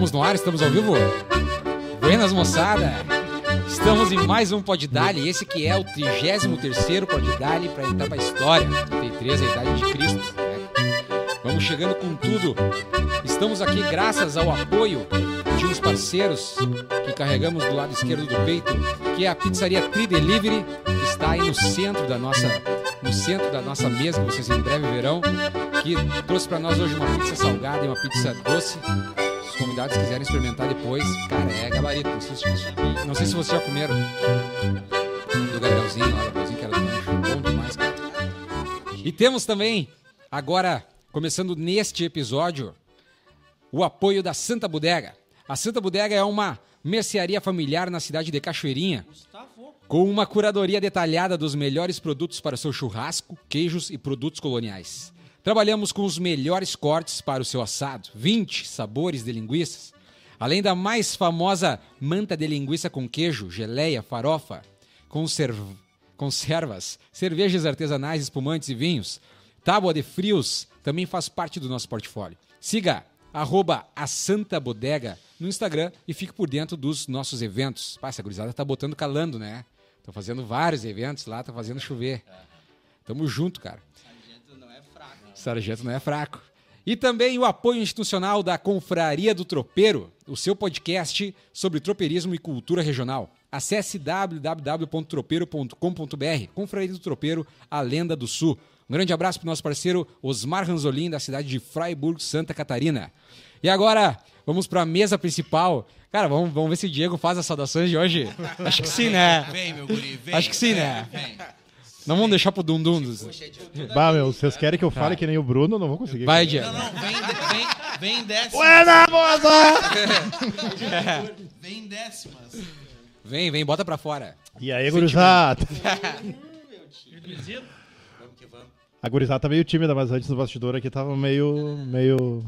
Estamos no ar, estamos ao vivo. Buenas, moçada. Estamos em mais um Poddali, esse que é o 33º Poddali para entrar para a história. 33, a idade de Cristo. Né? Vamos chegando com tudo. Estamos aqui graças ao apoio de uns parceiros que carregamos do lado esquerdo do peito, que é a pizzaria Tri Delivery, que está aí no centro da nossa no centro da nossa mesa, que vocês em breve verão, que trouxe para nós hoje uma pizza salgada e uma pizza doce. Os convidados quiserem experimentar depois, cara, é gabarito. Não sei se, não sei se vocês já comeram do gargalzinho lá, gargalzinho que era. Bom demais, cara. E temos também, agora, começando neste episódio, o apoio da Santa Bodega. A Santa Bodega é uma mercearia familiar na cidade de Cachoeirinha, com uma curadoria detalhada dos melhores produtos para seu churrasco, queijos e produtos coloniais. Trabalhamos com os melhores cortes para o seu assado, 20 sabores de linguiças, além da mais famosa manta de linguiça com queijo, geleia, farofa, conserv... conservas, cervejas artesanais, espumantes e vinhos. Tábua de frios também faz parte do nosso portfólio. Siga arroba a Santa Bodega no Instagram e fique por dentro dos nossos eventos. Pá, essa gurizada tá botando calando, né? Tô fazendo vários eventos lá, tá fazendo chover. Tamo junto, cara. Sargento não é fraco. E também o apoio institucional da Confraria do Tropeiro, o seu podcast sobre tropeirismo e cultura regional. Acesse www.tropeiro.com.br. Confraria do Tropeiro, a lenda do sul. Um grande abraço para o nosso parceiro Osmar Ranzolin, da cidade de Freiburg, Santa Catarina. E agora, vamos para a mesa principal. Cara, vamos, vamos ver se o Diego faz as saudações de hoje. Acho que sim, né? Vem, meu guri, vem. Acho que sim, né? Vem. Não vamos deixar pro Dundum. dos- Bah, meu, vocês querem que eu fale que nem o Bruno? Não vou conseguir. Vai, Não, Diego. não, vem, de- vem, vem décimas. Buena, moça! Vem décimas. Vem, vem, bota pra fora. E aí, gurizada? A gurizada tá meio tímida, mas antes do bastidor aqui tava meio. meio.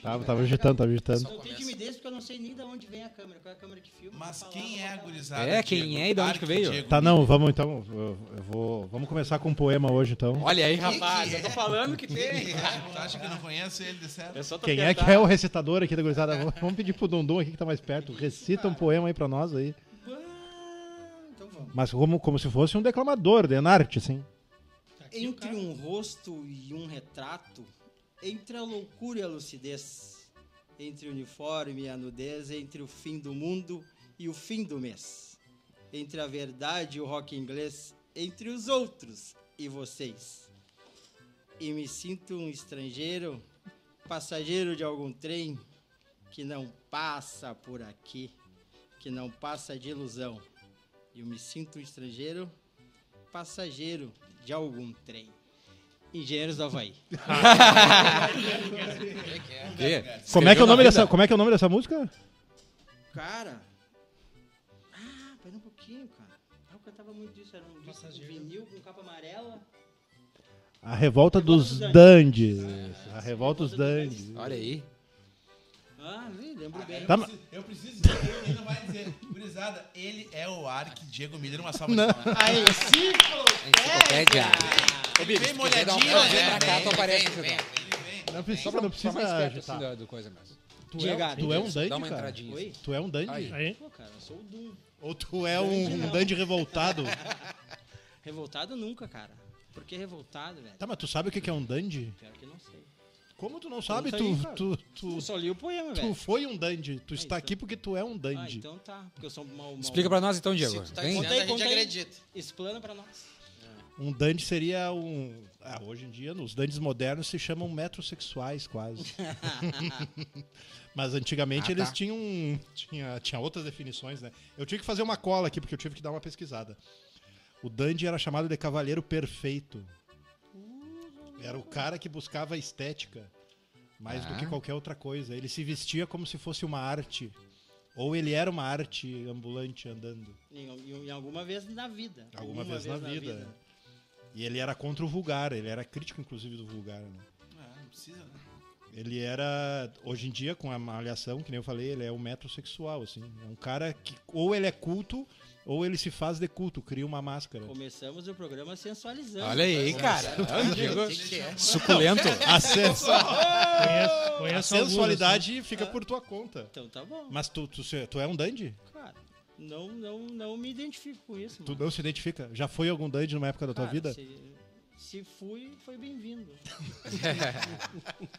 Tava, tava agitando, tava agitando. Eu tenho timidez porque eu não sei nem de onde vem a câmera. Qual é a câmera que filma? Mas quem é a gurizada? É, quem Diego? é e de onde que veio? Tá, não, vamos então. Eu, eu vou. Vamos começar com um poema hoje então. Olha aí, rapaz, eu tô falando que tem. Tu acha que eu não conheço ele de certo? É Quem é que é o recitador aqui da gurizada? Vamos- pedir pro Dundum aqui que tá mais perto. Recita um poema aí pra nós aí. Ah, Então vamos. Mas como, como se fosse um declamador, de arte, assim. Entre um rosto e um retrato, entre a loucura e a lucidez, entre o uniforme e a nudez, entre o fim do mundo e o fim do mês, entre a verdade e o rock inglês, entre os outros e vocês. E me sinto um estrangeiro, passageiro de algum trem que não passa por aqui, que não passa de ilusão. E eu me sinto um estrangeiro, passageiro de algum trem. Engenheiros do Havaí. Quê? Como é, que é o nome dessa, como é que é o nome dessa música? Cara. Ah, pera um pouquinho, cara. Eu cantava muito disso. Era um disco de vinil com capa amarela. A Revolta dos dos Dandies. A Revolta dos Dandies. Olha aí. Ah, lembro bem. Tá, mas- Eu preciso dizer, ele não vai dizer. Gurizada, ele é o Ark Diego Miller, uma salva de palmas. Aí, Enciclopédia. Ô, Bibi, Vem um molhadinho, vem né? pra cá, tu Vem, aparece. vem, Cedão. Não precisa, Só pra, não só precisa mais perto agitar. assim do coisa mesmo. Tu, Diego, é, tu é um dandy, Dá uma cara? Oi? Tu é um dandy? Aí. Pô, cara, eu sou o Doom. Ou tu é um dandy revoltado? Revoltado nunca, cara. Por que revoltado, velho? Tá, mas tu sabe o que que é um dandy? Pior que não sei. Como tu não sabe? Tu, cara. tu, tu, Eu só li o poema, tu velho. foi um dandy. Tu Ah, está então. aqui porque tu é um Ah, dandy. então tá. Porque eu sou mal. mal Explica pra nós então, Diego. Se tu tá Vem. Conta aí, a gente aí. acredita. Explana pra nós. Um dandy seria um. Ah, hoje em dia, nos dandies modernos se chamam metrosexuais, quase. Mas antigamente Ah, eles tá. tinham. Tinha, tinha outras definições, né? Eu tive que fazer uma cola aqui, porque eu tive que dar uma pesquisada. O dandy era chamado de cavaleiro perfeito. Era o cara que buscava a estética mais do Ah. que qualquer outra coisa. Ele se vestia como se fosse uma arte. Ou ele era uma arte ambulante andando. Em, em- em alguma vez na vida. Alguma vez na vida. E ele era contra o vulgar, ele era crítico, inclusive, do vulgar. Né? Ah, não precisa, né? Ele era, hoje em dia, com a malhação, que nem eu falei, ele é um metrosexual, assim. É um cara que ou ele é culto, ou ele se faz de culto, cria uma máscara. Começamos o programa sensualizando. Olha aí, cara. É o Diego. que? Suculento. Conheço, A conheço alguns, sensualidade fica por tua conta. Então tá bom. Mas tu, tu, tu é um dandy? Cara, não, não, não me identifico com isso, Tu mano. não se identifica? Já foi algum dandy numa época da tua Cara, vida? Se, se fui, foi bem-vindo.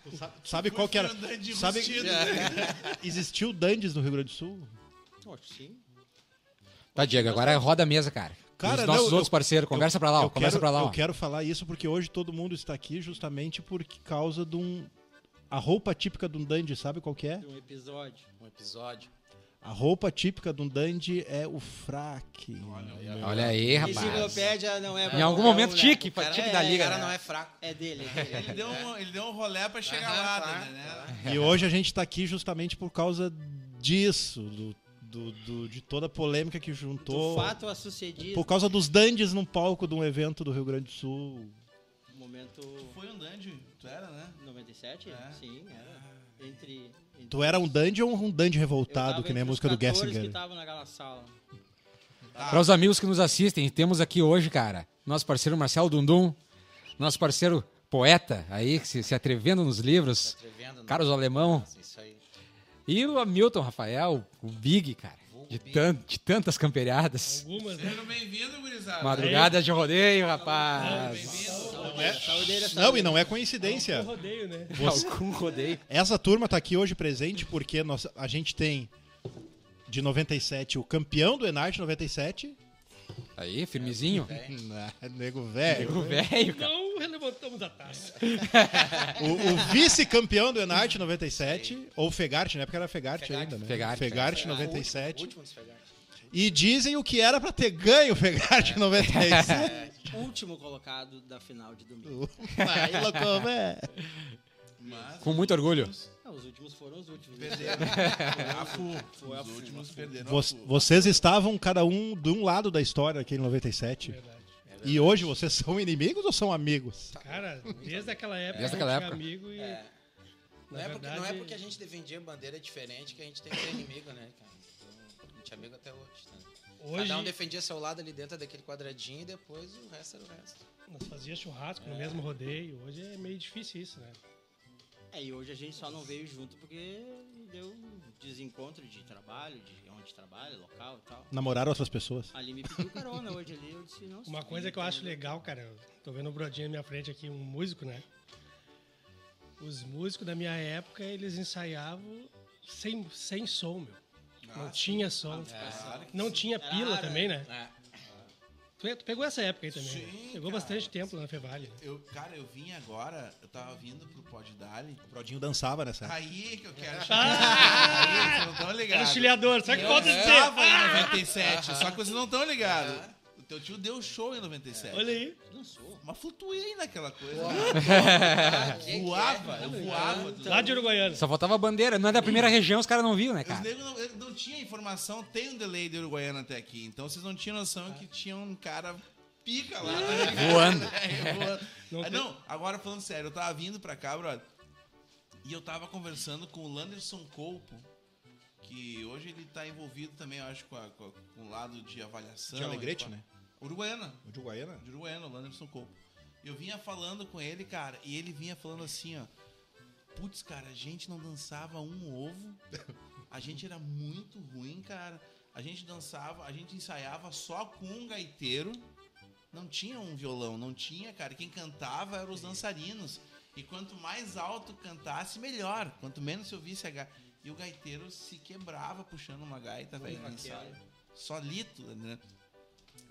Tu Sabe qual que era? Sabe, vestido. existiu dandes no Rio Grande do Sul? Poxa, sim. Tá, Diego, agora roda a mesa, cara. Cara, Os nossos não, eu- outros parceiros, conversa pra lá, ó, eu conversa quero, pra lá, Eu ó. quero falar isso porque hoje todo mundo está aqui justamente por causa de um... A roupa típica de um dandy, sabe qual que é? De um episódio. Um episódio. A roupa típica de um dandy é o fraque. Olha aí, rapaz. Enciclopédia não é Em algum momento, né? tique, O cara, tique é, da liga. O cara né? não é fraco. É dele, é dele. Ele deu, um, ele deu um rolé pra chegar lá, claro, né? E hoje a gente tá aqui justamente por causa disso, do, do- do- de toda a polêmica que Do juntou. fato a sucedido. Por causa dos dandes num palco de um evento do Rio Grande do Sul. Momento Foi um dandy, tu era, né? 97? É. Sim, era. Entre. entre Tu era um dandy ou um dandy revoltado, tava que nem a música do 14 Gessinger? que estavam naquela sala. Para os amigos que nos assistem, temos aqui hoje, cara, nosso parceiro Marcelo Dundum, nosso parceiro poeta aí, que se, se atrevendo nos livros, Atrevendo, né? Carlos Alemão, Nossa, Isso aí. E o Hamilton Rafael, o Big, cara, de, tan- de tantas camperiadas. Algumas, né? Sejam bem-vindos, gurizada. Madrugada de rodeio, rapaz. Bem-vindo. Saudeira, Não, e não é coincidência. Um rodeio, né? Algum rodeio. Essa turma tá aqui hoje presente porque nós, a gente tem de 97 o campeão do Enarte 97. Aí, firmezinho. Nego velho. O velho. Não levantamos a taça. O, o vice-campeão do Enarte 97. Ou Fegarte, na época era Fegarte, Fegarte. ainda, né? Fegarte, Fegarte o último- 97. o último Fegarte. E dizem o que era pra ter ganho o Fegarte 97. Último colocado da final de domingo. Aí, louco, velho. Mas Com muito orgulho. Ah, os últimos foram os últimos. perderam. a FU. Foi a Os FU, últimos perderam Vo-. Vocês estavam cada um de um lado da história aqui em 97. Verdade. E hoje vocês são inimigos ou são amigos? Cara, desde aquela época, Desde a gente aquela é época. amigo e. É. Não, é porque, verdade, não é porque a gente defendia bandeira diferente que a gente tem que ser inimigo, né, cara? Então, a gente é amigo até hoje. Tá? hoje Cada um defendia seu lado ali dentro daquele quadradinho e depois o resto era o resto. nós fazia churrasco no mesmo rodeio. Hoje é meio difícil isso, né? É, e hoje a gente só não veio junto porque deu um desencontro de trabalho, de onde trabalha, local e tal. Namorar outras pessoas. Ali me pediu carona hoje ali, eu disse, não. Uma coisa que eu acho legal, cara, eu tô vendo o Brodinho na minha frente aqui, um músico, né? Os músicos da minha época, eles ensaiavam sem, sem som, meu. Não tinha som. Não tinha pila também, né? É. Tu, tu pegou essa época aí também. né? Sim, Pegou cara. bastante tempo na Fevale. Eu, cara, eu vim agora, eu tava vindo pro Pod Dali. O Brodinho dançava nessa época. Aí que eu quero chegar. Aí, vocês não estão Era ligados. sabe o que falta Eu dizer? tava em 97, só que vocês não estão ligados. O teu tio deu show em 97. Olha aí. Dançou. Mas flutuei naquela coisa. Que voava, eu voava. Lá de Uruguaiana. Só faltava a bandeira. Não é da primeira região, os caras não viam, né, Os cara? negros não, não tinha informação, tem um delay de Uruguaiana até aqui. Então vocês não tinham noção que tinha um cara pica lá. né? Voando. É, voando. Não Ah, não, agora falando sério, eu tava vindo pra cá, brother. E eu tava conversando com o Landerson Colpo, que hoje ele tá envolvido também, eu acho, com, a- com o lado de avaliação. De Alegrete, né? Uruguaiana. De Uruguaiana? De Uruguaiana, o Landerson Colpo. Eu vinha falando com ele, cara, e ele vinha falando assim, ó. Putz, cara, a gente não dançava um ovo. A gente era muito ruim, cara. A gente dançava, a gente ensaiava só com um gaiteiro. Não tinha um violão, não tinha, cara. Quem cantava eram os dançarinos. E quanto mais alto cantasse, melhor. Quanto menos se ouvisse a gaita. E o gaiteiro se quebrava puxando uma gaita, velho, no ensaio. Solito, né?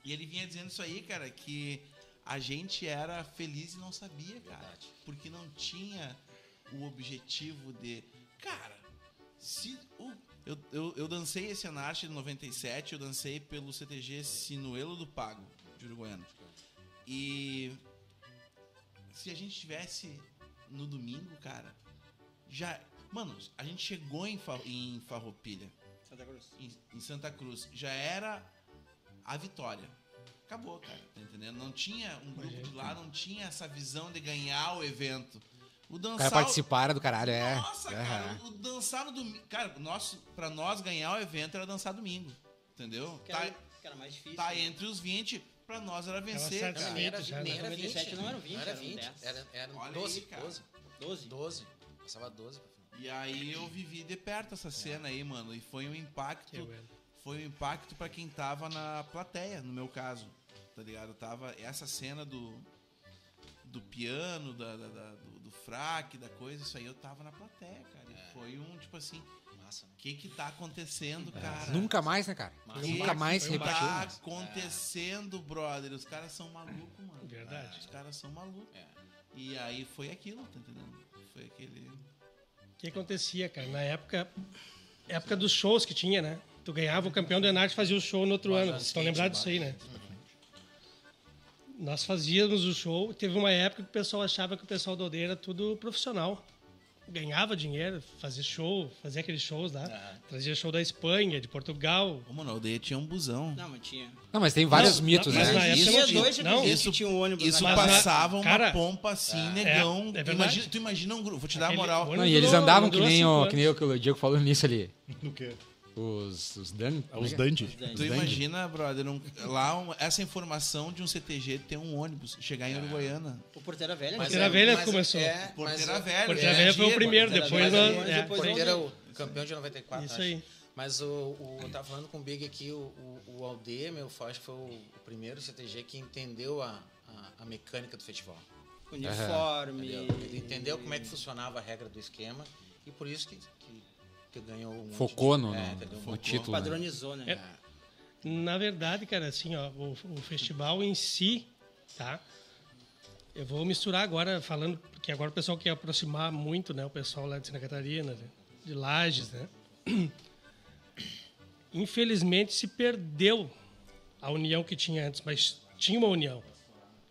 E ele vinha dizendo isso aí, cara, que a gente era feliz e não sabia, cara. Porque não tinha o objetivo de. Cara, se. o- eu, eu, eu dancei esse Anarche de 97, eu dancei pelo CTG Sinuelo do Pago, de Uruguaiana. E. Se a gente tivesse no domingo, cara, já. Mano, a gente chegou em, Fa- em Farroupilha Santa Cruz. em, em Santa Cruz já era a vitória. Acabou, cara, tá entendendo? Não tinha um grupo de lá, não tinha essa visão de ganhar o evento. O O dançar. cara participar era do caralho, é. Nossa, Aham. cara, o dançar no domingo. Cara, o nosso, pra nós ganhar o evento era dançar domingo. Entendeu? Que Tá, era, que era mais difícil. tá né? entre os 20, pra nós era vencer, Tava cara. Nem era, já, nem era 20. 97 não eram 20, Não era eram 20. 10. Era, era Olha 12, aí, cara. 12. 12. 12. Passava 12 pra final. E aí eu vivi de perto essa cena aí, mano. E foi um impacto. Que. Foi um impacto pra quem tava na plateia, no meu caso. Tá ligado? Tava essa cena do. Do piano, da, da- da- do, do fraque, da coisa, isso aí eu tava na plateia, cara. E foi um, tipo assim, Massa, né? o que que tá acontecendo, cara? Nunca mais, né, cara? Que Nunca mais um repetiu. tá mas- acontecendo, brother? Os caras são malucos, mano. Verdade. Os caras são malucos. É. E aí foi aquilo, tá entendendo? Foi aquele. O que acontecia, cara? Na época, época dos shows que tinha, né? Tu ganhava o campeão do Enarte e fazia o show no outro ano. Vocês estão lembrados disso aí, né? Nós fazíamos o show. Teve uma época que o pessoal achava que o pessoal do aldeia era tudo profissional. Ganhava dinheiro, fazia show, fazia aqueles shows lá. Trazia show da Espanha, de Portugal. Ô, mano, a aldeia tinha um busão. Não, mas tinha. Não, mas tem vários Não, mitos, mas né? na época Isso- não Tinha dois Não, Isso- que tinha um ônibus Isso Mas na- passava uma cara, pompa assim, negão. é Tu verdade. imagina, tu imagina um grupo, vou te dar a moral. ônibus Não, e eles andavam não que nem, o, que nem o que o Diego falou nisso ali. No quê? Os, os Dan... Os Dandy. Tu imagina, brother, um- lá um- essa informação de um CTG ter um ônibus, chegar em Uruguaiana. O Porteira Velha. Mas né? Porteira Velha começou. É, Porteira Velha. Porteira é, Velha foi o primeiro, depois... Depois é, depois Porteira, o campeão de 94. Isso acho. aí. Mas o, o, eu tava falando com o Big aqui, o, o, o Aldeia, meu, foi- acho que foi o, o primeiro CTG que entendeu a, a, a mecânica do festival. Uniforme. Entendeu? Ele entendeu como é que funcionava a regra do esquema e por isso que, que, que ganhou um Focou de- no, é, no, entendeu? no Focou. título. né? Padronizou, né? É. Na verdade, cara, assim, ó, o, o festival em si, tá? Eu vou misturar agora, falando, porque agora o pessoal quer aproximar muito, né? O pessoal lá de Santa Catarina, né, de Lages, né? Infelizmente se perdeu a união que tinha antes, mas tinha uma união.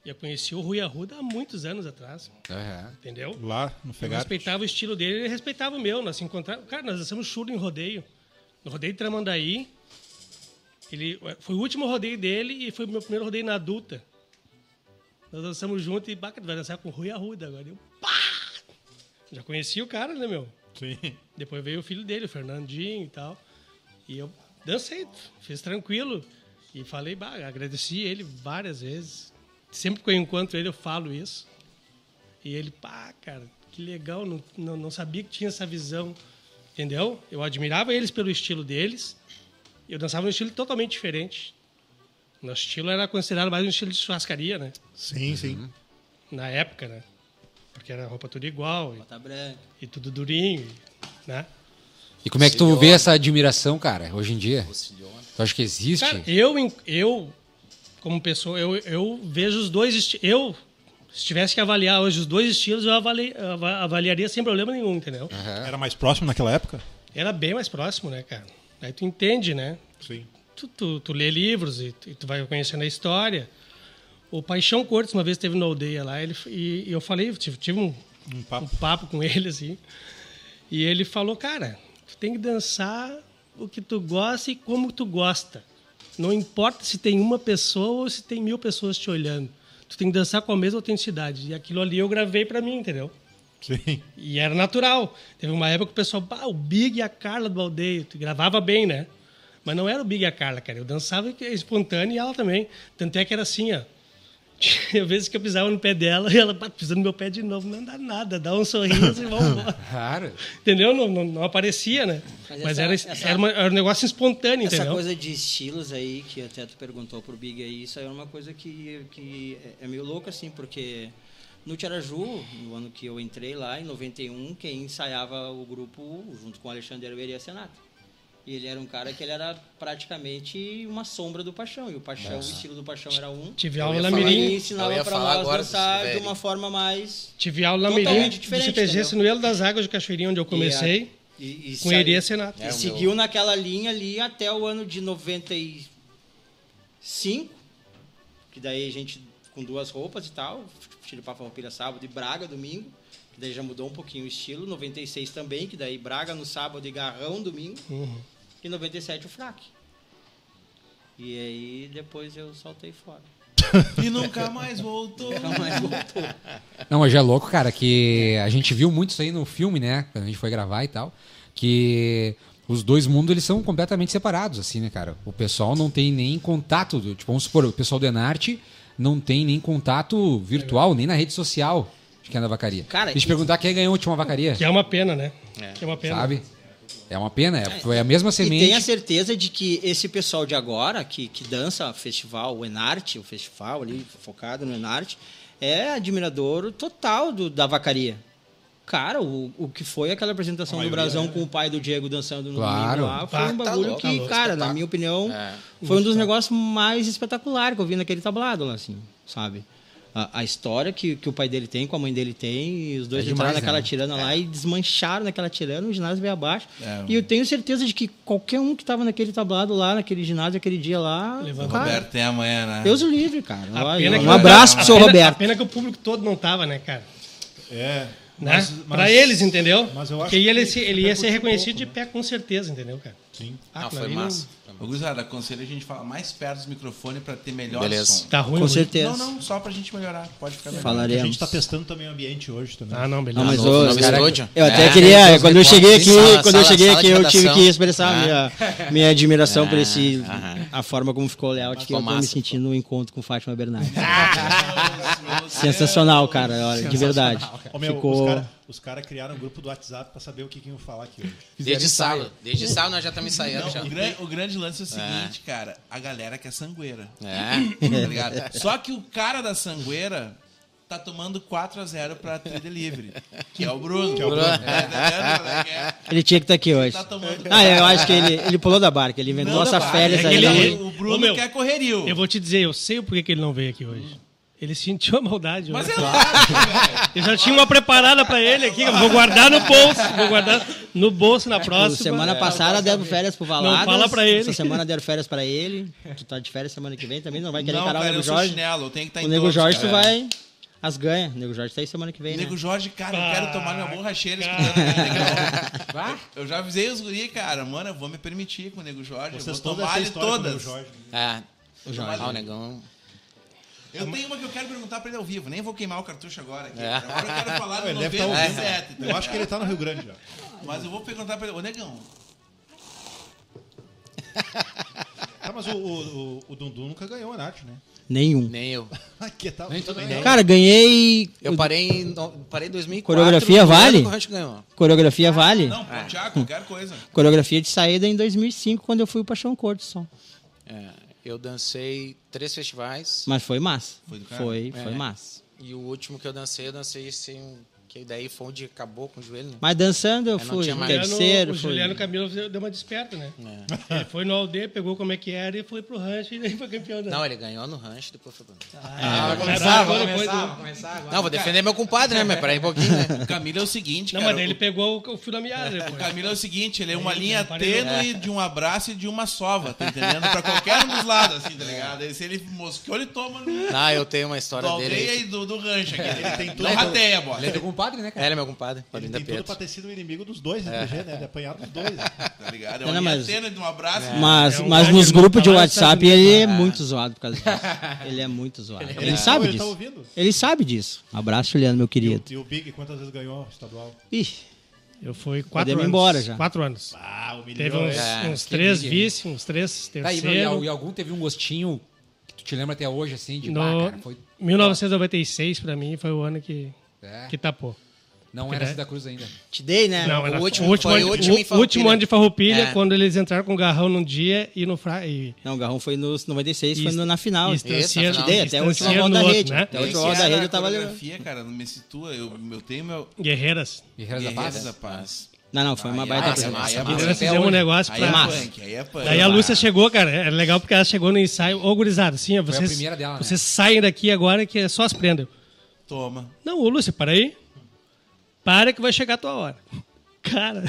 E eu conheci o Rui Arruda há muitos anos atrás, Aham. entendeu? Lá no Eu Fegar. respeitava o estilo dele, ele respeitava o meu. Nós se encontrávamos. Cara, nós dançamos churro em rodeio. No rodeio de Tramandaí. Ele, foi o último rodeio dele e foi o meu primeiro rodeio na adulta. Nós dançamos junto e, baca, vai dançar com o Rui Arruda agora. Eu, pá! Já conhecia o cara, né, meu? Sim. Depois veio o filho dele, o Fernandinho e tal. E eu dancei, fiz tranquilo. E falei, bah, agradeci ele várias vezes. Sempre que eu encontro ele, eu falo isso. E ele, pá, cara, que legal, não, não, não sabia que tinha essa visão. Entendeu? Eu admirava eles pelo estilo deles. E eu dançava num estilo totalmente diferente. Nosso estilo era considerado mais um estilo de churrascaria, né? Sim, sim. Na época, né? Porque era roupa tudo igual e, Bota branca. e tudo durinho, né? E como é que tu vê essa admiração, cara, hoje em dia? Tu acha que existe? Cara, eu, eu como pessoa, eu, eu vejo os dois estilos. Eu, se tivesse que avaliar hoje os dois estilos, eu avali- ava- avaliaria sem problema nenhum, entendeu? Aham. Era mais próximo naquela época? Era bem mais próximo, né, cara? Aí tu entende, né? Sim. Tu, tu, tu lê livros e tu, e tu vai conhecendo a história. O Paixão Cortes, uma vez esteve na aldeia lá, ele, e, e eu falei, tive, tive um, Um um papo. papo com ele, assim. E ele falou, cara, tu tem que dançar o que tu gosta e como tu gosta. Não importa se tem uma pessoa ou se tem mil pessoas te olhando. Tu tem que dançar com a mesma autenticidade. E aquilo ali eu gravei pra mim, entendeu? Sim. E era natural. Teve uma época que o pessoal, bah, o Big e a Carla do Aldeio, tu gravava bem, né? Mas não era o Big e a Carla, cara. Eu dançava espontâneo e ela também. Tanto é que era assim, ó. Tinha vezes que eu pisava no pé dela e ela "Pá, pisando no meu pé de novo. Não dá nada, dá um sorriso e vamos embora. Claro. Entendeu? Não, não, não aparecia, né? Mas Mas, essa- era, essa- era, uma- era um negócio espontâneo, Essa entendeu? coisa de estilos aí, que até tu perguntou pro Big aí, isso aí é uma coisa que, que é- é meio louco, assim, porque no Tiaraju, no ano que eu entrei lá, em 91, quem ensaiava o grupo, junto com o Alexandre, era o Eria Senato. E ele era um cara que ele era praticamente uma sombra do Paixão. E o Paixão, o estilo do Paixão era um. Tive aula falar E ele ensinava falar nós agora dançar de uma forma mais... tive aula na Totalmente Mirim do CTG entendeu? Sinuelo das Águas de Cachoeirinha, onde eu comecei, E, e com Eria Senato. E É, o seguiu meu- naquela linha ali até o ano de 95, que daí a gente com duas roupas e tal, Chile para Farroupilha sábado e Braga domingo, que daí já mudou um pouquinho o estilo, 96 também, que daí Braga no sábado e Garrão domingo, Uhum. E 97 o fraque. E aí depois eu saltei fora. E nunca mais voltou. Nunca mais voltou. Não, mas já é louco, cara, que a gente viu muito isso aí no filme, né? Quando a gente foi gravar e tal. Que os dois mundos, eles são completamente separados, assim, né, cara? O pessoal não tem nem contato. do- Tipo, vamos supor, o pessoal do Enarte não tem nem contato virtual, nem na rede social. de quem é da vacaria. Cara, Deixa eu te e- perguntar quem ganhou a última vacaria, Que é uma pena, né? É. Que é uma pena. sabe? É uma pena, é, foi a mesma E semente. tenha certeza de que esse pessoal de agora, que, que dança festival, o Enarte, o festival ali focado no Enarte, é admirador total do, da vacaria. Cara, o, o que foi aquela apresentação do Brasão com o pai do Diego dançando no Claro. domingo lá, foi Ah, um tá bagulho louco, que, tá cara, na minha opinião, É. foi um dos negócios mais espetaculares que eu vi naquele tablado lá, assim, sabe? A, a história que, que o pai dele tem, com a mãe dele tem, e os dois É entraram demais, naquela né? tirana lá e desmancharam naquela tirana, o ginásio veio abaixo. É. E eu tenho certeza de que qualquer um que estava naquele tablado lá, naquele ginásio, aquele dia lá, Levanta. cara, Roberto tem amanhã, né? Deus o livre, cara. Que- um abraço pro seu Roberto. A pena que o público todo não tava, né, cara? É. Né? mas- eles, entendeu? mas eu acho Porque ele, que se- ele ia ser reconhecido pouco, de pé com certeza, entendeu, cara? Sim. Ah, Não, foi massa. Ô, Gurizada, aconselho a gente falar mais perto dos microfones pra ter melhor Beleza. som. Tá ruim, Com ruim. certeza. Não, não, só pra gente melhorar. Pode ficar melhor. A Falaremos. gente tá testando também o ambiente hoje também. Ah, não, beleza. Não, mas novo cara, eu até É, queria, quando eu cheguei aqui, reportes, quando eu sala- cheguei sala aqui, eu tive que expressar É. minha, minha admiração por É, esse, aham. a forma como ficou o layout, que eu tô me massa, sentindo no encontro com Fátima Bernardes. Sensacional, cara, olha, de verdade. Ô, meu, Ficou... Os caras cara criaram um grupo do WhatsApp pra saber o que, que iam falar aqui hoje. Desde sábado. Desde sábado nós já estamos ensaiando. já. Não, o, gran- o grande lance é o seguinte, cara. A galera quer sangueira. É. Tá ligado? Só que o cara da sangueira tá tomando 4x0 pra Tri Delivery. Que é o Bruno. Que é o Bruno. Tá entendendo? É, Ele tinha que estar aqui hoje. Tá tomando Ah, eu acho que ele, ele pulou da barca, ele inventou Não, essa férias é aí. que ele- o Bruno Ô, meu, quer correrio. Eu vou te dizer, eu sei o porquê que ele não veio aqui hoje. Ele sentiu a maldade. Mas hoje. é lógico, velho. Eu já tinha uma preparada pra ele aqui, vou guardar no bolso. Vou guardar no bolso na Pô, próxima. semana passada deram férias pro Valadas. Não fala pra ele. Essa semana deram férias pra ele. Tu tá de férias semana que vem também, não vai querer Não, encarar cara, o Nego Jorge. chinelo, eu tenho que estar em O Nego todos, Jorge, tu cara. vai. As ganha. O Nego Jorge tá aí semana que vem, né? Nego Jorge, cara, eu quero tomar minha borracheira Cara. escutando. Eu já avisei os guri, cara, mano, eu vou me permitir com o Nego Jorge, Vocês eu vou tomar ele todas. Nego Jorge. É. O Jorge. Ah, o negão. Eu tenho uma que eu quero perguntar pra ele ao vivo, nem vou queimar o cartucho agora aqui. É. Agora eu quero falar do ele deve estar ouvindo. 97. tá Eu acho que ele tá no Rio Grande já. Mas eu vou perguntar pra ele, ô Negão, Tá, mas o, o, o, o Dundu nunca ganhou a Nath, né? Nenhum. Nem eu. que tal? Nem tudo bem. Cara, ganhei. Eu parei em, no- parei em 2004. Coreografia no ano vale? que o Rancho ganhou. Coreografia vale? não, pontear qualquer coisa. Coreografia de saída em 2005, quando eu fui o Paixão Corto só. É, eu dancei três festivais. Mas foi massa. Foi do cara? Foi, É. foi massa. E o último que eu dancei, eu dancei assim. Que daí foi onde acabou com o joelho. né? Mas dançando eu É, não fui tinha mais. terceiro. o fui- Juliano Camilo deu uma desperta, né? É. Ele foi no Aldeia, pegou como é que era e foi pro rancho e daí foi campeão. né? Não, ele ganhou no rancho, depois foi pro. Ah, vai Era começar, do- agora. Não, vou defender meu compadre, né? Mas peraí um pouquinho, né? O Camilo é o seguinte, Não, cara. mas daí ele o- pegou o, o fio da meada O depois. Camilo é o seguinte, ele é uma linha tênue de um abraço e de uma sova, tá entendendo? Pra qualquer um dos lados, assim, tá ligado? Aí, se ele mosqueou, ele toma no Não, eu tenho uma do história aldeia dele. e do, do rancho aqui. Ele tem tudo. Não rateia, bola. Ele é teu compadre, né, É, cara? ele é meu compadre, Ele Paulinho tem da tudo Pietro. pra ter sido o inimigo dos dois, né? DG, né? De apanhar dos dois. Tá ligado? É Não, uma não, linha mas- de um abraço. Mas, É um mas nos grupos de WhatsApp ele é muito zoado por causa disso. Ele é muito zoado. Ele, Ele- sabe ele tá disso. ouvindo? Ele sabe disso. Abraço, Juliano, meu E o, querido. e o Big, quantas vezes ganhou o estadual? Ih, Eu fui quatro Podemos ir anos. embora já. Quatro anos. Ah, humilhou. Teve uns, É, uns que três liga, hein? vice, uns três Tá aí, terceiro. e, e algum teve um gostinho que tu te lembra até hoje, assim, de No bah, cara, foi... 1996, pra mim, foi o ano que, É, que tapou. não era Santa Cruz ainda. te dei, né? Não, era o último- o último, foi ano, o último o último ano de Farroupilha, É. quando eles entraram com o Garrão num dia e no fra... e Não, o Garrão foi no 96, foi Ist- no- na final. e Te estanciando- Isso, dei até a última volta da rede. né? Até a última volta da era rede eu tava levando. cara, não me situa. Eu, eu tenho meu... Guerreiras. Guerreiras da Guerreiros Paz. da Paz. Não, não, foi uma Aí é baita aí é. Nós até fizemos um hoje. negócio Aí pra... é punk, aí é punk. Daí a Lúcia chegou, cara, é legal porque ela chegou no ensaio, ô gurizada, assim, ó, Foi a vocês, primeira dela, né? vocês saem daqui agora que é só as prendas. Toma. Não, ô Lúcia, para aí. Para que vai chegar a tua hora. Cara,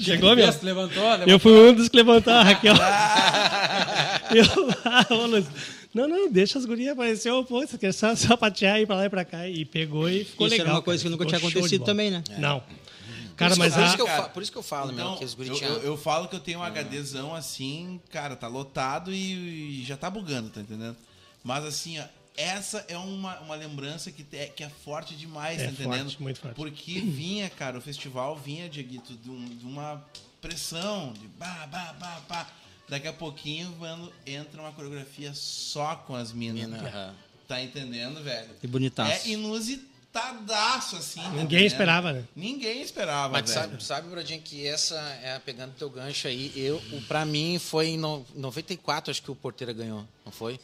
chegou, meu. Isso, levantou, levantou. Eu fui um dos que levantou a Raquel. eu, ah, ô, Lúcia, não, não, deixa as gurias aparecer, ô, pô, você quer só sapatear, ir pra lá e pra cá. E pegou e ficou Isso legal. era uma cara, coisa que nunca ficou tinha acontecido também, né? Não. Por Cara, isso eu- mas por, isso a, que eu Cara, por isso que eu falo, meu, Então, que os eu, guri eu, eu falo que eu tenho um HDzão assim, cara, tá lotado e, e já tá bugando, tá entendendo? Mas assim, ó, essa é uma, uma lembrança que, te- que é forte demais, É tá entendendo? forte, muito forte. Porque vinha, cara, o festival vinha, Dieguito, de, um- de uma pressão, de bah, bah, bah, bah. Daqui a pouquinho, mano, entra uma coreografia só com as minas. Mina. Tá entendendo, velho? E bonitaço. É inusitado, disputadaço, assim. tá Ninguém esperava, né? Ninguém esperava, Mas velho. sabe, sabe, Brodinho, que essa, é, pegando teu gancho aí, eu, o, pra mim foi em no, 94, acho que o Porteira ganhou, não foi?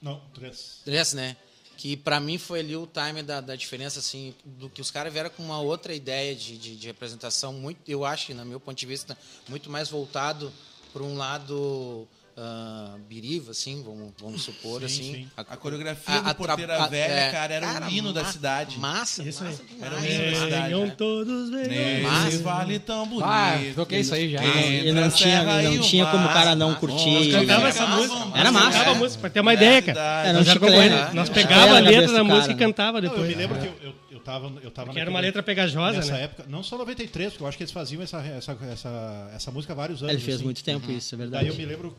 Não, três. Três, né? Que pra mim foi ali o time da, da diferença, assim, do que os caras vieram com uma outra ideia de, de, de representação, muito, eu acho, no meu ponto de vista, muito mais voltado para um lado ah, biriva, assim, vamos, vamos supor, Sim, assim. sim. A coreografia do tra- Porteira a- Velha, é, cara, era o hino da cidade. Massa, Isso aí. massa demais. Era o hino da cidade, Venham né? todos, venham. Mas- vale tão bonito. Ah, toquei isso aí já. E não a tinha, não tinha como o cara não Nós curtir. Cantava né? essa música. Era massa. Cantava a música, pra ter uma É ideia, cara. Era um Nós chiclete. É. pegava a letra da música cara, e né? cantava Não, eu depois. me lembro que eu, eu, tava, eu tava Que era uma naquele- letra pegajosa, Nessa né? época, não só 93, porque eu acho que eles faziam essa, essa, essa, essa música há vários anos. Ele fez assim. muito tempo isso, é Daí verdade. eu me lembro.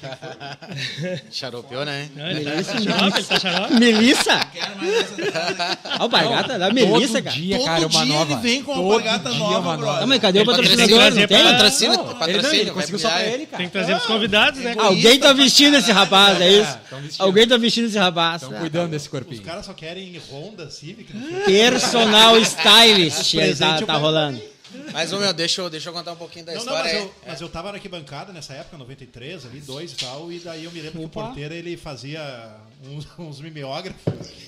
Xaropeou, né? Não, Ele tá xarope, ele tá xarope. Melissa? Olha o bargata da Melissa, Todo cara. dia, Todo cara, uma dia nova. ele vem com uma Todo alpargata dia nova, uma brother. Não, mas cadê o Patrocínio, patrocinador? Não tem? Ele, não, patrocínio. ele conseguiu só pra ele, cara. Tem que trazer os convidados, né? cara? Alguém tá vestindo esse rapaz, é isso? tão vestindo. Alguém tá vestindo esse rapaz. Estão cuidando desse Os corpinho. caras só querem Honda Civic. né? Personal stylist Presente tá, tá rolando. Mas, ô meu, deixa eu, deixa eu contar um pouquinho da Não, não, história. mas aí. eu, mas eu tava na arquibancada nessa época, 93, ali, dois e tal, e daí eu me lembro que o porteiro ele fazia uns, uns mimeógrafos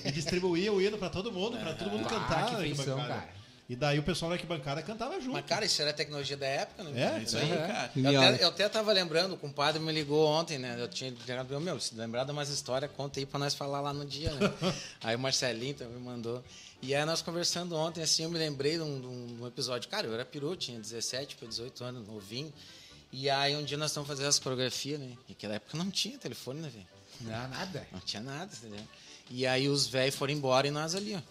e distribuía o hino pra todo mundo, pra todo mundo Ah, cantar que na feição, arquibancada. cara. E daí o pessoal na arquibancada cantava junto. Mas, cara, isso era a tecnologia da época, né? É, Isso aí, cara. Eu até, eu até tava lembrando, o compadre me ligou ontem, né? Eu tinha ligado, meu, se lembrar de umas histórias, conta aí pra nós falar lá no dia, né? aí o Marcelinho também mandou. E aí nós conversando ontem, assim, eu me lembrei de um, de um- um episódio. Cara, eu era peru, tinha 17 para 18 anos, novinho. E aí um dia nós estamos fazendo as coreografias, né? E naquela época não tinha telefone, né, velho? Não, nada. Não tinha nada, entendeu? E aí os velhos foram embora e nós ali, ó.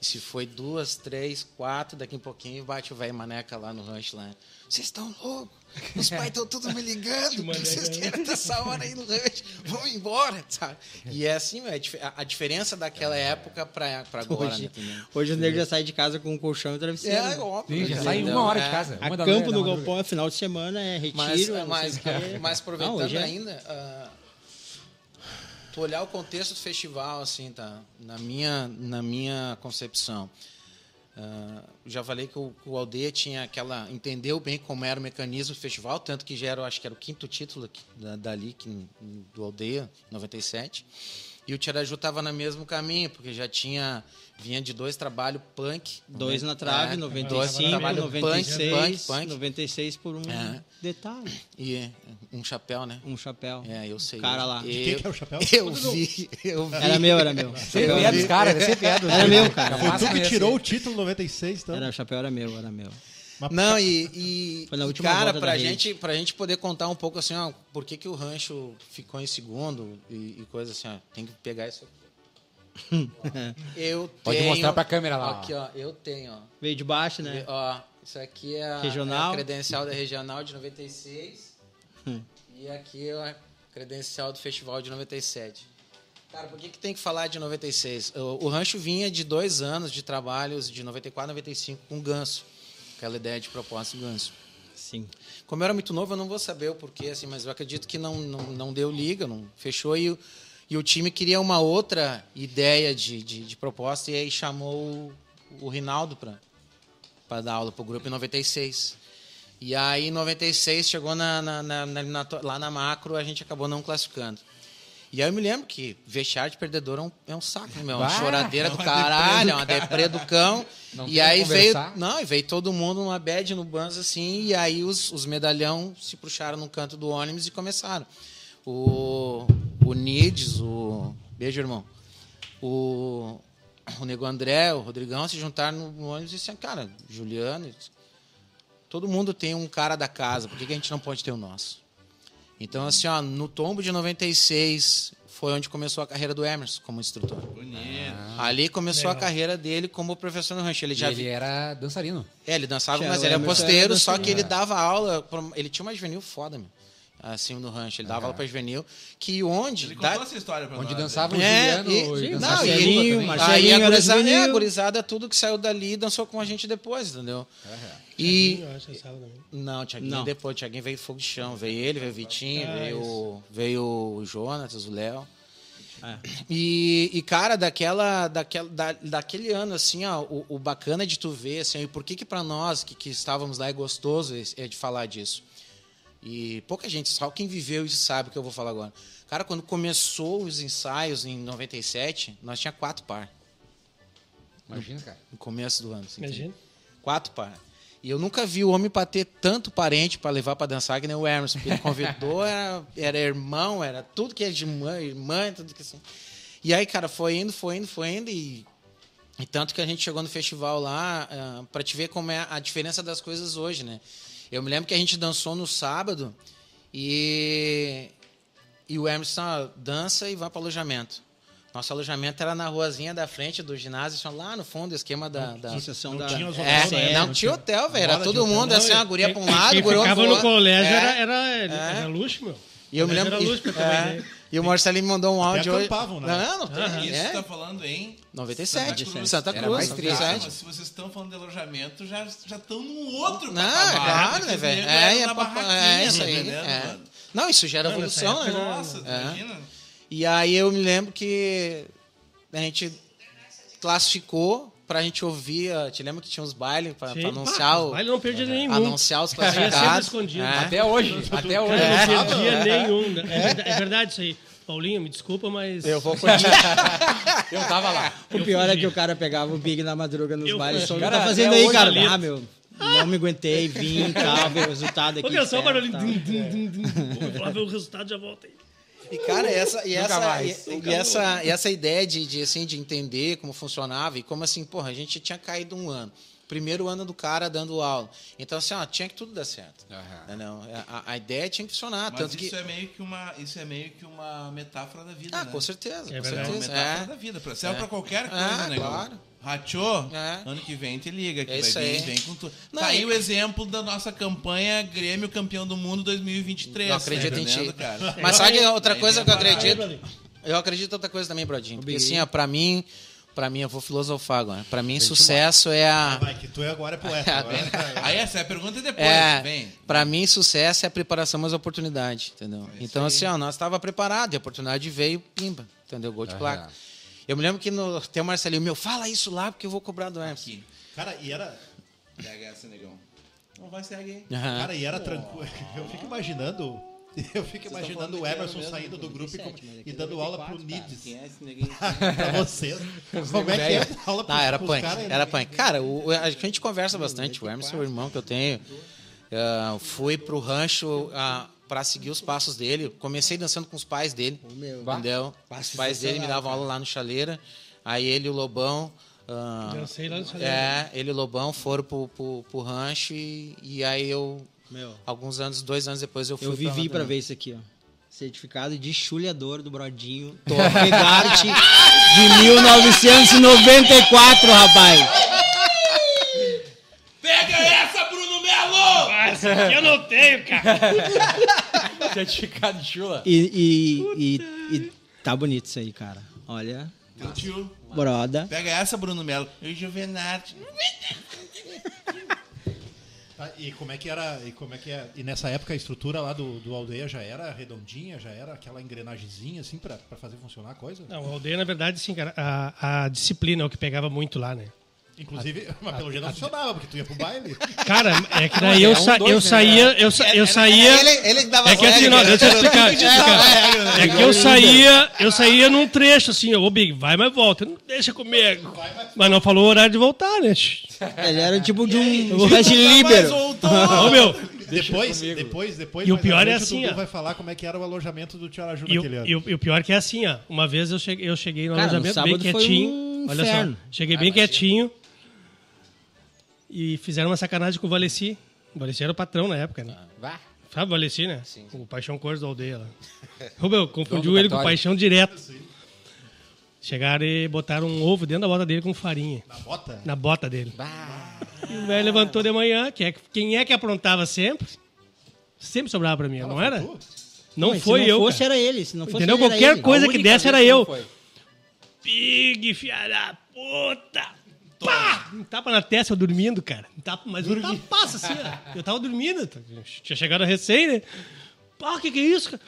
E se foi duas, três, quatro, daqui a pouquinho bate o velho maneca lá no rancho lá. Vocês estão loucos? Os pais estão tudo me ligando. O que vocês querem dessa hora aí no rancho? Vamos embora, sabe? E é assim, é, a, a diferença daquela época pra, pra agora, né? Hoje, entendeu? hoje o nego já sai de casa com um colchão e travesseiro. É, né? óbvio. Sim, já sai em uma hora de É. casa. Acampo manhã, no madruga. galpão é final de semana, é retiro. Mas, é mas, quê. mas aproveitando Não, é. ainda, ah, tu olhar o contexto do festival, assim, tá? Na minha, na minha concepção. Ah, já falei que o, o Aldeia tinha aquela. entendeu bem como era o mecanismo do festival, tanto que já era, acho que era o quinto título da, dali, que, do Aldeia, 97. E o Tiraju estava no mesmo caminho, porque já tinha. Vinha de dois trabalhos punk. Dois né? na trave, É, 95, dois trabalho 96, punk, punk, punk. 96 por um É. detalhe. E um chapéu, né? Um chapéu. É, eu sei. Cara lá. Eu, De quem que é o chapéu? Eu vi, eu vi. Era meu, era meu. Sempre é dos caras, sempre é dos Era meu, cara. Foi tu que tirou o título 96, então. Era, o chapéu era meu, era meu. Mas- Não, e, e, Foi na última cara, pra da rede. gente, pra gente poder contar um pouco assim, ó, por que, que o rancho ficou em segundo e, e coisa assim, ó, tem que pegar isso aqui. eu Pode tenho, mostrar pra câmera lá. Aqui, ó, eu tenho, ó. Veio de baixo, né? Ó, isso aqui é a, Regional. é a credencial da regional de 96 Hum. e aqui é a credencial do festival de 97. Cara, por que, que tem que falar de 96? O, o rancho vinha de dois anos de trabalhos de 94 a 95 com o Ganso. Aquela ideia de propósito Ganso. Sim. Como eu era muito novo, eu não vou saber o porquê, assim, mas eu acredito que não, não, não deu liga, não fechou e, e o time queria uma outra ideia de, de, de proposta e aí chamou o, Rinaldo para dar aula para o grupo em 96. E aí, em 96, chegou na, na, na, na, lá na macro, a gente acabou não classificando. E aí eu me lembro que vestiário de perdedor é um, é um saco, meu? Uma Bah, choradeira do uma caralho, é uma deprê do cão. Não e aí como veio. conversar. Não, e veio todo mundo numa bad no Banzo assim, e aí os, os medalhão se puxaram no canto do ônibus e começaram. O, o Nides, o. Beijo, irmão. O, o Nego André, o Rodrigão se juntaram no, no ônibus e disseram, cara, Juliano, todo mundo tem um cara da casa, por que, que a gente não pode ter o nosso? Então, assim, ó, no tombo de 96 foi onde começou a carreira do Emerson como instrutor. Bonito. Ali começou a Legal. carreira dele como professor no rancho. Ele já ele vi- era dançarino. é, ele dançava, Tinha- mas ele era Emerson posteiro, era só que ele dava aula. Ele tinha uma juvenil foda, meu. Assim, no rancho. Ele dava aula pra juvenil. Que onde. Ele contou essa história pra Onde nós. dançava o É, Juliano e- e, não, dançava e o. Marcelo- Aí a Marcelinho gurizada, é, a gurizada, tudo que saiu dali dançou com a gente depois, entendeu? E. Eu acho. Não, o Thiaguinho Não. depois. O Thiaguinho veio fogo de chão. Veio ele, veio o Vitinho, Ah, veio, veio o Jonatas, o Léo. É. E, e, cara, daquela, daquela, da, daquele ano, assim, ó, o, o bacana de tu ver, assim, e por que que pra nós que, que estávamos lá é gostoso é de falar disso. E pouca gente, só quem viveu isso sabe o que eu vou falar agora. Cara, quando começou os ensaios em 97, nós tinha quatro par. Imagina, cara. No começo do ano. assim, Imagina. Quatro par. E eu nunca vi o homem pra ter tanto parente pra levar pra dançar que nem o Hermes. Porque ele convidou, era, era irmão, era tudo que é de mãe, irmã, tudo que assim. E aí, cara, foi indo, foi indo, foi indo e. E tanto que a gente chegou no festival lá ah, pra te ver como é a diferença das coisas hoje, né? Eu me lembro que a gente dançou no sábado e. E o ah, dança e vai pro alojamento. Nosso alojamento era na ruazinha da frente do ginásio, lá no fundo, o esquema da. da- não da... tinha os é, né? não, Não tinha hotel, velho. Era todo hotel. mundo Não, assim, e- a guria pra um lado, guria ficava pro no outro. colégio É. era, era, É. era luxo, meu. E eu me lembro. Era luxo uma é. E o Marcelinho me mandou um áudio hoje. acampavam, né? Não, não, tem. Isso é, tá falando em 97, Santa Santa Cruz. Cruz. Era mais triste. Cruz, Ah, é. mas se vocês estão falando de alojamento, já já estão num outro Não, patamar, é claro, porque né, velho? É, eram é, na papo- barraquinha, é isso tá aí. entendendo, é. mano? Não, isso já era Não, nessa evolução, época né? era- Nossa, É. imagina. E aí eu me lembro que a gente classificou pra gente ouvir. Te lembra que tinha uns bailes pra, Sim. pra anunciar, Ah, o, Baile não perdia nenhum. anunciar os classificados. escondido. É. Até hoje. Até hoje. Cara, não É. perdia É. nenhum. É verdade, é verdade isso aí. Paulinho, me desculpa, mas. Eu vou continuar. Eu tava lá. O Eu pior é fugi. que o cara pegava o Big na madruga nos Eu bailes. Só Cara, tá fazendo aí, cara? Ah, meu. Não me aguentei, vim e tal, ver o resultado aqui. É só o dum. Vamos lá ver o resultado já volta aí. E, cara, essa, e, essa, mais. e, e essa, e essa ideia de, de, assim, de entender como funcionava e como assim, porra, a gente tinha caído um ano. Primeiro ano do cara dando aula. Então, assim, ó, tinha que tudo dar certo. Aham. Entendeu? A, a ideia tinha que funcionar. Mas tanto isso que. é meio que uma, isso é meio que uma metáfora da vida, Ah, né? com certeza. É com verdade. É uma certeza. metáfora É. da vida. Serve É. pra qualquer É, coisa, né? claro. Rachou? É. Ano que vem te liga, que É vai isso vir, aí. vem com tudo. Tá aí o exemplo da nossa campanha Grêmio Campeão do Mundo 2023. Não acredito tá em ti. cara? Mas sabe outra Aí coisa que eu acredito? Eu acredito em outra coisa também, Brodinho. Porque assim, ó, pra mim, pra mim, eu vou filosofar agora. Pra mim, sucesso é a. Vai, que tu agora é poeta. Agora. Aí essa é a pergunta depois, É, pra mim, sucesso é a preparação, mas a oportunidade, entendeu? É então, assim, ó, nós estava preparado e a oportunidade veio, pimba, entendeu? Gol de placa. Eu me lembro que no, tem o Marcelinho, meu, fala isso lá porque eu vou cobrar do Hermes. Aqui. Cara, e era, Pega essa, negão. Não vai segue aí. Aham. cara, e era tranquilo. Eu fico imaginando. Eu fico imaginando o Emerson saindo do grupo e, com- e dando aula pro Nides. Quem é esse neguinho? pra vocês. Como é que é aula Não, era pros punk. caras? Era punk. Cara, o- a gente conversa bastante. O Hermes é o irmão que eu tenho. Ah, fui pro rancho ah, pra seguir os passos dele. Comecei dançando com os pais dele. meu. Entendeu? Os pais dele me davam aula lá no Chaleira. Aí ele e o Lobão. ah, Dancei lá no Chaleira. É, ele e o Lobão foram pro, pro, pro rancho e, e aí eu, Meu, alguns anos, dois anos depois, eu fui eu vivi também. ver isso aqui, ó. Certificado de chulhador do Brodinho. Regarte de 1994, rapaz. Pega essa, Bruno Melo! Essa aqui eu não tenho, cara. Certificado de chula. E, e, e, e tá bonito isso aí, cara. Olha, Curtiu? broda. Pega essa, Bruno Melo. E o Juvenarte. Tá, e como é que era? E como é que é? E nessa época a estrutura lá do, do aldeia já era redondinha, já era aquela engrenagemzinha assim pra, pra fazer funcionar a coisa? Não, a aldeia, na verdade, sim, cara. A, a disciplina é o que pegava muito lá, né? Inclusive, mas pelo jeito não funcionava, porque tu ia pro baile. Cara, é que daí eu, um, sa- dois, eu né? saía. Eu, sa- eu saía. Ele, ele que dava É que assim, não, deixa eu explicar. deixa eu explicar. É que eu saía, eu saía num trecho assim, ô Big, vai, mas volta. Não deixa comigo. Mas não falou o horário de voltar, né? Ele era tipo de um espécie de líbero. Ô, meu, Depois, depois, depois. E o pior é assim, o Dudu vai falar como é que era o alojamento do Tio Araju e, o- naquele ano. e o- e o pior que é assim, ó. Uma vez eu cheguei, eu cheguei no Cara, no alojamento bem quietinho. um olha só, cheguei bem quietinho. E fizeram uma sacanagem com o Valeci. O Valeci era o patrão na época, né? Vá. Sabe o Valeci, né? Sim. O Paixão Cores da aldeia lá. Ô, meu, confundiu ele com o. Paixão direto. Chegaram e botaram um ovo dentro da bota dele com farinha. Na bota? Na bota dele. Vá. E o velho levantou de manhã, que é, quem é que aprontava sempre? Sempre sobrava pra mim, não era? Tu? Não Mas foi se não eu. fosse, cara. era ele. Se não fosse Entendeu? Qualquer ele. coisa A que desse era que eu. Pig, filha da puta! Pá! Um tapa na testa, eu dormindo, cara. Um tapa, mas um tapaço assim, ó. Eu tava dormindo. Tinha chegado recém, né? Pá, o que que é isso, cara?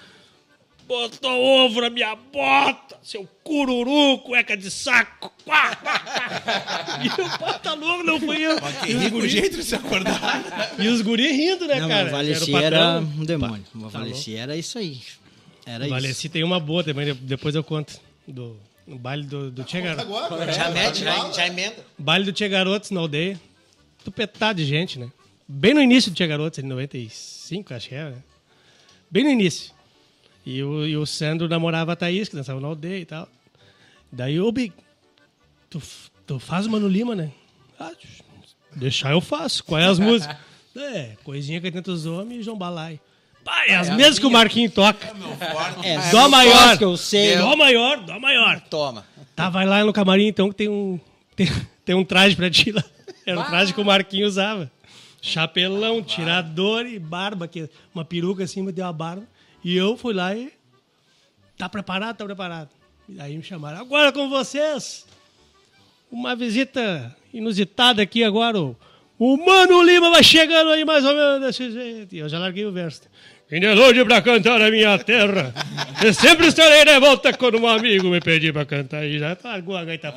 Botou ovo na minha bota, seu cururu, cueca de saco. Quá, quá, quá. E o pá, tá louco, não fui eu. Mas que E os guri- jeito de se acordar. E os guri rindo, né, Não, cara? mas o Valeci o era, um demônio. O Tá Valeci era isso aí. Era O isso. Valeci tem uma boa também, depois eu conto. Do, no baile do, do Tia Garoto. Agora, Já é, mete, já, já emenda. Baile do Tia Garotos na aldeia. Tupetado de gente, né? Bem no início do Tia Garotos, em 95, acho que era. né? Bem no início. E o, e o Sandro namorava a Thaís, que dançava na aldeia e tal. Daí, ô Big, tu, tu faz o Mano Lima, né? Ah, deixar eu faço. Qual é as músicas? É, Coisinha que tenta os homens e João Balai. Pai, é as mesmas que o Marquinhos toca. Meu forte. É, Dó maior. que eu sei. Dó maior, dó maior. Toma. Tá, vai lá no camarim então que tem um, tem, tem um traje pra ti lá. Era o traje que o Marquinhos usava. Chapelão, tirador e barba, que uma peruca assim, deu a barba. E eu fui lá e. Tá preparado? Tá preparado. E aí me chamaram. Agora com vocês! Uma visita inusitada aqui agora. O, o Mano Lima vai chegando aí mais ou menos desse jeito. E eu já larguei o verso. Vim de longe pra cantar a minha terra. Eu sempre estarei de volta quando um amigo me pedir pra cantar. E já largou a gaita.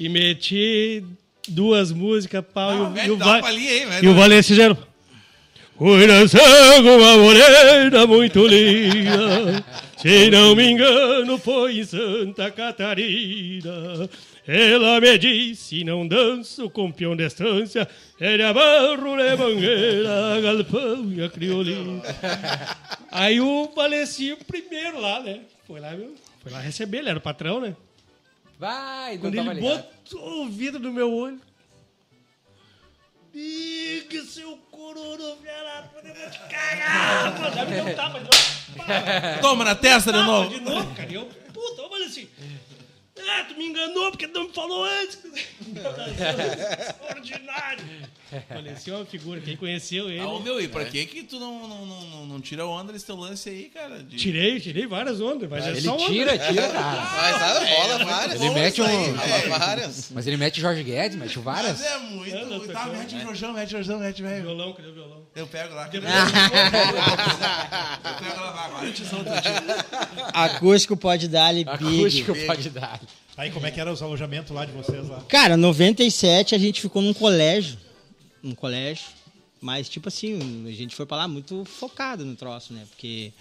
E meti duas músicas, pau. e o- Ah, e velho, o, Va- aí, velho. e o. Fui dançando uma morena muito linda. Se não me engano, foi em Santa Catarina. Ela me disse: não danço com peão de estância. Era barro de mangueira, galpão e a criolina. Aí o Valência primeiro lá, né? Foi lá, meu, foi lá receber, ele era o patrão, né? Vai, não Quando tava ele ligado. botou o vidro no meu olho. Big, seu cururu, velado, eu vou te cagar, mano. Já me deu um tapa de novo. Toma na testa de novo. de novo, cara. E eu, puta, falei assim. Ah, tu me enganou porque tu não me falou antes. Ordinário. Falei assim, ó, uma figura. Quem conheceu ele. Ah, ô, meu, e pra que que tu não, não, não, não, tira onda desse teu lance aí, cara? De... Tirei, tirei várias ondas. Mas é Ele só onda. tira, tira, cara. Mas ah, rola várias. Ele mete um. Várias. Mas ele mete Jorge Guedes, mete várias. Mas é muito. Não, não, tá, mete o Jorjão, mete o Jorjão, mete, velho. Violão, cadê o violão? Eu pego lá. Eu Ah. pego lá, agora eu te solto. eu te- Acústico pode dar ali, Big. Acústico pode dar. Aí, como é que eram os alojamentos lá de vocês lá? Cara, 97 a gente ficou num colégio. Num colégio. Mas, tipo assim, a gente foi pra lá muito focado no troço, né? Porque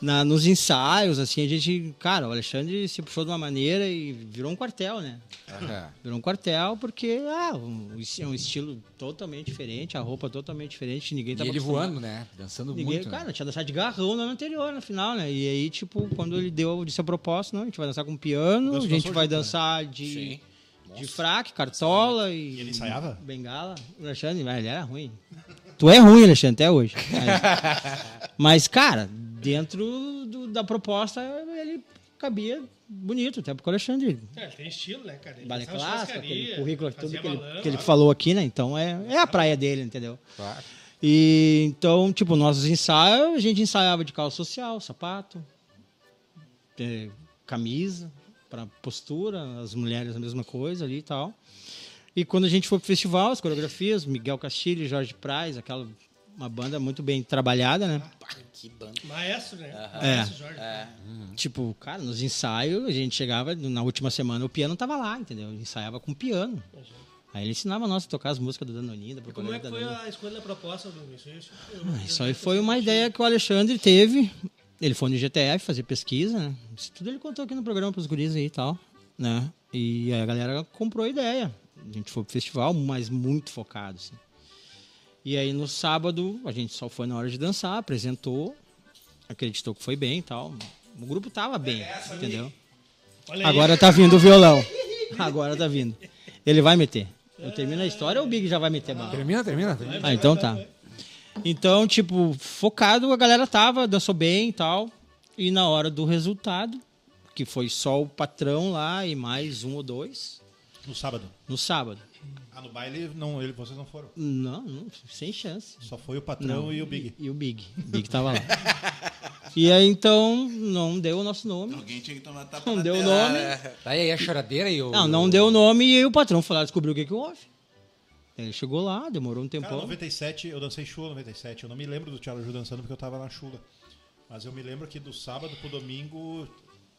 na, nos ensaios, assim, a gente. Cara, o Alexandre se puxou de uma maneira e virou um quartel, né? Aham. Virou um quartel porque, ah, um, é um estilo totalmente diferente, a roupa totalmente diferente, ninguém E tava ele acostumado. voando, né? Dançando Ninguém, muito. cara, né? tinha dançado de garrão no ano anterior, na final, né? E aí, tipo, quando ele deu disse a proposta, não, a gente vai dançar com piano, Dançou a gente junto, vai né? dançar de, Sim. de fraque, cartola e. E ele ensaiava? Bengala. O Alexandre, mas ele era ruim. Tu é ruim, Alexandre, até hoje. Mas, mas, cara, dentro do- da proposta, ele cabia bonito, até porque o Alexandre. É, tem estilo, né, cara? Ele Balé dançava clássico, aquele currículo, tudo que ele, balão, que ele falou aqui, né? Então é, é a praia dele, entendeu? Claro. E então, tipo, nossos ensaios, a gente ensaiava de calça social, sapato, eh, camisa, para postura, as mulheres a mesma coisa ali e tal. E quando a gente foi pro festival, as coreografias, Miguel Castilho, Jorge Praz, aquela uma banda muito bem trabalhada, né? Que banda. Maestro, né? É. Maestro Jorge. Tipo, cara, nos ensaios, a gente chegava, na última semana o piano tava lá, entendeu? Ensaiava com piano. Aí ele ensinava nós a tocar as músicas do Danoninho, da E como é propaganda que da foi Danoninho. a escolha da proposta do isso? isso eu- Ah, Isso aí foi uma ideia que o Alexandre teve. Ele foi no GTF fazer pesquisa, né? Isso tudo ele contou aqui no programa pros guris aí e tal, né? E aí a galera comprou a ideia. A gente foi pro festival, mas muito focado, assim. E aí no sábado, a gente só foi na hora de dançar, apresentou, acreditou que foi bem e tal. O grupo tava bem, entendeu? Olha aí. Agora tá vindo o violão. Agora tá vindo. Ele vai meter. Eu termino a história ou o Big já vai meter bala? Termina, termina. termina. Ah, então tá. Então, tipo, focado, a galera tava, dançou bem e tal. E na hora do resultado, que foi só o patrão lá e mais um ou dois, No sábado. no sábado. Ah, no baile não, ele, vocês não foram. Não, não sem chance. Só foi o patrão e o Big. E, o Big. O Big tava lá. e aí, então, não deu o nosso nome. Alguém tinha que tomar tapa Não deu o nome. Tá aí a choradeira e o. Não, não deu o nome e aí o patrão foi lá descobriu o que que houve. Ele chegou lá, demorou um Cara, tempão. 97, eu dancei chula 97. Eu não me lembro do Thiago Ju dançando porque eu tava na chula. Mas eu me lembro que do sábado pro domingo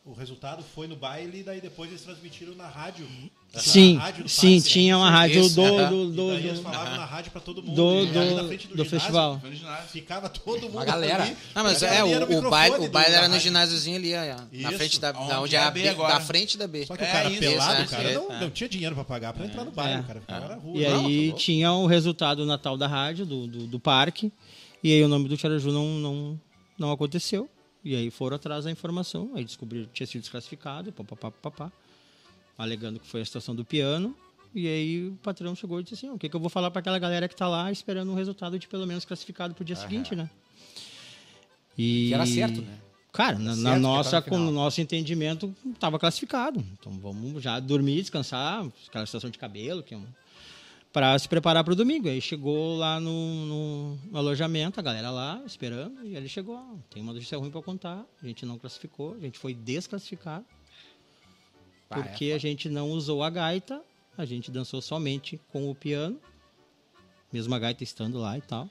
o resultado foi no baile e daí depois eles transmitiram na rádio. Sim, Na rádio do sim, tinha uma rádio Isso, do, do, E do, daí eles do, falavam na rádio pra todo mundo. do, na do, frente do, do ginásio, festival. Ficava todo mundo. galera. ali, Não, mas é, o, o baile, o do- baile era no ginásiozinho ali, ó, na Isso. frente da, da Onde é é a a B B, agora. da frente da B. Só que É o cara isso, pelado, é, o cara é, não, é. não tinha dinheiro pra pagar pra entrar no baile, É. o cara ficava na rua. E Não, tá aí louco. tinha o resultado na tal da rádio, do, do, do parque, e aí o nome do Tiaraju não, não, não aconteceu. E aí foram atrás da informação, aí descobriram que tinha sido desclassificado, papapá, papapá, alegando que foi a situação do piano. E aí o patrão chegou e disse assim, o que, que eu vou falar para aquela galera que tá lá esperando um resultado de pelo menos classificado pro dia seguinte, né? E... Que era certo, né? Cara, na, na nossa, com o nosso entendimento, estava classificado. Então vamos já dormir, descansar, aquela situação de cabelo, que é um, para se preparar para o domingo. Aí chegou lá no, no- no alojamento, a galera lá esperando, e ele chegou. tem uma notícia ruim para contar. A gente não classificou, a gente foi desclassificado Ah, é porque a gente não usou a gaita, a gente dançou somente com o piano, mesmo a gaita estando lá e tal.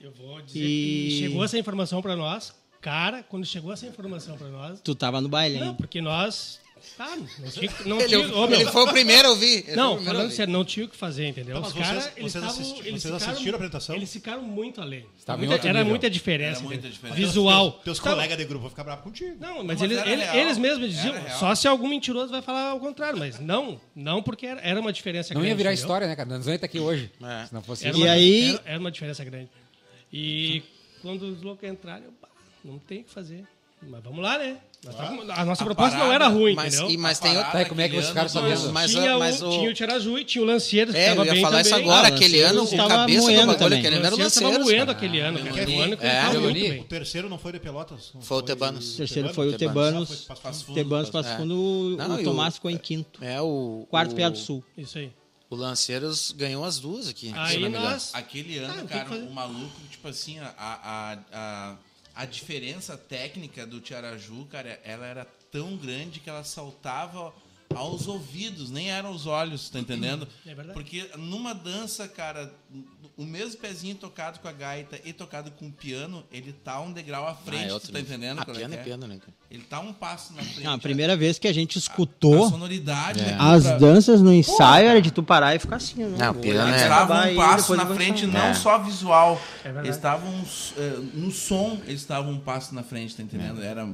Eu vou dizer E- que chegou essa informação pra nós. Cara, quando chegou essa informação pra nós. Tu tava no baile, Não, hein? porque nós. Ah, não tinha, não Ele, tinha, meu, ele foi o primeiro a ouvir. o Não, primeiro falando sério, não tinha o que fazer, entendeu? Tá, mas Os caras, vocês- eles vocês assisti- eles vocês ficaram- assistiram a apresentação? Eles ficaram muito além. Estava em Muita- era nível. muita diferença. Era muita diferença. Visual. Teus Tava- colegas de grupo vão ficar bravos contigo. Não, mas, mas eles, era ele- real. eles mesmos diziam, só se algum mentiroso vai falar ao contrário, mas não, não porque era, era uma diferença Não grande. ia virar entendeu? história, né, cara? Nós não ia aqui hoje. É. Se não fosse Era isso. uma, E aí- Era, era uma diferença grande. E quando os loucos entraram, eu, pá, não tem o que fazer. Mas vamos lá, né? Tava- a nossa A proposta não parada, era ruim, Mas, entendeu? e, mas tem parada outra. Tá, como é que vocês ficaram sabendo? Mas, tinha, mas o, o- tinha o Tirazu e tinha o Lanceiros, que É, eu estava ia bem falar isso também. agora. Ah, aquele ano, o cabeça do bagulho, também. aquele ano era o Lanceiros estava moendo aquele ano, cara. O ano que É, eu muito li. bem. O terceiro não foi de Pelotas? não Foi o Tebanos. O terceiro foi o Tebanos. Tebanos. Ah, foi Passo Passo Fundo. É. O, Não, o- Tomás ficou em quinto. É o. Quarto o, Piá do Sul. Isso aí. O Lanceiros ganhou as duas aqui. Aí não nós... Aquele Ah, ano, cara, o maluco, tipo assim, a, a, diferença técnica do Tiaraju, cara, ela era tão grande que ela saltava aos ouvidos, nem eram os olhos, tá entendendo? É verdade. Porque numa dança, cara, o mesmo pezinho tocado com a gaita e tocado com o piano, ele tá um degrau à Ah, frente, é tu tá entendendo? Ah, qual piano é que piano, né? Ele tá um passo na frente. Não, a primeira vez que a gente a, escutou a sonoridade, né, as pra- danças no ensaio era de tu parar e ficar assim, né? Não, piano Eles é- estavam Acabar um passo na frente, não É. só visual. É verdade. eles estavam eh, no som, eles estavam um passo na frente, tá entendendo? Era,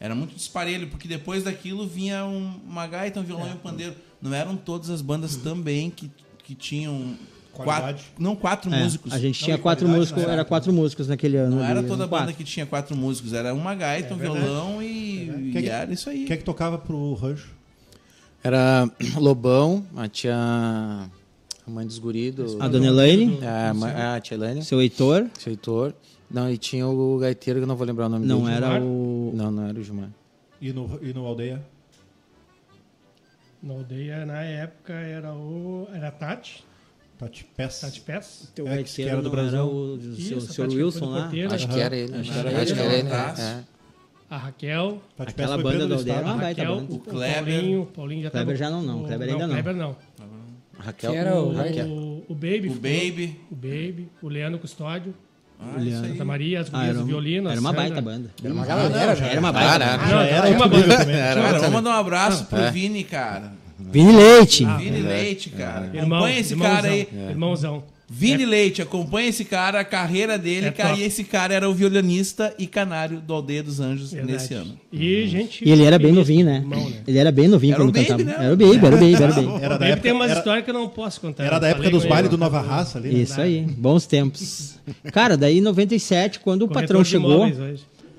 era muito disparelho, porque depois daquilo vinha um- uma gaita, um violão e um pandeiro. Não eram todas as bandas também que, que tinham Qualidade. quatro, não quatro É, músicos. a gente Não, tinha e quatro músicos, né? era quatro músicos naquele ano. Não ali, era eram toda banda que tinha quatro músicos, era uma gaita, É um verdade. violão e, Quem e que- era isso aí. Quem é que tocava pro rancho? Era Lobão, a tia. A mãe dos guridos. A dona Elaine, A, mãe- a tia Helene, seu Heitor, seu Heitor. Não, e tinha o gaiteiro que eu não vou lembrar o nome não dele. era Gilmar? o... Não, não era o Gilmar. E no, e no Aldeia? Na aldeia, na época, era o... Era a Tati, Tati Pés. Tati Pés. Teu É, que gaiteiro era do não Brasil. era o, o seu, Wilson lá? porteiro. Acho que era ele. Acho né? que era Acho ele, que era ele. né? é. A Raquel, Tati Aquela banda da do aldeia era uma baita Raquel, banda. O Kleber. Paulinho, Paulinho já Kleber já não, não, o- Kleber ainda não. Kleber não. Raquel. Quem era o- O, Raquel? o, o Baby. O Baby. O Baby, o Leandro Custódio, Ah. Santa Maria, as Ah, gurias era, do um- violino. a era uma baita banda. Era uma galera, já. Era uma baita banda. Não, era uma banda. também. Cara, vamos mandar um abraço Ah, pro É. Vini, cara. Vini Leite. Vini Leite, cara. Irmão, Acompanha esse irmãozão, cara aí. Irmãozão. Vini Leite, acompanha esse cara, a carreira dele, É cara. top. E esse cara era o violinista e canário do Aldeia dos Anjos Verdade. nesse ano. E, gente. E ele era bem novinho, né? irmão, né? Ele era bem novinho Era quando Baby, cantava. né? Era o Baby, era o Baby, era o Baby. Era da época, tem umas era, histórias que eu não posso contar. era da Eu época dos bailes do Nova Raça ali, né? Isso aí, bons tempos. Cara, daí em 97, quando o Corretor patrão chegou,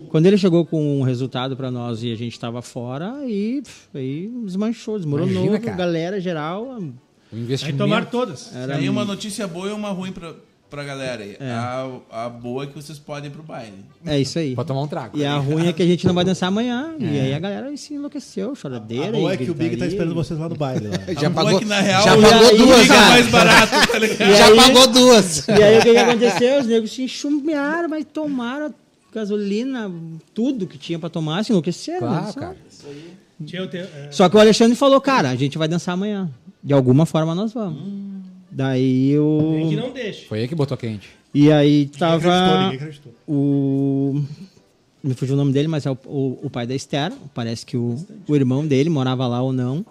quando ele chegou com um resultado pra nós e a gente tava fora, aí, pff, aí desmanchou, desmoronou, Imagina, galera geral. O Aí investimento. tomaram todas. Era Aí uma notícia boa e uma ruim pra, pra galera aí. É. A, a boa é que vocês podem ir pro baile. É isso aí. Pode tomar um trago. E a ruim é que a gente não vai dançar amanhã. E aí a galera se enlouqueceu, choradeira. A boa é que o Big tá esperando vocês lá no baile. Lá. Já a boa pagou, é que na real já o pagou aí, duas, cara. mais barato, tá ligado? E Já aí- pagou duas. E aí o que, que aconteceu? Os negros se enxumearam, mas tomaram gasolina, tudo que tinha pra tomar, se enlouqueceram. Claro, né? Cara. É, Só que o Alexandre falou, cara, a gente vai dançar amanhã. De alguma forma nós vamos. Daí tem o. que não deixa. Foi aí que botou quente. E aí Ninguém acreditou, tava ninguém acreditou. o. me fugiu o nome dele, mas é o, o, o pai da Esther. Parece que o, o irmão dele morava lá ou não.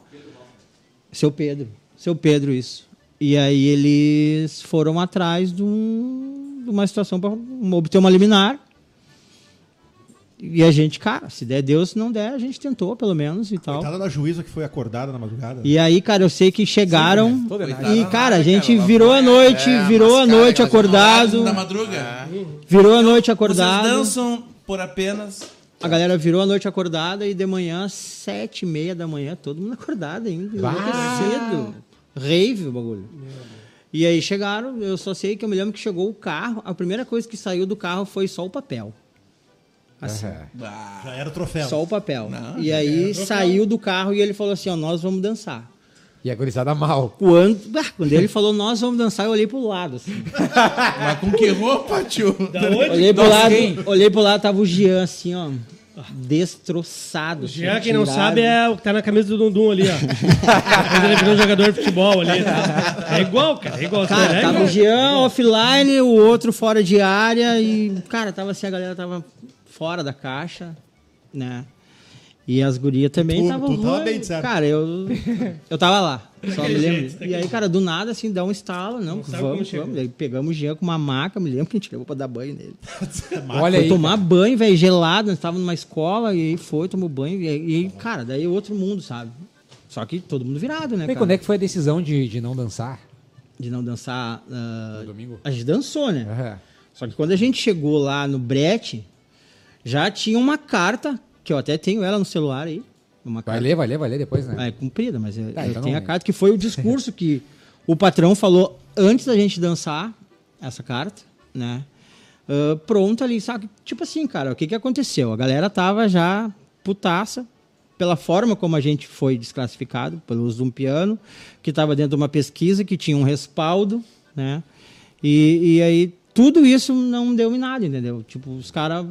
Seu Pedro. Seu Pedro, isso. E aí eles foram atrás de, um- de uma situação para obter uma liminar. E a gente, cara, se der Deus, se não der, a gente tentou pelo menos e tal. Coitada da juíza que foi acordada na madrugada. E aí, cara, eu sei que chegaram. Toda errada. E, cara, a gente cara, virou a noite, é, virou a noite aquelas acordado. Da madruga. Virou a noite Vocês acordado. dançam por apenas. A galera virou a noite acordada e de manhã, sete e meia da manhã, todo mundo acordado ainda. Enlouquecido. Rave o bagulho. E aí chegaram, eu só sei que eu me lembro que chegou o carro, a primeira coisa que saiu do carro foi só o papel. Assim. Bah, Já era o troféu. só o papel. Não, e aí saiu do carro e ele falou assim, ó, nós vamos dançar. E a gurizada mal. Quando, ah, quando ele falou, nós vamos dançar, eu olhei pro lado, assim. mas com que roupa, tio? Da onde? Olhei pro Nossa, lado, quem? olhei pro lado, tava o Jean assim, ó, destroçado. O Jean, assim, quem não sabe, é o que tá na camisa do Dundum ali, ó. Quando ele virou jogador de futebol ali. tá? É igual, cara. É igual. Cara, é tava igual. o Jean offline, o outro fora de área e, cara, tava assim, a galera tava fora da caixa, né? E as gurias também estavam tu tava bem. Cara, eu eu tava lá, só me lembro. E aí, cara, do nada assim, dá um estalo, não, como vamos, vamos. Aí pegamos o Jean com uma maca, me lembro que a gente levou pra dar banho nele. Olha foi aí. tomar banho, velho, gelado, nós tava numa escola e aí foi, tomou banho e, aí- e cara, daí outro mundo, sabe? Só que todo mundo virado, né, E cara? quando é que foi a decisão de, de não dançar De não dançar ah, no domingo? a gente dançou, né? Aham. Só que quando a gente chegou lá no brete, já tinha uma carta, que eu até tenho ela no celular aí. Uma Vai carta. ler, vai ler, vai ler depois, né? Ah, é comprida, mas eu, Tá, eu então tenho não a lê. carta, que foi o discurso que o patrão falou antes da gente dançar essa carta, né? Ah, pronto ali, sabe? Tipo assim, cara, o que, que aconteceu? A galera tava já putaça pela forma como a gente foi desclassificado, pelo uso de um piano, que estava dentro de uma pesquisa, que tinha um respaldo, né? E, e aí tudo isso não deu em nada, entendeu? Tipo, os caras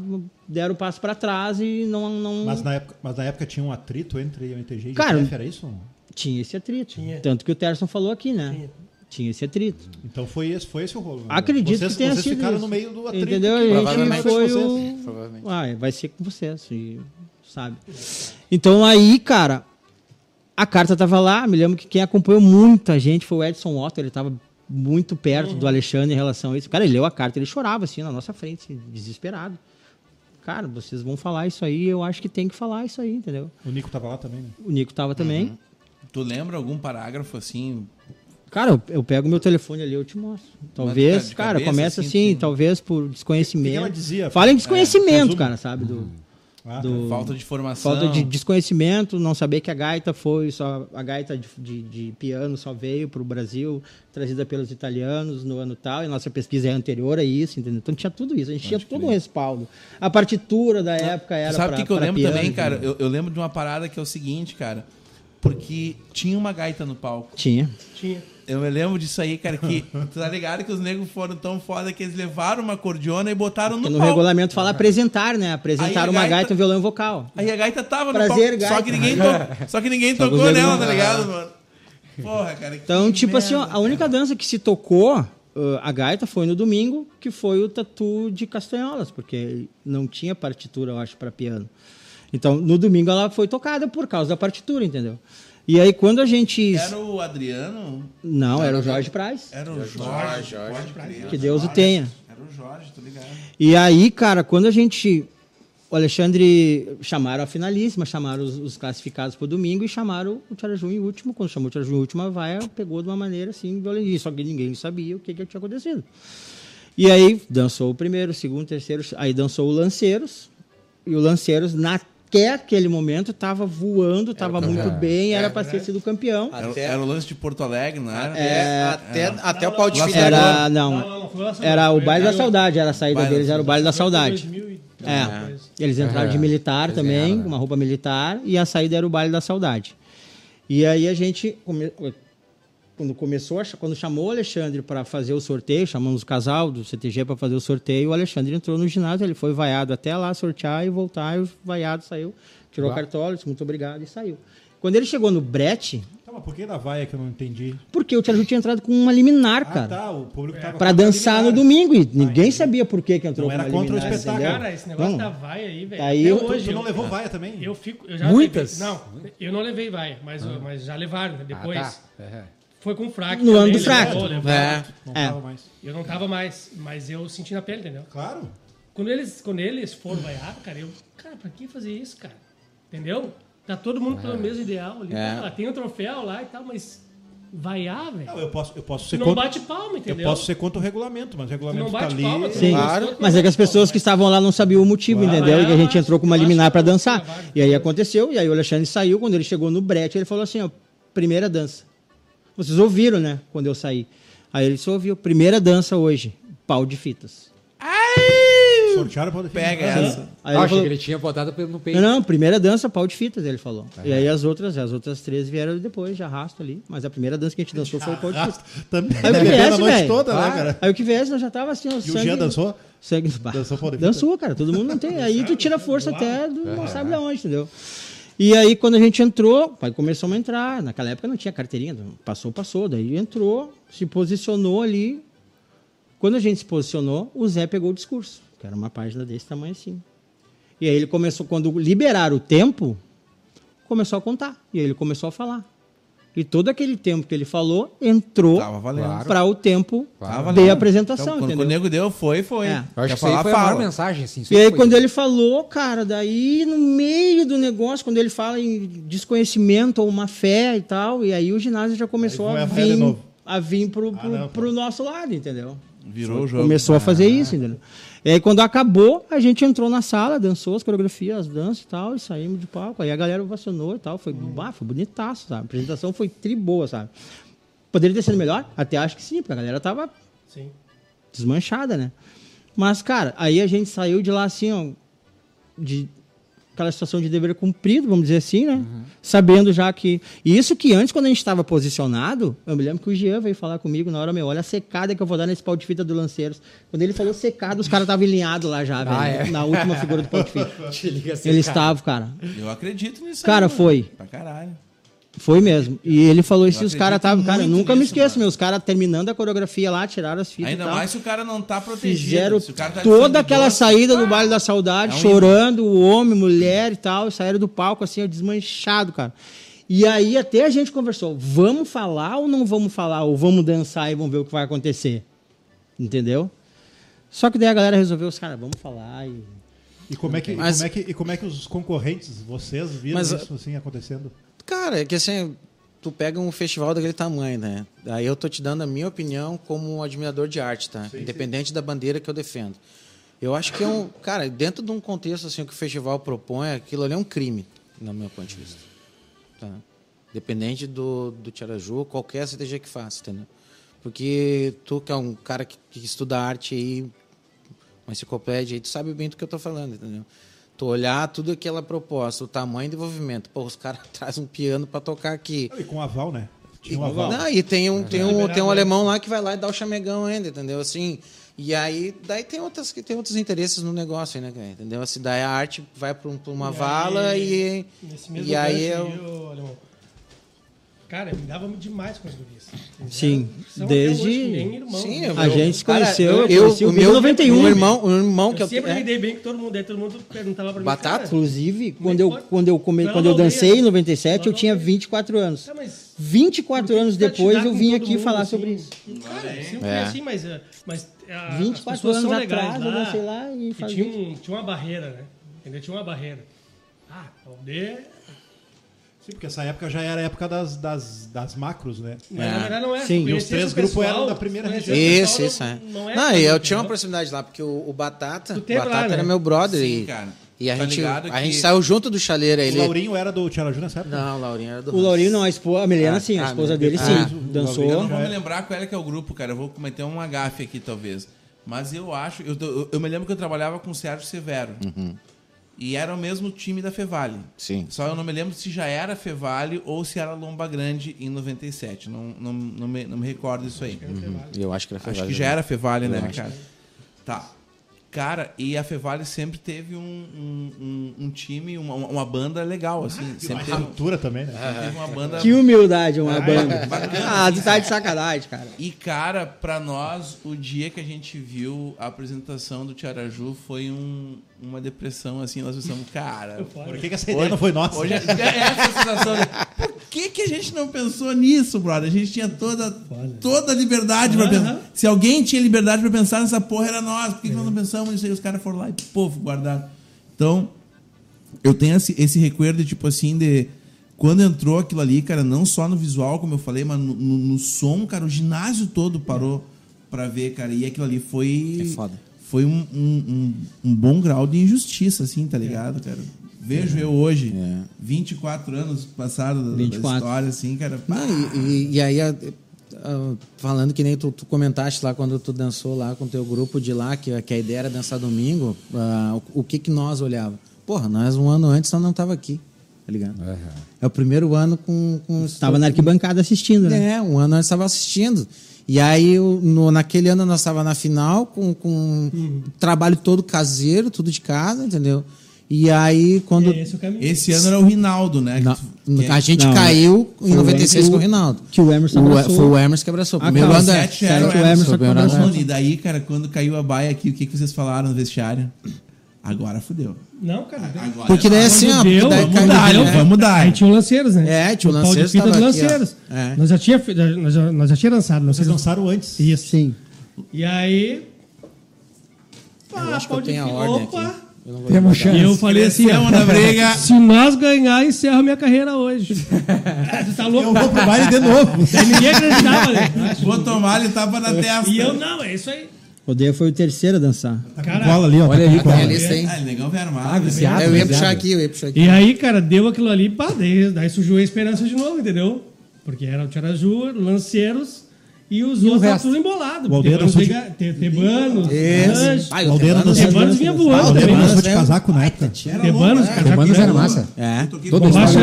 deram o passo para trás e não, não Mas na, época, mas na época tinha um atrito entre o MTG e Cara, o GTF, era isso? tinha esse atrito. Tinha. Tanto que o Terson falou aqui, né? Tinha. Tinha esse atrito. Então foi esse, foi esse o rolo. né? Acredito vocês, que tenha vocês sido ficaram isso. no meio do atrito. Entendeu? que- A gente Provavelmente foi vocês. o... Provavelmente. Ah, vai ser com vocês, e- sabe? Então aí, cara, a carta tava lá. Me lembro que quem acompanhou muita gente foi o Edson Otto. Ele tava muito perto do Alexandre em relação a isso. Cara, ele leu a carta, ele chorava assim na nossa frente, assim, desesperado. Cara, vocês vão falar isso aí, eu acho que tem que falar isso aí, entendeu? O Nico tava lá também, né? O Nico tava também. Tu lembra algum parágrafo assim? Cara, eu, eu pego meu telefone ali, eu te mostro. Talvez, cara, cabeça, começa assim, assim, talvez por O que, que desconhecimento. ela dizia? Fala em desconhecimento, resumo. cara, sabe? Do, Ah, do- Falta de formação. falta de desconhecimento, não saber que a gaita foi só a gaita de, de- de piano só veio para o Brasil, trazida pelos italianos no ano tal, e nossa pesquisa é anterior a isso, entendeu? Então tinha tudo isso, a gente tinha todo um respaldo. A partitura da época era Sabe o que, que eu lembro piano, também, cara? Eu, eu lembro de uma parada que é o seguinte, cara. Porque tinha uma gaita no palco. Tinha. Tinha. Eu me lembro disso aí, cara, que tu tá ligado que os negros foram tão foda que eles levaram uma cordiona e botaram no no palco. regulamento fala apresentar, né? Apresentar uma gaita- gaita, um violão e vocal. Aí a gaita tava Prazer, no palco. Só gaita. que ninguém, to... só que ninguém Só tocou nela, não- tá ligado, mano? Porra, cara. que Então, tipo assim, ó, merda, a única dança que se tocou, uh, a gaita, foi no domingo, que foi o tatu de castanholas, porque não tinha partitura, eu acho, para piano. Então, no domingo ela foi tocada por causa da partitura, entendeu? E aí, quando a gente. Era o Adriano? Não, era o Jorge Praz. Era o Jorge. Jorge, Jorge. Pode crer. Que Deus o tenha. Era o Jorge, tô ligado. E aí, cara, quando a gente. O Alexandre chamaram a finalíssima, chamaram os, os classificados pro domingo e chamaram o Tiaraju em último. Quando chamou o Tiaraju em último, a vaia pegou de uma maneira assim, violentíssima. Só que ninguém sabia o que, que tinha acontecido. E aí dançou o primeiro, o segundo, o terceiro, aí dançou o Lanceiros. E o Lanceiros, até aquele momento, estava voando, estava muito bem, era para ter sido campeão. Era, Até, era o lance de Porto Alegre, não era? até, até, até o pau de fita Era, não, Não, não, era o baile da saudade, era a saída Baile da deles, era o baile da saudade. 2000 É, coisa. eles entraram de militar Eles também, ganharam, né? uma roupa militar, e a saída era o baile da saudade. E aí a gente, come- quando começou, a quando chamou o Alexandre para fazer o sorteio, chamamos o casal do CTG para fazer o sorteio, o Alexandre entrou no ginásio, ele foi vaiado até lá sortear e voltar, e o vaiado saiu, tirou o Uau. cartola, disse muito obrigado e saiu. Quando ele chegou no brete, Tá, mas por que da vaia que eu não entendi? Porque o Tia Ju tinha entrado com uma liminar, Ah, cara. tá. O público tava Pra a dançar no liminar. domingo. E ninguém entendi. sabia por que, que entrou Não com era uma contra o liminar, espetáculo. entendeu? Cara, esse negócio Não. da vaia aí, velho. Aí eu- Tu, hoje tu não eu- levou vaia também? Eu fico. Eu já Muitas? levei- não, eu não levei vaia, mas, mas já levaram. né? Depois Ah, tá. É. foi com fraque. No ano do fraque. levou, levou. É. Não É. tava mais. Eu não tava mais, mas eu senti na pele, entendeu? Claro. Quando eles, quando eles foram vaiar, cara, eu. Cara, pra que fazer isso, cara? Entendeu? Tá todo mundo pelo mesmo ideal ali. É. Cara, tem um troféu lá e tal, mas vaiar, Não, velho. eu posso, eu posso ser Não contra. bate palma, Eu entendeu? posso ser contra o regulamento, mas o regulamento Não tá bate ali. palma, Sim, não Claro. mas não é que as pessoas que estavam lá não sabiam o motivo, Claro. entendeu? E a gente Ah, entrou com uma eu liminar eu vou dançar. E aí aconteceu, e aí o Alexandre saiu, quando ele chegou no brete, ele falou assim, ó, primeira dança. Vocês ouviram, né, quando eu saí. Aí ele só ouviu, primeira dança hoje, pau de fitas. Sortearam pra defender. Pega essa. Aí Ah, ele achei falou, que ele tinha botado no peito. não, não, primeira dança, pau de fitas, ele falou. E aí as outras, as outras três vieram depois, de arrasto ali. Mas a primeira dança que a gente dançou foi o pau de fitas. Também. Aí o que viesse, a noite velho. toda, né, cara? Aí o que viesse, nós já tava assim, ó, E o sangue- Jean dançou? Sangue, Dançou pau de fita? Dançou, cara. Todo mundo não tem. Aí tu tira força até do não sabe de onde, entendeu? E aí, quando a gente entrou, aí começamos a entrar. Naquela época não tinha carteirinha. Passou, passou. Daí entrou, se posicionou ali. Quando a gente se posicionou, o Zé pegou o discurso, que era uma página desse tamanho assim. E aí ele começou, quando liberaram o tempo, começou a contar. E aí ele começou a falar. E todo aquele tempo que ele falou entrou. Claro. para o tempo Tava de apresentação, Então, quando entendeu? o nego deu, foi, foi. É. Eu acho Quer que falar, foi a maior mensagem, assim. E aí, foi- quando ele falou, cara, daí no meio do negócio, quando ele fala em desconhecimento ou uma fé e tal, e aí o ginásio já começou a a vir, a vir pro, pro, não, pro nosso lado, entendeu? Virou o jogo. Começou a fazer isso, entendeu? E aí, quando acabou, a gente entrou na sala, dançou as coreografias, as danças e tal, e saímos de palco. Aí a galera ovacionou e tal. Foi, bah, foi bonitaço, sabe? A apresentação foi tri boa, sabe? Poderia ter sido melhor? Até acho que sim, porque a galera tava Sim. desmanchada, né? Mas, cara, aí a gente saiu de lá assim, ó, de aquela situação de dever cumprido, vamos dizer assim, né? Sabendo já que. E isso que antes, quando a gente estava posicionado, eu me lembro que o Jean veio falar comigo na hora, meu, olha a secada que eu vou dar nesse pau de fita do Lanceiros. Quando ele falou secado, os caras estavam alinhados lá já, velho. é? Na última figura do pau de fita. Te liga assim, Eles cara. estavam, cara. Eu acredito nisso. Cara, aí, foi. Pra caralho. Foi mesmo. E ele falou isso e os caras estavam. Cara, eu nunca me nisso, esqueço, mano. meus caras terminando a coreografia lá, tiraram as fitas. Ainda e tal. mais se o cara não tá protegido. Fizeram se o cara tá toda aquela doce, saída do baile da saudade, É um chorando, o homem, mulher e tal, e saíram do palco assim, desmanchado, cara. E aí até a gente conversou, vamos falar ou não vamos falar? Ou vamos dançar e vamos ver o que vai acontecer? Entendeu? Só que daí a galera resolveu, os caras, vamos falar e... E como, é que, e Mas- como é que, e como é que os concorrentes, vocês, viram Mas, isso assim acontecendo? Cara, é que assim, tu pega um festival daquele tamanho, né? Aí eu tô te dando a minha opinião como um admirador de arte, tá? Independente da bandeira que eu defendo. Eu acho que é um. Cara, dentro de um contexto assim que o festival propõe, aquilo ali é um crime, no meu ponto de vista. Tá? Dependente do, do Tiaraju, qualquer CTG que faça, entendeu? Porque tu que é um cara que, que estuda arte aí, uma enciclopédia aí, tu sabe bem do que eu tô falando, entendeu? Tu olhar tudo aquela proposta, o tamanho do envolvimento. Pô, os caras trazem um piano para tocar aqui. E com aval, né? Tinha um aval. Não, e tem um, tem, um, tem um alemão lá que vai lá e dá o chamegão ainda, entendeu? Assim, e aí, daí tem, outras, que tem outros interesses no negócio aí, né, cara? Entendeu? Assim, daí a arte vai para uma E vala aí, e... Nesse mesmo E aí gancho eu- Cara, me dava demais com as gurias. Sim, desde- hoje Sim, né? eu- A gente se cara, conheceu, eu, eu eu, conheci o meu 91. um irmão, um irmão Eu que eu, sempre é, me dei bem com todo mundo, aí todo mundo perguntava pra mim. Batata? cara, Inclusive, é quando eu, quando eu, come, quando eu dancei em né? 97, eu tinha não veio. 24 anos. Tá, mas 24 por que anos depois eu vim aqui mundo, falar assim? sobre isso. Cara, sempre foi É. assim, mas, eh, mas ah, as 24 pessoas anos atrás eu dancei lá e E tinha, um- tinha uma barreira, né? Entendeu? Tinha uma barreira. Ah, poder. Sim, porque essa época já era a época das, das, das macros, né? Mas É. na verdade não é. Sim. E os três grupos pessoal, eram da primeira região. o Isso, pessoal, isso, é. Não, é Não, e eu entendeu? tinha uma proximidade lá, porque o, o Batata, Tu o teve lá, Batata né? era meu brother Sim, e, cara. e a, Tá gente, a gente saiu junto do chaleiro. O Ele... Laurinho era do Tiaraju nessa época? Não, o Laurinho era do O Laurinho não, a, esposa, a Milena Ah, sim, a ah, esposa dele Deus. sim, Ah, dançou. Eu não vou me lembrar qual é que é o grupo, cara. Eu vou cometer um agafe aqui, talvez. Mas eu acho. Eu, eu, eu me lembro que eu trabalhava com o Sérgio Severo. E era o mesmo time da Fevale. Sim. Só eu não me lembro se já era Fevale ou se era Lomba Grande em 97. Não, não, não, me, não me recordo isso aí. Eu acho que era Acho Fevale, que já era Fevale, Eu né, acho. cara? Tá. Cara, e a Fevale sempre teve um, um, um- um time, uma, uma banda legal, assim. sempre, teve, Cultura também, né? sempre teve uma banda Que humildade uma banda. bacana, Ah, tu tá de sacanagem, cara. E, cara, pra nós, o dia que a gente viu a apresentação do Tiaraju foi um- uma depressão, assim. Nós pensamos, cara. Por que, que essa ideia não foi nossa? Hoje é é essa sensação. de, Por que, que a gente não pensou nisso, brother? A gente tinha toda, toda a liberdade pra pensar. Se alguém tinha liberdade pra pensar nessa porra, era nós. Por que, que nós não pensamos nisso aí? Os caras foram lá e, povo, guardaram. Então, eu tenho esse, esse recuerdo, tipo assim, de. Quando entrou aquilo ali, cara, não só no visual, como eu falei, mas no, no- no som, cara, o ginásio todo parou pra ver, cara. E aquilo ali foi. É foda. Foi um, um, um- um bom grau de injustiça, assim, tá ligado, cara? Vejo eu hoje, É. 24 anos passados da- da 24. história, assim, cara. pá, Não, e, e- aí, a- a- falando que nem tu, tu comentaste lá quando tu dançou lá com o teu grupo de lá, que, a- que a ideia era dançar domingo, ah, o, o que que nós olhava? Porra, nós um ano antes nós não tava aqui, tá ligado? É o primeiro ano com... com Tava na arquibancada assistindo, né? É, um ano antes estava assistindo. E aí, no, naquele ano, nós estava na final, com, com trabalho todo caseiro, tudo de casa, entendeu? E aí, quando. É esse caminho. Esse ano era o Rinaldo, né? que a gente Não, caiu em foi o 96 com o Emerson- Rinaldo. que o Emerson O- abraçou. Foi o Emerson que abraçou. Ah, Primeiro calma, ano é- era o Emerson. Emerson. Mano, e daí, cara, quando caiu a baia aqui, o que, que vocês falaram no vestiário? Agora fudeu. Não, cara. Agora Porque daí assim, ó. Deu, daí vamos dar, é. vamos dar. Aí tinha o Lanceiros, né? É, tinha o pau de Lanceiros, fita do aqui, ó. Lanceiros. É. Nós já tinha, nós já, nós já tinha lançado. Vocês lançaram antes. Isso. Sim. E aí... Eu acho que pau eu de tenho a fita. ordem Opa! aqui. Eu não vou Temos devagar. E eu falei assim, briga. se nós ganhar, encerra minha carreira hoje. Cara, você tá louco? Eu vou pro baile de novo. Ninguém acreditava, né? Vou tomar ele tapa na testa. E eu, não, é isso aí. O Deia foi o terceiro a dançar. Cara, Cola ali, ó. Olha tá com cola. Tem a lista aí. Ah, ele negão veio armado. Ah, viciado. É, Eu ia puxar aqui, eu ia puxar aqui. E aí, cara, deu aquilo ali, pá, daí, daí surgiu a esperança de novo, entendeu? Porque era o Tiaraju, Lanceiros e os outros estavam resto? tudo embolado. O Aldeia Tebanos, dançou de- Te- Tebanos. Rancho, Tebanos é- Tebanos vinha voando Ah, o também. Tebanos né? foi de casaco na época. Tebanos, cara, já Romanos que- era massa. É.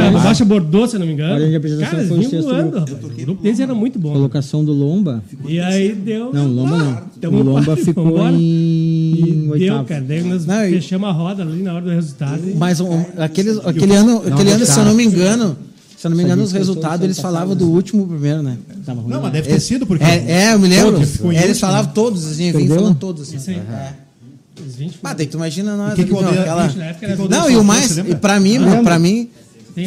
A Baixa, Bordeaux, se eu não me engano. Cara, eles vinham voando. O grupo deles era muito bom. né? Colocação do Lomba. E aí deu. Não, Lomba não. O Lomba ficou em E deu, oitavo. cara. Daí nós e- fechamos a roda ali na hora do resultado. e- Mas aquele, aquele ano, aquele ano, se eu não me engano, se eu não me engano, os resultados eles falavam do último primeiro, né? Tava ruim. Não, mas deve ter sido, porque. É, é, eu me lembro. É, eles falavam todos, assim, vinham Entendeu? falando todos. Assim. Isso aí. Os 20 Ah, daí tu imagina nós. Que que não, aquela- Não, e o mais, lembra? e pra mim, mano, pra mim,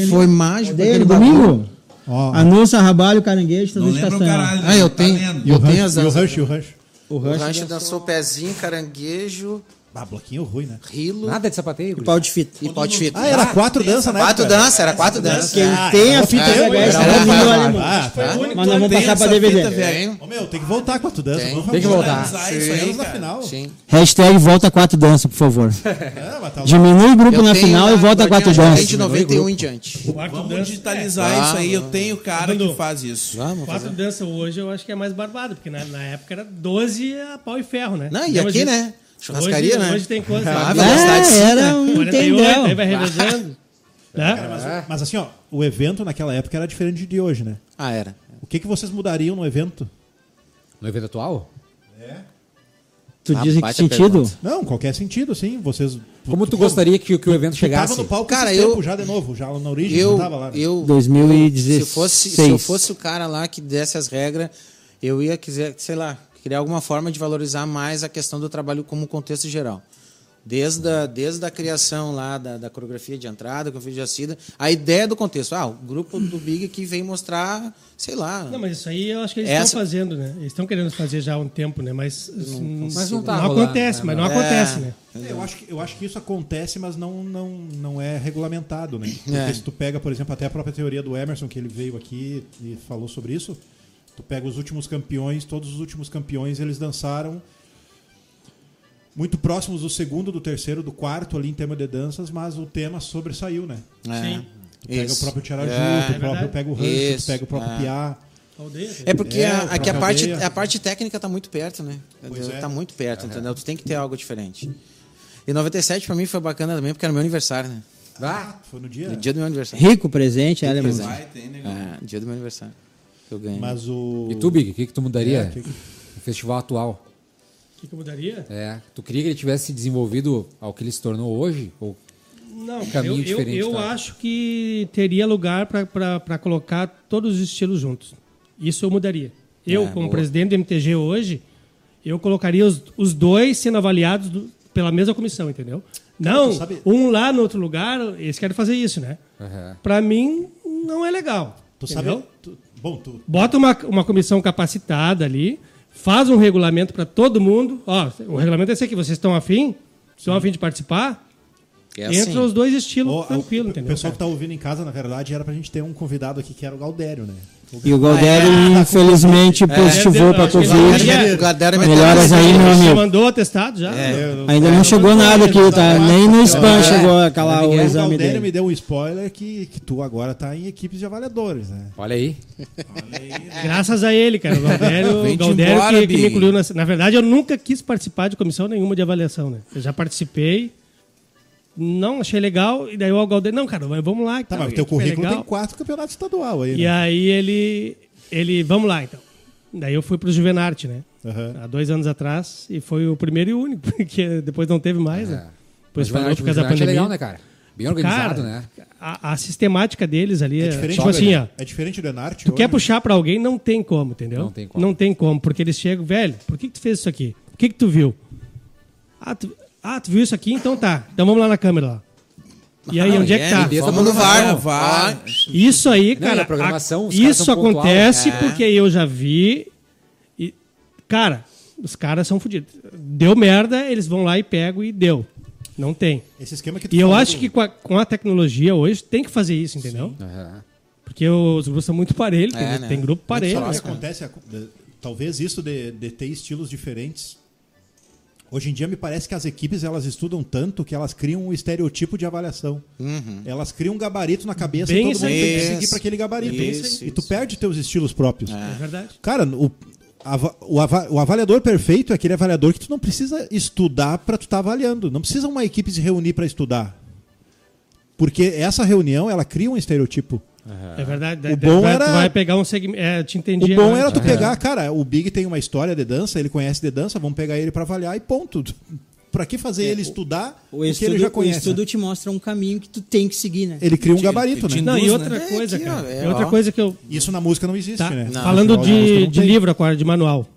foi mágico. Dele, aquele domingo. Ó, Anúncio, Rabalho, Caranguejo, Não lembro o caralho. Ah, eu tá tenho. e eu tenho as e o. Rush, o Rush. O O Rush Rancho dançou pezinho, caranguejo, Ah, bloquinho ruim, né? rilo Nada de sapateio. e pau de fita. e pau de fita. Ah, era quatro danças, né? Quatro danças, era quatro danças. Quem Ah, tem a fita outra- VHS era ali, mano. Ah, tá. Mas nós vamos Tem passar pra DVD. Ô, meu, tem que voltar com a tu dança. Tem. Vamos Tem que vamos voltar. isso aí na final. Sim. Hashtag volta quatro dança, por favor. É, mas tá Diminui o grupo na final e volta quatro Guardião dança. de 91 em diante. Vamos digitalizar É. isso aí. Eu tenho cara que faz isso. Vamos Quatro fazer. dança hoje eu acho que é mais barbado, porque na, época era 12 a pau e ferro, né? Não, e aqui, né? Churrascaria, hoje, né? Hoje tem quantos? Ah, sim, É, era né? um 48, aí vai revezando. né? Mas, mas assim, ó, o evento naquela época era diferente de hoje, né? Ah, era. O que, que vocês mudariam no evento? No evento atual? Tu Ah, diz em que sentido? pergunta. Não, qualquer sentido, assim. Vocês. Como tu gostaria que, que o evento Tu chegasse? tava no palco Cara, eu- tempo já de novo, já na origem, Eu, não tava lá. né? eu, 2016. se, fosse, se eu fosse o cara lá que desse as regras, eu ia quiser, sei lá, criar alguma forma de valorizar mais a questão do trabalho como contexto geral. Desde a, desde a criação lá da, da coreografia de entrada, coreografia de acida, a ideia do contexto. Ah, o grupo do Big que vem mostrar, sei lá. Não, mas isso aí eu acho que eles Essa- estão fazendo, né? Eles estão querendo fazer já há um tempo, né? Mas, Mas não tá não rolando, acontece, né? mas não É. acontece, né? É, eu, acho que, eu acho que isso acontece, mas não, não, não é regulamentado, né? Porque É. se tu pega, por exemplo, até a própria teoria do Emerson, que ele veio aqui e falou sobre isso, tu pega os últimos campeões, todos os últimos campeões, eles dançaram muito próximos do segundo, do terceiro, do quarto ali em tema de danças, mas o tema sobressaiu, né? É. Sim. Tu pega Isso. o próprio Tiaraju, É. tu próprio verdade. pega o Rancho, tu pega o próprio É. Piá. Aldeia. É porque É, a, aqui a, próprio parte, aldeia. a parte técnica tá muito perto, né? Pois é. Tá muito perto, entendeu? Tu tem que ter algo diferente. E 97 pra mim foi bacana também, porque era meu aniversário, né? Ah, Foi no dia. No dia do meu aniversário. Rico presente, é, presente. Vai, tem, negão. É, dia do meu aniversário. Que eu ganhei. Mas o. e tu, Big, o que, que tu mudaria É, que- no festival atual? que, que eu mudaria? É. Tu queria que ele tivesse se desenvolvido ao que ele se tornou hoje? Ou Não, Um cara, caminho eu, eu, diferente, eu tá? acho que teria lugar para colocar todos os estilos juntos. Isso eu mudaria. Eu, É, como boa. presidente do MTG hoje, eu colocaria os, os dois sendo avaliados do- pela mesma comissão, entendeu? Não, um lá no outro lugar, eles querem fazer isso, né? Aham. Para mim, não é legal. Tu entendeu? sabe. tu- bom, tu. Bota uma, uma comissão capacitada ali, faz um regulamento para todo mundo. Ó, o regulamento é esse aqui, vocês estão afim? Estão afim de participar? É Entra assim. os dois estilos Ó, tranquilo, o, entendeu? O pessoal cara? que tá ouvindo em casa, na verdade, era pra gente ter um convidado aqui que era o Galdério, né? E o Galdério, Ah, é? infelizmente, positivou É, que ele Covid. O Gadara Melhoras aí, meu amigo. mandou o atestado já? É. Ainda não chegou nada aqui, tá? Nem no spam chegou aquela, o o exame Galdério dele. me deu um spoiler que, que tu agora tá em equipes de avaliadores, né? Olha aí. Graças a ele, cara. O Galdério, o Galdério embora, que, que me incluiu. Na, na verdade, eu nunca quis participar de comissão nenhuma de avaliação, né? Eu já participei, não achei legal, e daí o Galdério, não, cara, mas vamos lá. e Tá, tal, mas e teu currículo legal. tem quatro campeonatos estadual aí, E né? aí ele, ele, vamos lá então. Daí eu fui pro Juvenarte, né? Aham. Há dois anos atrás, e foi o primeiro e único, porque depois não teve mais, né? Depois Mas parou Vanart- por causa da Vanart é pandemia. legal, né, cara? Bem organizado, Cara, né? A, a sistemática deles ali É é, diferente, tipo do- assim, ó. é diferente do Enarte. Tu hoje? quer puxar pra alguém, não tem como, entendeu? Não tem como. Não tem como, porque eles chegam, velho, por que, que tu fez isso aqui? O que, que tu viu? Ah tu, ah, tu viu isso aqui? Então tá. Então vamos lá na câmera lá. E aí, onde é que tá? Vamos no VAR. Não, VAR. Isso aí, Não, cara. a programação, a- isso são pontual. acontece É. porque eu já vi. E, cara, os caras são fodidos. Deu merda, eles vão lá e pegam e deu. Não tem. Esse esquema que tu E eu acho do- que com a, com a tecnologia hoje tem que fazer isso, entendeu? Aham. Porque os grupos são muito parelhos, É, tem, né? tem grupo Mas parelho. que cara? acontece? Talvez isso de, de ter estilos diferentes. Hoje em dia me parece que as equipes elas estudam tanto que elas criam um estereotipo de avaliação. Elas criam um gabarito na cabeça Bem e todo isso mundo aí. tem que Isso. seguir para aquele gabarito. Isso, e tu isso. perde teus estilos próprios. É verdade. Cara, o, o, ava- o avaliador perfeito é aquele avaliador que tu não precisa estudar para tu estar avaliando. Não precisa uma equipe se reunir para estudar. Porque essa reunião, ela cria um estereotipo. É verdade. O Daí bom vai, era- vai pegar um segmento. É, te O entendi. bom agora. era tu É. pegar, cara, o Big tem uma história de dança, ele conhece de dança, vamos pegar ele para avaliar e ponto. Pra que fazer ele estudar O o, que estudo, ele já o conhece? estudo te mostra um caminho que tu tem que seguir, né? Ele cria um Te- gabarito, te né? Não, e outra né? coisa, Aqui, cara. é, outra ó. coisa que eu. Isso na música não existe, Tá, né? Não. falando de, não de tem. livro agora, de manual.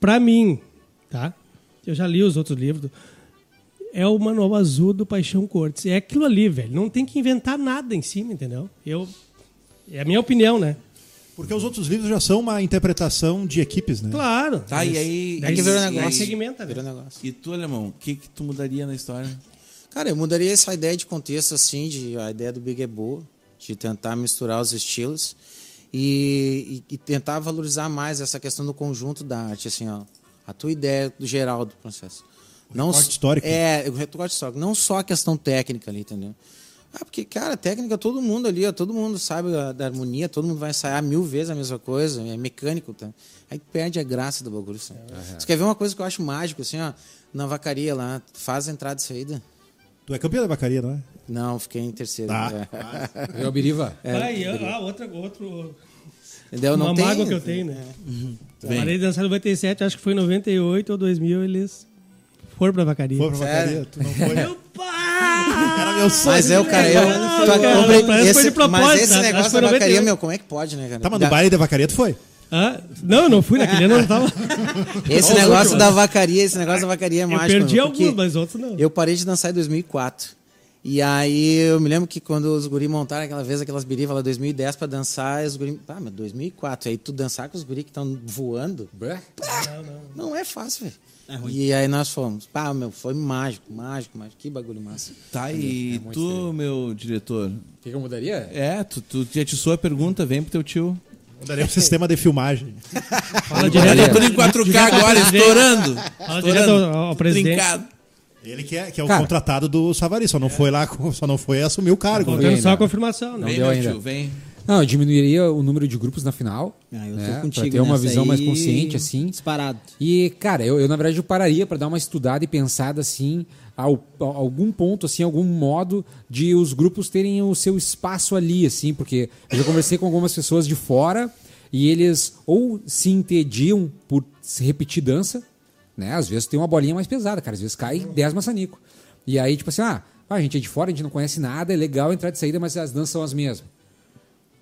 Pra mim, tá? Eu já li os outros livros. É o manual azul do Paixão Cortes. É aquilo ali, velho. Não tem que inventar nada em cima, entendeu? Eu. É a minha opinião, né? Porque os outros livros já são uma interpretação de equipes, né? Claro. Tá, e aí. Daí que virou negócio. segmenta, Virou negócio. E tu, alemão, o que, que tu mudaria na história? Cara, eu mudaria essa ideia de contexto, assim, de a ideia do Big é boa, de tentar misturar os estilos e, e- e tentar valorizar mais essa questão do conjunto da arte, assim, ó. A tua ideia do geral do processo. Não recorte s- histórico. É, o recorte histórico. Não só a questão técnica ali, entendeu? Ah, porque, cara, técnica todo mundo ali, ó, todo mundo sabe a- da harmonia, todo mundo vai ensaiar mil vezes a mesma coisa, é mecânico, tá? Aí perde a graça do bagulho. Assim. Você quer ver uma coisa que eu acho mágico, assim, ó, na vacaria lá, faz a entrada e saída. Tu é campeão da vacaria, não é? Não, fiquei em terceiro. Tá. É. Viu, Biriva? Ah, e eu- ah, outra, outro, Entendeu? Não uma tem... mágoa que eu tenho, né? Vem. Parei de dançar em 97, acho que foi em 98 ou 2000, eles foram pra vacaria. Foi pra vacaria, tu não foi. Meu pai! Era meu sonho. Mas eu, cara, eu... Cara, tu- cara, comprei- parece que foi de esse, propósito, mas esse né? Acho que negócio foi da vacaria, 98. meu, como é que pode, né, cara? Tá, mas Da- no baile da vacaria tu foi? Ah, não, eu não fui naquele ano, eu não tava. Esse Olha os negócio últimos. da vacaria, esse negócio da vacaria é Eu mágico. perdi meu, porque alguns, mas outros não. Eu parei de dançar em 2004. E aí eu me lembro que quando os guri montaram aquela vez aquelas birivas lá 2010 pra dançar, os guri... Ah, mas 2004. Aí tu dançar com os guri que estão voando, Bré? não é fácil, velho. E aí nós fomos. Pá, meu, foi mágico, mágico, mágico. Que bagulho massa. Tá, e tu, meu diretor? O que, que eu mudaria? É, tu, tu já te a pergunta, vem pro teu tio. Mudaria o sistema de filmagem. Fala direto, tudo em 4K agora, estourando. fala direto ao, ao presidente. Trincado. Ele que é, que é o Cara. contratado do Savari, só não foi lá, só não foi assumir o cargo. Né? Vi só a ainda. confirmação, né? Vem, meu ainda. tio, vem. Não, eu diminuiria o número de grupos na final. Ah, eu tô né, contigo pra ter uma visão mais aí, consciente, assim. Disparado. E, cara, eu, eu na verdade eu pararia para dar uma estudada e pensada assim, ao, a algum ponto, assim, algum modo de os grupos terem o seu espaço ali, assim, porque eu já conversei com algumas pessoas de fora e eles ou se entediam por se repetir dança, né? Às vezes tem uma bolinha mais pesada, cara. Às vezes cai 10 maçanico. E aí, tipo assim, ah, a gente é de fora, a gente não conhece nada, é legal entrar de saída, mas as danças são as mesmas.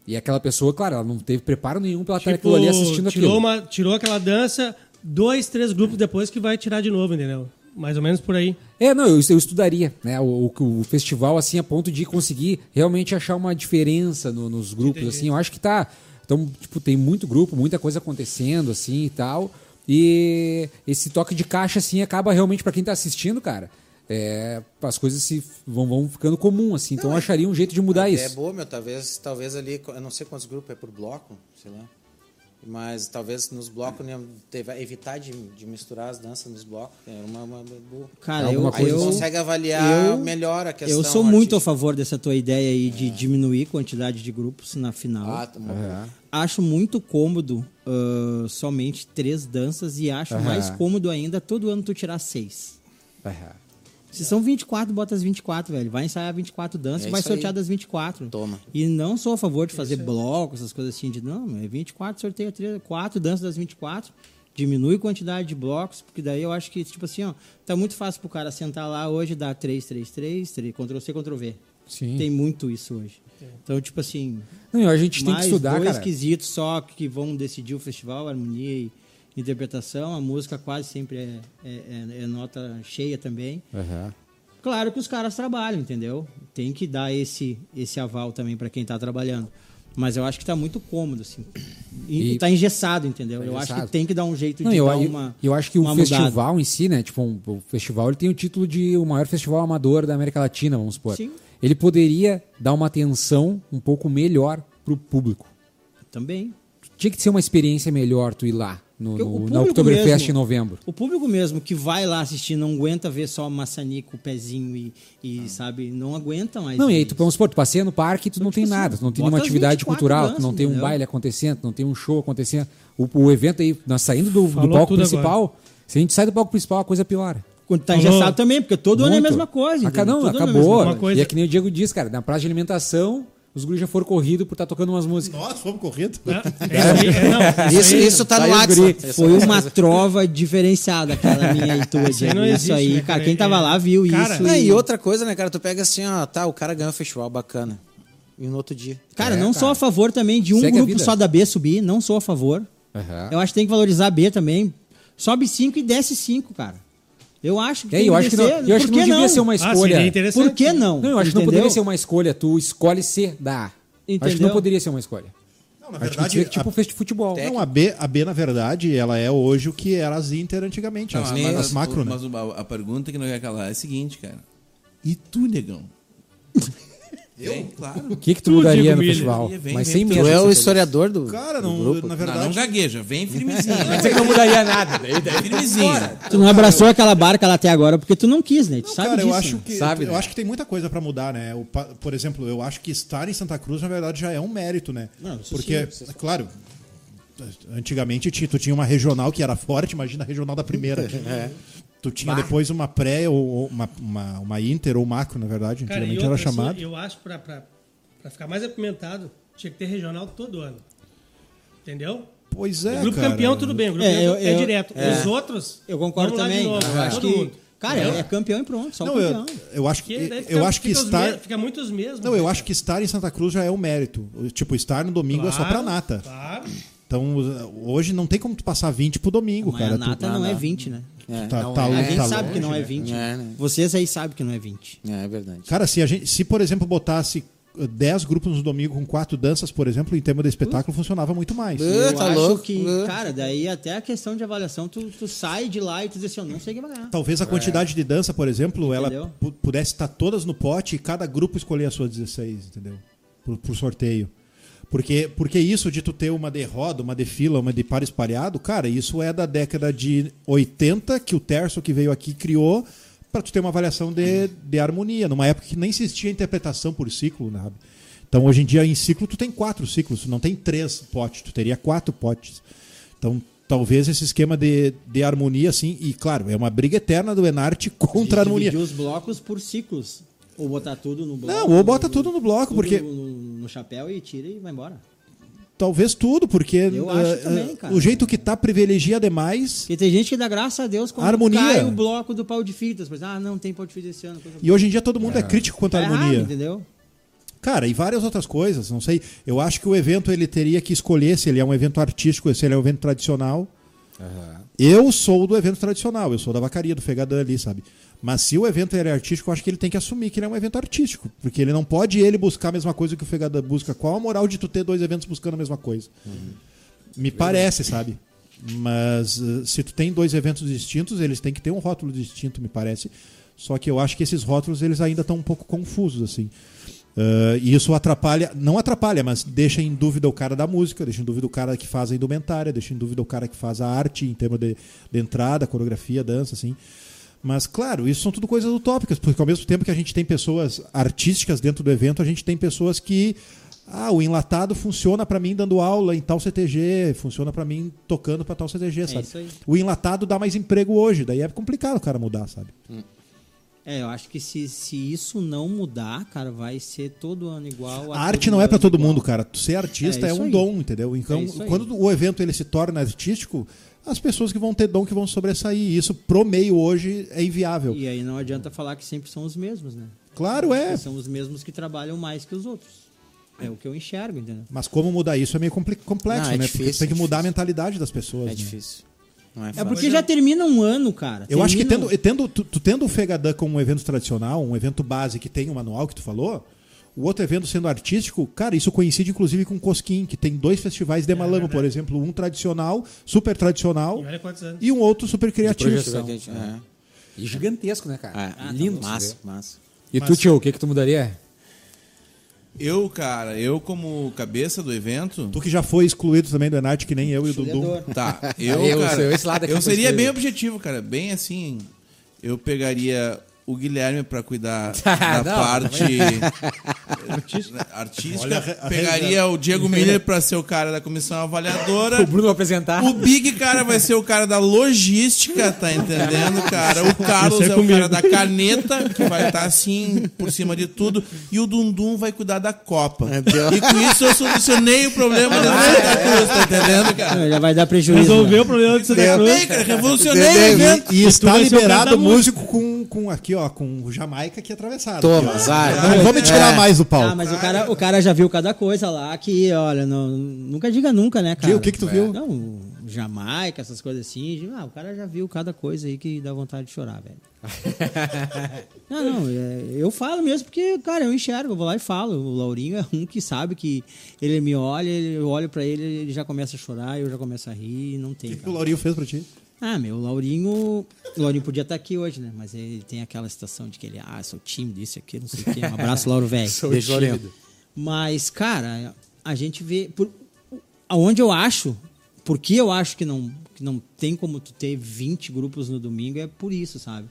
E aquela pessoa, claro, ela não teve preparo nenhum pra ela estar aquilo ali assistindo tirou, aquilo. uma, tirou aquela dança, dois, três grupos depois que vai tirar de novo, entendeu? Mais ou menos por aí. É, não, eu, eu estudaria, né? O, o- o festival, assim, a ponto de conseguir realmente achar uma diferença no- nos grupos, assim. Eu acho que tá. Então, tipo, tem muito grupo, muita coisa acontecendo, assim e tal. E esse toque de caixa, assim, acaba realmente, pra quem tá assistindo, cara, é, as coisas se vão, vão ficando comum, assim. Então, eu acharia um jeito de mudar É isso. boa, meu. Talvez, talvez ali, eu não sei quantos grupos é por bloco, sei lá. Mas talvez nos blocos né, teve- evitar de, de misturar as danças nos blocos. É uma, uma boa. Cara, eu, Aí eu, tu consegue avaliar eu- melhor a questão. eu sou muito a favor dessa tua ideia aí de diminuir a quantidade de grupos na final. Ah, tá bom. Acho muito cômodo ah, somente três danças e acho Aham. mais cômodo ainda todo ano tu tirar seis. Aham. Se são 24, bota as 24, velho. Vai ensaiar 24 danças É e vai isso sortear aí. das 24. Toma. E não sou a favor de fazer blocos, essas coisas assim. De, não, é 24, sorteia 3, 4 danças das 24. Diminui a quantidade de blocos, porque daí eu acho que, tipo assim, ó, tá muito fácil pro cara sentar lá hoje, dar 3, 3, 3, 3 Ctrl-C, Ctrl-V. Sim. Tem muito isso hoje. Então, tipo assim, Não, a gente tem que mais estudar, dois cara. quesitos só que vão decidir o festival, harmonia e interpretação. A música quase sempre é, é- é- é nota cheia também. Aham. Claro que os caras trabalham, entendeu? Tem que dar esse, esse aval também para quem tá trabalhando. Mas eu acho que tá muito cômodo, assim. E, E- tá engessado, entendeu? Tá eu acho engessado. que tem que dar um jeito Não, de eu, dar uma. eu acho que o uma mudada. festival em si, né? Tipo, um- o festival ele tem o título de o maior festival amador da América Latina, vamos supor. Sim. Ele poderia dar uma atenção um pouco melhor pro público. Também. Tinha que ser uma experiência melhor tu ir lá no, no, na Oktoberfest mesmo- em novembro. O público mesmo que vai lá assistir não aguenta ver só maçanico, pezinho e, e sabe, não aguenta mais. Não, e aí tu, vamos supor, tu passeia no parque e tu não tem tipo assim, nada, tu não tem nenhuma atividade 24 cultural, tu danças, não tem um baile acontecendo, tu não tem um show acontecendo. O, o evento aí, nós saindo do, do palco principal, se a gente sai do palco principal, a coisa piora. Quando tá Falou. engessado também, porque todo ano é a Muito. mesma coisa. Não, é a acabou. mesma Uma coisa- E é que nem o Diego diz, cara, na praça de alimentação, os guris já foram corridos por estar tocando umas músicas. Nós fomos corridos. É, é, é, não, Isso, isso tá no WhatsApp. Isso Foi é uma trova diferenciada, aquela minha e tua, Isso existe, aí, né, cara, quem tava É- lá viu Cara, isso. Não, e... e outra coisa, né, cara? Tu pega assim, ó, tá, o cara ganhou um festival bacana. E no outro dia. Cara, É, não cara. sou a favor também de um Segue grupo só da B subir, não sou a favor. Aham. Eu acho que tem que valorizar a B também. Sobe 5 e desce 5, cara. Eu acho que É, tem eu que acho que não, eu acho Por que não devia ser uma Ah, escolha. seria interessante. Por que não? Não, eu acho que não Entendeu? poderia ser uma escolha. Tu escolhe ser da A. Acho que não Entendeu? poderia ser uma escolha. Não, na verdade, que tipo a- fez de futebol. Não, a B, a B, na verdade, ela é hoje o que era as Inter antigamente, Não, as, mas, as macro, né? mas a, a pergunta que não quer calar é a seguinte, cara. E tu, negão? Eu? Claro. O que, que tu Tudo, mudaria no festival? Vem, Mas vem, sem tu medo. Tu é o Não, historiador do, Cara, do não, grupo. na Não, verdade... não gagueja, vem firmezinho. Dizer que não mudaria nada. Daí, daí, firmezinho. Tu não abraçou aquela barca lá até agora porque tu não quis, né? Tu Não, sabe cara, disso. eu acho né? que Sabe, eu né? acho que tem muita coisa pra mudar, né? Pa- por exemplo, eu acho que estar em Santa Cruz na verdade já é um mérito, né? Não, isso Porque, sim, claro, antigamente ti- tu tinha uma regional que era forte, imagina a regional da primeira. É. Tu tinha depois uma pré ou uma, uma, uma inter ou macro, na verdade, Cara, antigamente era chamado. eu acho pra, pra ficar mais apimentado, tinha que ter regional todo ano. Entendeu? Pois é, o grupo cara. campeão, tudo bem. O grupo É, campeão eu- é eu- direto. é. Os outros. Eu concordo vamos lá de também. novo, eu acho todo que, mundo. cara, Entendeu? é campeão e pronto, só Não, eu, campeão. eu acho que fica- eu acho que estar me- Fica muitos mesmos. Não, eu acho que estar em Santa Cruz já é um mérito. Tipo, estar no domingo é só pra Claro, nata. Claro. Então, hoje não tem como tu passar 20 pro domingo, Mas cara. a nata Tu- não é não. 20, né? É, tá, não tá, é. A gente tá sabe que longe, não é né? 20. É, né? Vocês aí sabem que não é 20. É, é verdade. Cara, se a gente, se por exemplo botasse eh, 10 grupos no domingo com quatro danças, por exemplo, em termos de espetáculo funcionava muito mais. Uh. Eu tá acho louco? que, Uh. cara, daí até a questão de avaliação, tu, tu sai de lá e tu diz assim, eu não sei quem vai ganhar. Talvez a quantidade de dança, por exemplo, ela Entendeu? pu- pudesse estar todas no pote e cada grupo escolher as suas 16, entendeu? Por, por sorteio. Porque, porque isso de tu ter uma de roda, uma de fila, uma de par espalhado, cara, isso é da década de 80 que o Terço que veio aqui criou para tu ter uma avaliação de, de harmonia, numa época que nem existia interpretação por ciclo, né? sabe? Então hoje em dia em ciclo tu tem quatro ciclos, tu não tem três potes, tu teria quatro potes. Então talvez esse esquema de, de harmonia, assim, e claro, é uma briga eterna do Enarte contra a harmonia. Dividir os blocos por ciclos. Ou botar tudo no bloco. Não, ou bota tudo no bloco, porque- No, no chapéu e tira e vai embora. Talvez tudo, porque Eu acho eh, também, eh, cara. o jeito que tá privilegia demais. Porque tem gente que dá graças a Deus quando Harmonia. cai o bloco do pau de fitas. Exemplo, ah, não tem pau de fitas esse ano. Coisa E hoje em dia todo mundo é, crítico quanto à errado, harmonia. entendeu? Cara, e várias outras coisas, não sei. Eu acho que o evento ele teria que escolher se ele é um evento artístico, se ele é um evento tradicional. Eu sou do evento tradicional, eu sou da vacaria, do Fegadã ali, sabe? Mas se o evento é artístico, eu acho que ele tem que assumir que ele é um evento artístico. Porque ele não pode ele buscar a mesma coisa que o Fegadã busca. Qual a moral de tu ter dois eventos buscando a mesma coisa? Me parece, sabe? Mas eh, se tu tem dois eventos distintos, eles têm que ter um rótulo distinto, me parece. Só que eu acho que esses rótulos eles ainda estão um pouco confusos, assim. Ah, e isso atrapalha, não atrapalha, mas deixa em dúvida o cara da música, deixa em dúvida o cara que faz a indumentária, deixa em dúvida o cara que faz a arte em termos de, de entrada, coreografia, dança, assim. Mas, claro, isso são tudo coisas utópicas, porque ao mesmo tempo que a gente tem pessoas artísticas dentro do evento, a gente tem pessoas que. Ah, o enlatado funciona pra mim dando aula em tal CTG, funciona pra mim tocando pra tal CTG, sabe? isso aí. O enlatado dá mais emprego hoje, daí é complicado o cara mudar, sabe? É, eu acho que se, se isso não mudar, cara, vai ser todo ano igual. A arte não é pra todo ano mundo, igual. cara. Ser artista É é, um aí. dom, entendeu? Então, É isso aí. quando o evento ele se torna artístico, as pessoas que vão ter dom que vão sobressair. E isso pro meio hoje é inviável. E aí não adianta falar que sempre são os mesmos, né? Claro é. São os mesmos que trabalham mais que os outros. É o que eu enxergo, entendeu? Mas como mudar isso é meio complexo, Não, é né? difícil, Porque tem que é mudar a difícil. mentalidade das pessoas. É né? difícil. Não é É porque já termina um ano, cara. Eu acho que Termina tendo, tendo, tu, tu tendo o Fegadã como um evento tradicional, um evento base que tem o manual que tu falou, o outro evento sendo artístico, cara, isso coincide inclusive com o Cosquim, que tem dois festivais de Malamo, por exemplo, um tradicional, super tradicional, E e um outro super criativo. Projeção. É. E gigantesco, né, cara? Ah, tá Lindo. de Massa, massa. E tu, tio, o que, que tu mudaria? Eu, cara, eu como cabeça do evento. Tu que já foi excluído também do Enart, que nem eu e o Dudu. Tá, eu, cara, esse lado aqui eu seria bem objetivo, cara. Bem assim, eu pegaria o Guilherme pra cuidar da Não, parte artística. Olha pegaria o Diego Miller pra ser o cara da comissão avaliadora. O Bruno vai apresentar. O Big, cara, vai ser o cara da logística, tá entendendo, cara? O Carlos Isso é é o cara da caneta, que vai estar assim, por cima de tudo. E o Dundum vai cuidar da Copa. E com isso eu solucionei o problema da Santa Cruz, tá entendendo, cara? Já vai dar prejuízo. Resolveu né? o problema do Santa Também, Cruz. cara, revolucionei o evento. E está o liberado da músico com, com aqui, ó, com o Jamaica aqui atravessado. Toma, aqui, azar. Não vamos tirar É. mais do palco. Ah, mas o cara, o cara já viu cada coisa lá que, olha, não, nunca diga nunca, né, cara? O que que tu viu? Não, Jamaica, essas coisas assim. Ah, o cara já viu cada coisa aí que dá vontade de chorar, velho. não, não, é, eu falo mesmo porque, cara, eu enxergo, eu vou lá e falo. O Laurinho é um que sabe que ele me olha, eu olho pra ele, ele já começa a chorar, eu já começo a rir, não tem. O que o cara. Laurinho fez pra ti? Ah, meu, o Laurinho. O Laurinho podia estar aqui hoje, né? Mas ele tem aquela situação de que ele, ah, sou tímido, isso aqui, não sei o quê. Um abraço, Lauro Velho. Beijo, Laurinho. Mas, cara, a gente vê. Por, aonde eu acho, porque eu acho que não, que não tem como tu ter 20 grupos no domingo, é por isso, sabe?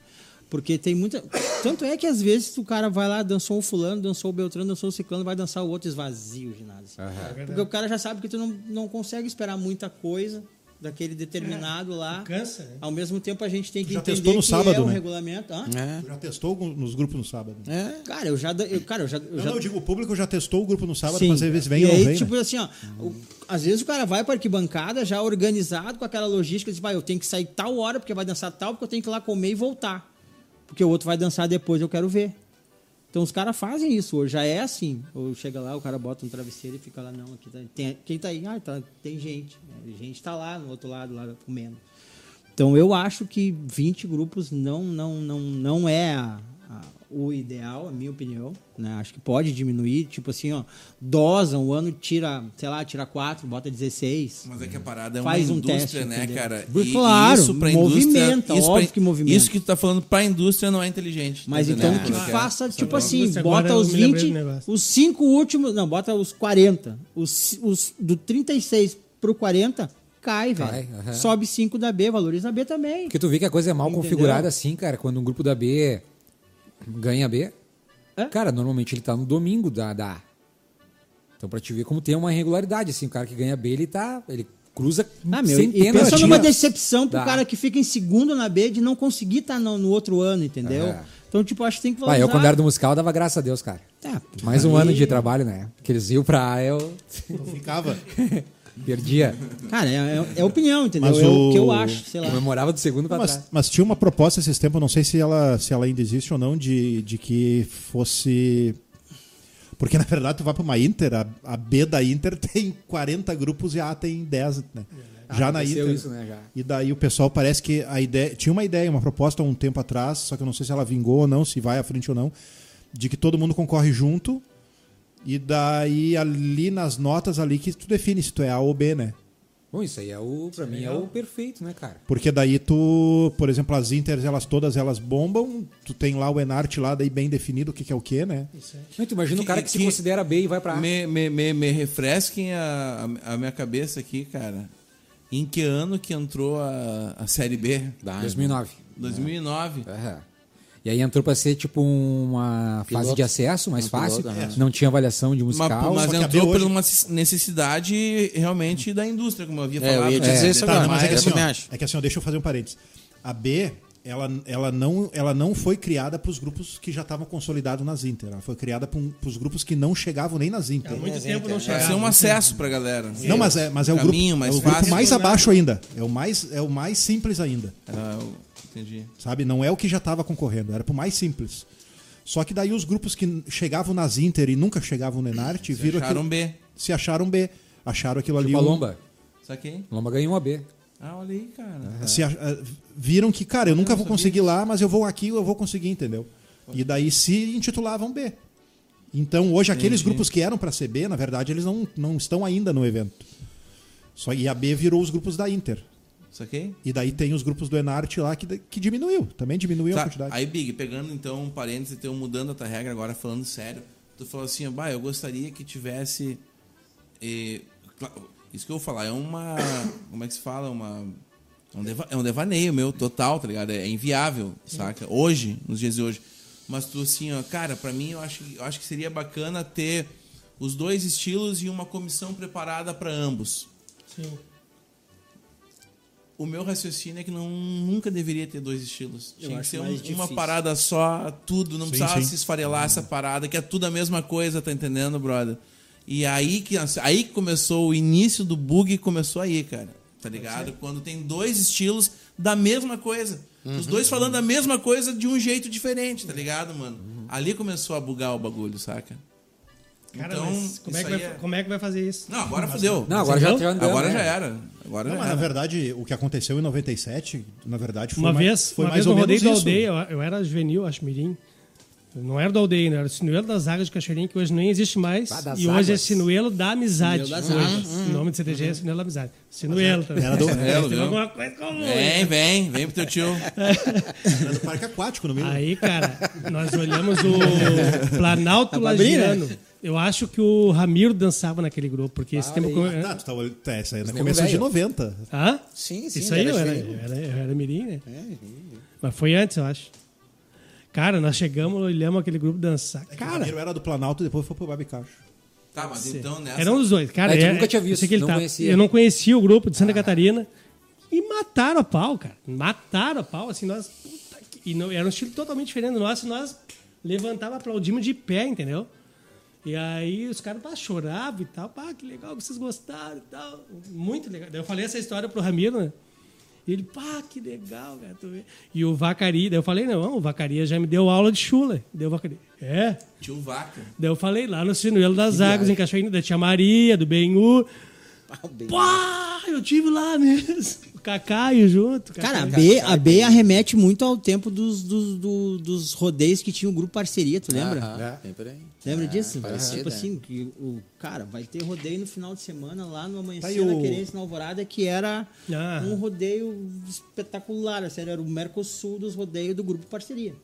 Porque tem muita. Tanto é que às vezes o cara vai lá, dançou o fulano, dançou o Beltrano, dançou o Ciclano, vai dançar o outro esvazio o ginásio. Porque o cara já sabe que tu não, não consegue esperar muita coisa daquele determinado lá. Cansa, né? Ao mesmo tempo a gente tem que Já entender testou no que sábado, é o né? regulamento. É. Já testou nos grupos no sábado? É. Cara, eu já, eu, cara, eu já, eu Não, já não, eu digo, o público já testou o grupo no sábado, mas às vezes vem e ou não aí, vem, tipo né? assim, ó, o- às vezes o cara vai pra arquibancada já organizado com aquela logística, diz, vai, eu tenho que sair tal hora porque vai dançar tal, porque eu tenho que ir lá comer e voltar. Porque o outro vai dançar depois, eu quero ver. Então os caras fazem isso hoje, já é assim. Ou chega lá, o cara bota um travesseiro e fica lá, não, aqui tá, tem, quem tá aí? Ah, tá, tem gente. A gente tá lá no outro lado, lá comendo. Então eu acho que 20 grupos não, não, não, não é a- o ideal, a minha opinião. Né? Acho que pode diminuir, tipo assim, ó, dosa, um ano tira, sei lá, tira 4, bota 16. Mas é que a parada é Faz uma um indústria, teste, né, entendeu? cara? Claro, isso pra movimenta, isso óbvio pra- que movimenta. Isso que tu tá falando pra indústria não é inteligente. Mas tá então que faça, tipo assim, bota os me lembrei 20, do negócio. os 5 últimos, não, bota os 40. Os, os do 36 pro 40, cai, Cai, velho. aham. Sobe 5 da B, valoriza a B também. Porque tu vê que a coisa é mal Entendeu? configurada assim, cara. Quando um grupo da B ganha B, É? cara, normalmente ele tá no domingo da, da A. Então pra te ver como tem uma irregularidade, assim, o cara que ganha B, ele tá. Ele cruza Ah, meu, e centenas pensa de numa decepção pro Dá. cara que fica em segundo na B de não conseguir estar no, no outro ano, entendeu? É. Então, tipo, acho que tem que Vai, valorizar. eu quando era do musical dava graças a Deus, cara. É, Mais um aí- ano de trabalho, né? Que eles iam pra eu Não ficava. perdia. Cara, é, é- é opinião, entendeu? Mas É o o- que eu acho, sei lá. Comemorava do segundo pra Mas, trás. mas tinha uma proposta esses tempos, não sei se ela, se ela ainda existe ou não, de, de que fosse. Porque na verdade tu vai pra uma Inter, a, a B da Inter tem 40 grupos e a A tem 10, né? Já na Inter. isso, né, já. E daí o pessoal parece que a ideia. Tinha uma ideia, uma proposta há um tempo atrás, só que eu não sei se ela vingou ou não, se vai à frente ou não, de que todo mundo concorre junto. E daí ali nas notas ali que tu define se tu é A ou B, né? Bom, isso aí é o, pra mim, é o perfeito, né, cara? Porque daí tu, por exemplo, as Inters, elas todas elas bombam, tu tem lá o Enart lá daí bem definido o que, que é o que, né? Não, tu imagina um Que- cara que, se que- considera B e vai pra A. Me, me, me, me refresquem a, a minha cabeça aqui, cara. Em que ano que entrou a, a Série B? Dá, 2009. 2009. Aham. E aí entrou pra ser tipo uma fase Piloto. de acesso mais Um fácil. piloto. Não tinha avaliação de Mas, musical. mas que a entrou por hoje- uma necessidade realmente da indústria, como eu havia É, eu falado. ia dizer É, isso tá, agora, mas mas é que é eu assim, ó. É que assim, ó, deixa eu fazer um parênteses. A B, ela, ela, não, ela não foi criada para os grupos que já estavam consolidados nas Inter. Ela foi criada para os grupos que não chegavam nem nas Inter. Há muito tempo não Vai chegava. ser um acesso pra galera. Não, mas é, mas é o grupo, Caminho mais é o grupo mais abaixo ainda. É o mais, é o mais simples ainda. Ah, eu entendi. sabe? Não é o que já estava concorrendo, era pro mais simples. Só que daí os grupos que chegavam nas Inter e nunca chegavam no Enart viram Acharam aquilo, B. se acharam B, acharam aquilo ali Tipo a um- Lomba. Saquei? Lomba ganhou uma B. Ah, olha aí, cara. se a- ah, viram que, cara, eu nunca vou conseguir lá, mas eu vou aqui, eu vou conseguir, entendeu? E daí se intitulavam B. Então, hoje aqueles Entendi. grupos que eram para ser B, na verdade, eles não, não estão ainda no evento. Só e a B virou os grupos da Inter. Saquei? E daí tem os grupos do Enart lá que, que diminuiu, também diminuiu a Tá, quantidade. aí, Big, pegando então um parênteses, então mudando a tua regra agora, falando sério, tu falou assim, bah, eu gostaria que tivesse. eh, isso que eu vou falar, é uma. Como é que se fala? Uma. É um, deva- é um devaneio meu total, tá ligado? É inviável, saca? Hoje, nos dias de hoje. Mas tu assim, ó, cara, pra mim eu acho, eu acho que seria bacana ter os dois estilos e uma comissão preparada pra ambos. Sim. O meu raciocínio é que não, nunca deveria ter dois estilos. Eu Tinha que ser um- uma difícil. parada só, tudo. Não Sim, precisava sim. se esfarelar essa parada, que é tudo a mesma coisa, tá entendendo, brother? E aí que, aí que começou o início do bug, começou aí, cara. Tá ligado? Quando tem dois estilos da mesma coisa. Os dois falando a mesma coisa de um jeito diferente, tá ligado, mano? Ali começou a bugar o bagulho, saca? Cara, então, mas como é, vai, é- como é que vai fazer isso? Não, agora fodeu. Não, agora já, já andando, Agora né? já era. Agora Não, mas na verdade, o que aconteceu em 97, na verdade, foi Uma mais, vez, foi uma mais vez ou rodeio menos da isso. aldeia, eu, eu era juvenil, acho, mirim. Eu não era da aldeia, né? Era o sinuelo das águas de Cachoeirinha, que hoje nem existe mais. Ah, e hoje é águas. sinuelo da amizade. Sinuelo das Hoje, águas. O nome do CTG é sinuelo da amizade. Sinuelo também. Era do, Sinuelo, Tem viu? alguma coisa comum. Vem, vem, vem pro teu tio. era do parque aquático no meio. Aí, cara, nós olhamos o Planalto? Lagiano. Eu acho que o Ramiro dançava naquele grupo, porque esse tempo. aí. Ah, tu olhando- tá, essa aí é no Nego começo de velho. 90. Hã? Sim, sim. Isso aí, eu era, eu era, eu era mirim, né? É, Mas foi antes, eu acho. Cara, nós chegamos, olhamos aquele grupo dançar. É que o Cara, Ramiro era do Planalto e depois foi pro Babicacho. Tá, mas então nessa. eram os dois. Cara, É, tu é- nunca tinha eu visto, sei que ele não tá- conhecia. Eu não conhecia o grupo de Santa Catarina. E mataram a pau, cara. Mataram a pau, assim, nós. puta que- e não, era um estilo totalmente diferente do nosso. e Nós levantava, aplaudimos de pé, entendeu? E aí os caras pá, choravam e tal. Pá, que legal que vocês gostaram e tal. Muito legal. Daí eu falei essa história pro Ramiro, né? E ele, pá, que legal, cara. E o Vacaria, daí eu falei, não, o Vacaria já me deu aula de chula. Deu o Vacaria. É. Tio Vaca. Daí eu falei lá no Sinuelo das Águas, em Cachoeira, da Tia Maria, do Benhu. Pá, eu tive lá mesmo. Cacaio junto. Cara, a Cacaio. B, a B arremete muito ao tempo dos, dos, do- dos rodeios que tinha o grupo parceria, tu lembra? Por aí. Lembra disso? parecido, tipo é. assim, que o cara vai ter rodeio no final de semana lá no Amanhecer Tá na Querência na Alvorada, que era Ah. um rodeio espetacular, assim, era o Mercosul dos rodeios do grupo parceria.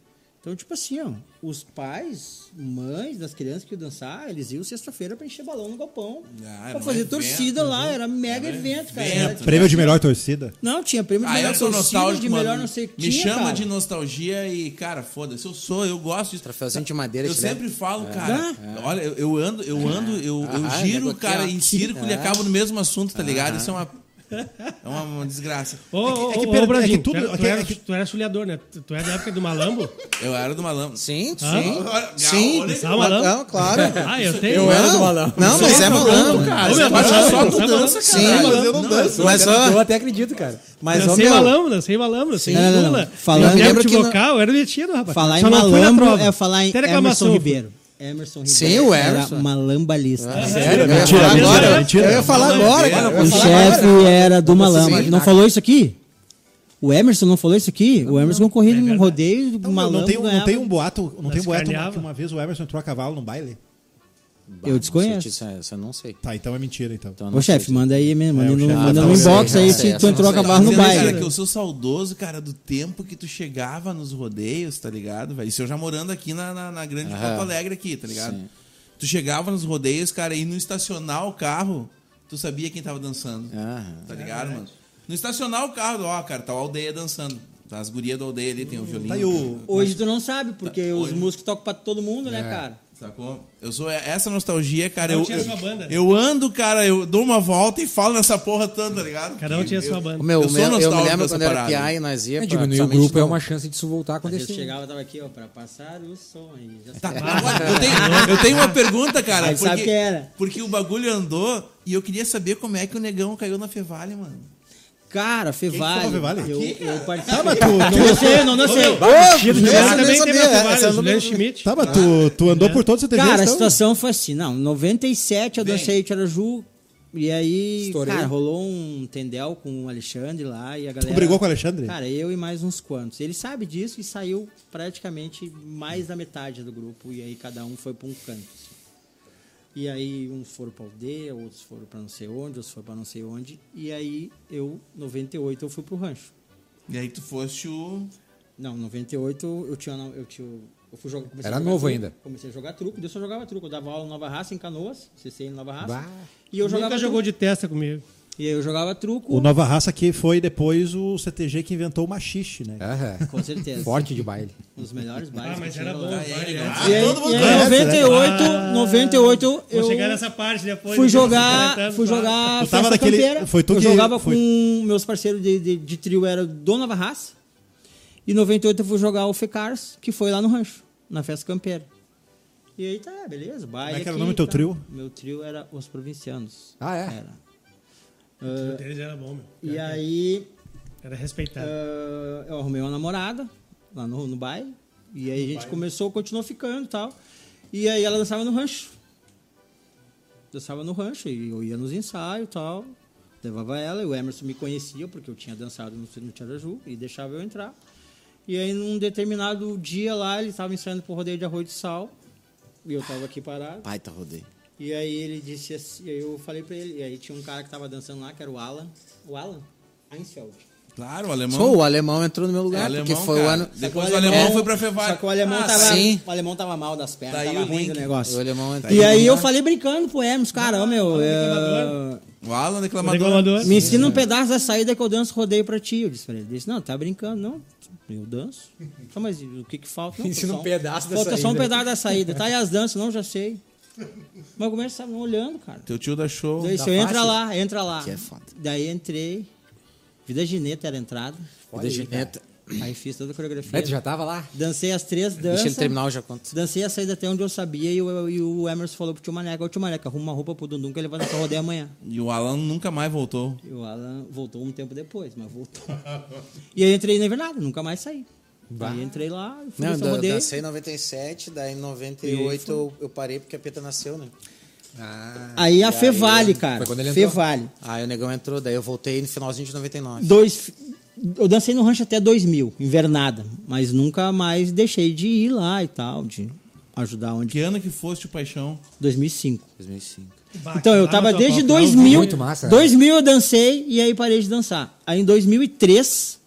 Então, tipo assim, ó, os pais, mães das crianças que iam dançar, eles iam sexta-feira pra encher balão no galpão. Ah, era pra um fazer evento, torcida lá, uhum. era mega evento, cara. evento, Era, né? tipo, Prêmio de melhor torcida. Não, tinha prêmio de Ah, melhor eu sou torcida, nostálgico, de melhor mano. não sei o que Me tinha, chama cara. de nostalgia e, cara, foda-se. Eu sou, eu gosto disso. Troféuzinho de madeira Eu sempre falo, cara. Olha, eu, ando, eu ando, eu, eu Ah, giro, cara, em círculo e Ah. acabo no mesmo assunto, tá ligado? Isso é uma. É uma, uma desgraça. Ô, ô, é que ô, ô, é Brandinho, que tudo- tu, era, é tu, era, é tu era sulhador, né? Tu, é da época do Malambo? Eu era do malandro. Sim, Hã? sim. Olha, Sim. olha- Ah, malandro? Não, claro. Ah, eu tenho. Eu era do malandro. Não, mas é malandro, Ô, cara. meu, Você mas só tu dança, Sim, cara. mas Não, eu não não, danço. eu Mas, Eu até acredito, cara. mas, Dancei meu, malambo, dancei malambo, sem Não, não, não. dúvida. Falando- Eu lembro que vocal, eu era metido, rapaz. Falar em não prova. é falar em Emerson. Ribeiro. Emerson Ribeiro. Sim, o Era Emerson. uma lambalista. Sério? Eu ia Mentira, falar mentira, agora. mentira. Eu ia falar agora, cara. Eu O chefe era do Malambo. Sim. Não falou isso aqui? O Emerson não falou isso aqui? O Emerson concorria É num rodeio, Não, Malambo não, tem, um- não tem um boato, não tem um boato que uma vez o Emerson entrou a cavalo num baile? Eu desconheço. Isso, isso eu não sei. Tá, então é mentira, então. Então, Ô não chefe, manda aí, me- manda É, no, manda Ah, no tá, inbox sei, aí se tu essa entrou a não sei. cavalo no Dizendo, Cara, baile. que eu sou saudoso, cara, do tempo que tu chegava nos rodeios, tá ligado? velho? Isso eu já morando aqui na, na, na grande Aham. Porto Alegre aqui, tá ligado? Sim. Tu chegava nos rodeios, cara, e no estacionar o carro, tu sabia quem tava dançando. Ah, Tá ligado, mano? No estacionar o carro, ó, cara, tá a aldeia dançando. Tá as gurias da aldeia ali, tem o violino. Tá aí o- Hoje tu não sabe, porque Tá, os hoje- músicos tocam pra todo mundo, É. né, cara? Sacou? Eu sou essa nostalgia, cara. Cada um Eu, tinha eu, sua banda. eu ando, cara, eu dou uma volta e falo nessa porra tanto, tá ligado? Cada um tinha sua banda. O meu, Eu sou meu, eu me lembro quando era piá e nós ia É, diminuir o grupo é uma chance disso voltar a acontecer. chegava, tava aqui, ó, pra passar o som aí. Já Tá, agora, eu, tenho, eu tenho uma pergunta, cara. Aí sabe que era. Porque o bagulho andou e eu queria saber como é que o negão caiu na Fevale, mano. Cara, Fevale. Fevale? Eu, eu participei. mas tu- não dancei, não dancei. Ô, Essa Juliano também teve sabia, na Fevale, não- Juliano Schmidt. Tá, mas tu, tu andou por todos os CTGs, Cara, a então? situação foi assim, não, em 97 eu dancei Tiaraju, e aí, Estourei. cara, rolou um tendel com o Alexandre lá, e a galera... Tu brigou com o Alexandre? Cara, eu e mais uns quantos. Ele sabe disso e saiu praticamente mais da metade do grupo, e aí cada um foi pra um canto. E aí uns foram pra aldeia, outros foram pra não sei onde, outros foram pra não sei onde, e aí eu, 98, eu fui pro rancho. E aí tu foste o. Não, 98 eu tinha. Eu, tinha, eu fui jogar. Era novo truco, ainda. Comecei a jogar truco, eu só jogava truco. Eu dava aula em Nova Raça, em Canoas, CC em Nova Raça. Bah. E eu Nunca jogava jogou truco. de testa comigo. E aí eu jogava truco. O Nova Raça que foi depois o CTG que inventou o machixe, né? Aham. Com certeza. Forte de baile. Um dos melhores bailes. Ah, mas era bom. né? E aí, todo mundo e aí, conhece, né? 98, Ah, 98 Vou eu chegar nessa parte depois. fui de jogar, 40 anos, fui tá? jogar Tu tava festa naquele- campeira. foi tu eu que- jogava foi- com meus parceiros de, de, de trio era do Nova Raça. E em 98 eu fui jogar o Fecars, que foi lá no rancho, na festa campeira. E aí tá, beleza, baile Como é que era o nome do teu tá. trio? Meu trio era Os Provincianos. Ah, é? Era. O deles era bom, meu. E aí Era respeitado. ah, eu arrumei uma namorada lá no, no baile. E aí a gente começou, continuou ficando e tal. E aí ela dançava no rancho. Dançava no rancho e eu ia nos ensaios e tal. Levava ela e o Emerson me conhecia porque eu tinha dançado no, no Tiaraju e deixava eu entrar. E aí num determinado dia lá ele estava ensaiando pro rodeio de arroz de sal. E eu tava aqui parado. Baita rodeio. E aí ele disse assim, aí eu falei pra ele, e aí tinha um cara que tava dançando lá, que era o Alan. O Alan? Einsfeld. Claro, o alemão. Só o alemão entrou no meu É lugar, alemão, porque foi cara. o ano. Depois Só o alemão é- foi pra Fevale. Só que o alemão, Ah, tava, sim. o alemão tava mal das pernas, Tá aí tava o ruim link. do negócio. O alemão entrou. E aí eu falei brincando pro Hermes, cara, ó meu, é, O Alan declamador. Reclamador. me ensina um pedaço da saída que eu danço rodeio pra ti. Eu disse pra ele, ele disse, não, tá brincando, não, eu danço. Tá, mas o que que falta? Não, Ensina só um pedaço da Falta só um saída. pedaço da saída. Tá, e as danças? Não, já sei. Mas começa olhando, cara. Teu tio da show. Daí, se eu entra lá, entra lá. Que é foda. Daí entrei, Vida Gineta era a entrada. Vida Gineta. Aí fiz toda a coreografia. Aí tu já tava lá? Dancei as três danças. Deixa ele terminar, eu já conto. Dancei a saída até onde eu sabia e o, e o Emerson falou pro tio Maneca, ô tio Maneca, arruma uma roupa pro Dundum que ele vai dançar rodeio amanhã. E o Alan nunca mais voltou. E o Alan voltou um tempo depois, mas voltou. e aí entrei na Invernada, nunca mais saí. Aí entrei lá, fui Não, eu dancei em 97, daí em 98 eu, eu parei porque a Peta nasceu, né? Ah, Aí a E Fevale, aí, cara. foi quando ele entrou? Fevale. Aí o negão entrou, daí eu voltei no finalzinho de 99. Dois, eu dancei no rancho até 2000, invernada. Mas nunca mais deixei de ir lá e tal, de ajudar onde. Que ano que foste o Paixão? 2005. 2005. Bah, Então, eu tava desde Topal, 2000. Muito massa, né? 2000 eu dancei e aí parei de dançar. Aí em 2003,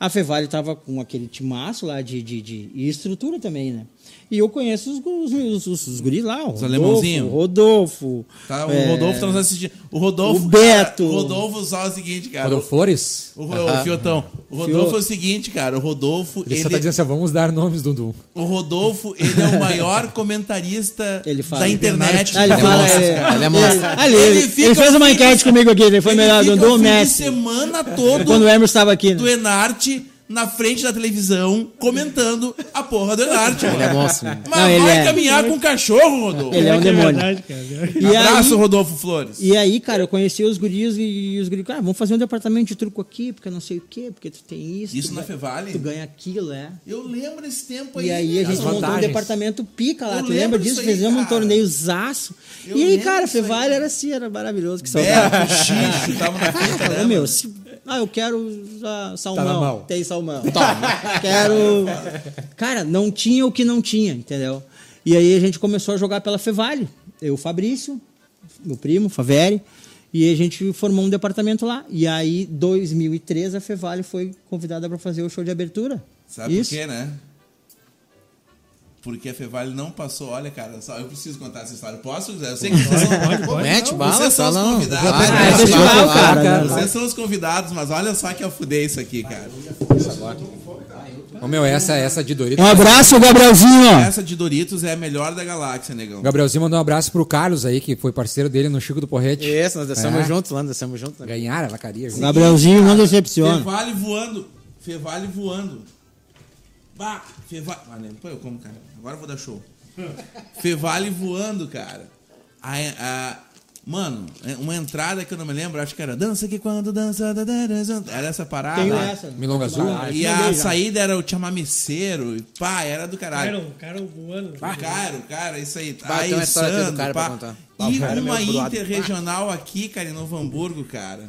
a Fevale tava com aquele timaço lá de, de, de- estrutura também, né? E eu conheço os, os, os, os, os guris lá, o Rodolfo, alemãozinho? o Rodolfo. Tá, o é, Rodolfo tá nos assistindo. O Rodolfo. O Beto. cara, o Rodolfo só é o seguinte, cara. Rodolfo Flores? O, o Fiotão. O Rodolfo é o seguinte, cara. O Rodolfo. Ele, Ele, só tá dizendo assim, vamos dar nomes, Dudu. O Rodolfo, ele é o maior comentarista Ele fala. da internet. Ah, ele Ele fala, é. Ele é monstro. Ele, Ele ele fica fez o uma enquete de- comigo aqui, ele foi Ele melhor fica do o fim Messi. semana todo Quando o Emerson estava aqui, do né? Enarte na frente da televisão comentando a porra do Enarte. Ele é monstro. Mas Não, ele vai é- caminhar com um cachorro, Rodolfo. Ele é um que demônio. verdade, cara. E Abraço, aí, Rodolfo Flores. e aí, cara, eu conheci os guris e os guris, cara, vamos fazer um departamento de truco aqui, porque não sei o quê, porque tu tem isso. Isso na ganha- Fevale? Tu ganha aquilo, é. Eu lembro esse tempo aí. E aí a cara. gente montou um vantagens. departamento pica lá. Eu tu lembra disso? aí, Fizemos um cara. torneiozaço. Eu E aí, cara. Fevale era assim, era maravilhoso. Que saudade. Xixi, tava na fita, Falou, né? meu, se- ah, eu quero usar Tá salmão. na mão. Tem salmão. quero. Cara, não tinha o que não tinha, entendeu? E aí a gente começou a jogar pela Fevale. Eu, o Fabrício, meu primo, Faveri. E a gente formou um departamento lá. E aí, 2003, a Fevale foi convidada para fazer o show de abertura. Sabe Isso. por quê, né? Porque a Fevale não passou. Olha, cara, só, eu preciso contar essa história. Posso? Eu sei que vocês são, Mete bala, vocês são os convidados. Vai, Ah, vai, vai, vai, cara, né? Vocês são os convidados, mas olha só que eu fudei isso aqui, cara. Ô, meu, essa, essa de Doritos. Um abraço, Gabrielzinho. ó. Essa de Doritos é a melhor da galáxia, negão. Gabrielzinho mandou um abraço pro Carlos aí, que foi parceiro dele no Chico do Porrete. Isso, nós descemos É. juntos lá, nós descemos juntos. Né? Ganharam a vacaria. junto. Gabrielzinho não decepciona. Fevale voando. Fevale voando. Bah, Fevale. Ah, nem, pô, eu como, cara. Agora eu vou dar show. Fevale voando, cara. A, a- mano, é uma entrada que eu não me lembro, acho que era dança que quando dança. da, da, da, da. Era essa parada. Tenho essa. Milonga Azul. E a saída era o chamameceiro. E pá, era do caralho. Cara, cara voando. Cara, cara, isso aí. Bah, aí tem Sandro, cara pá. E Era uma interregional aqui, cara, em Novo Hamburgo, cara.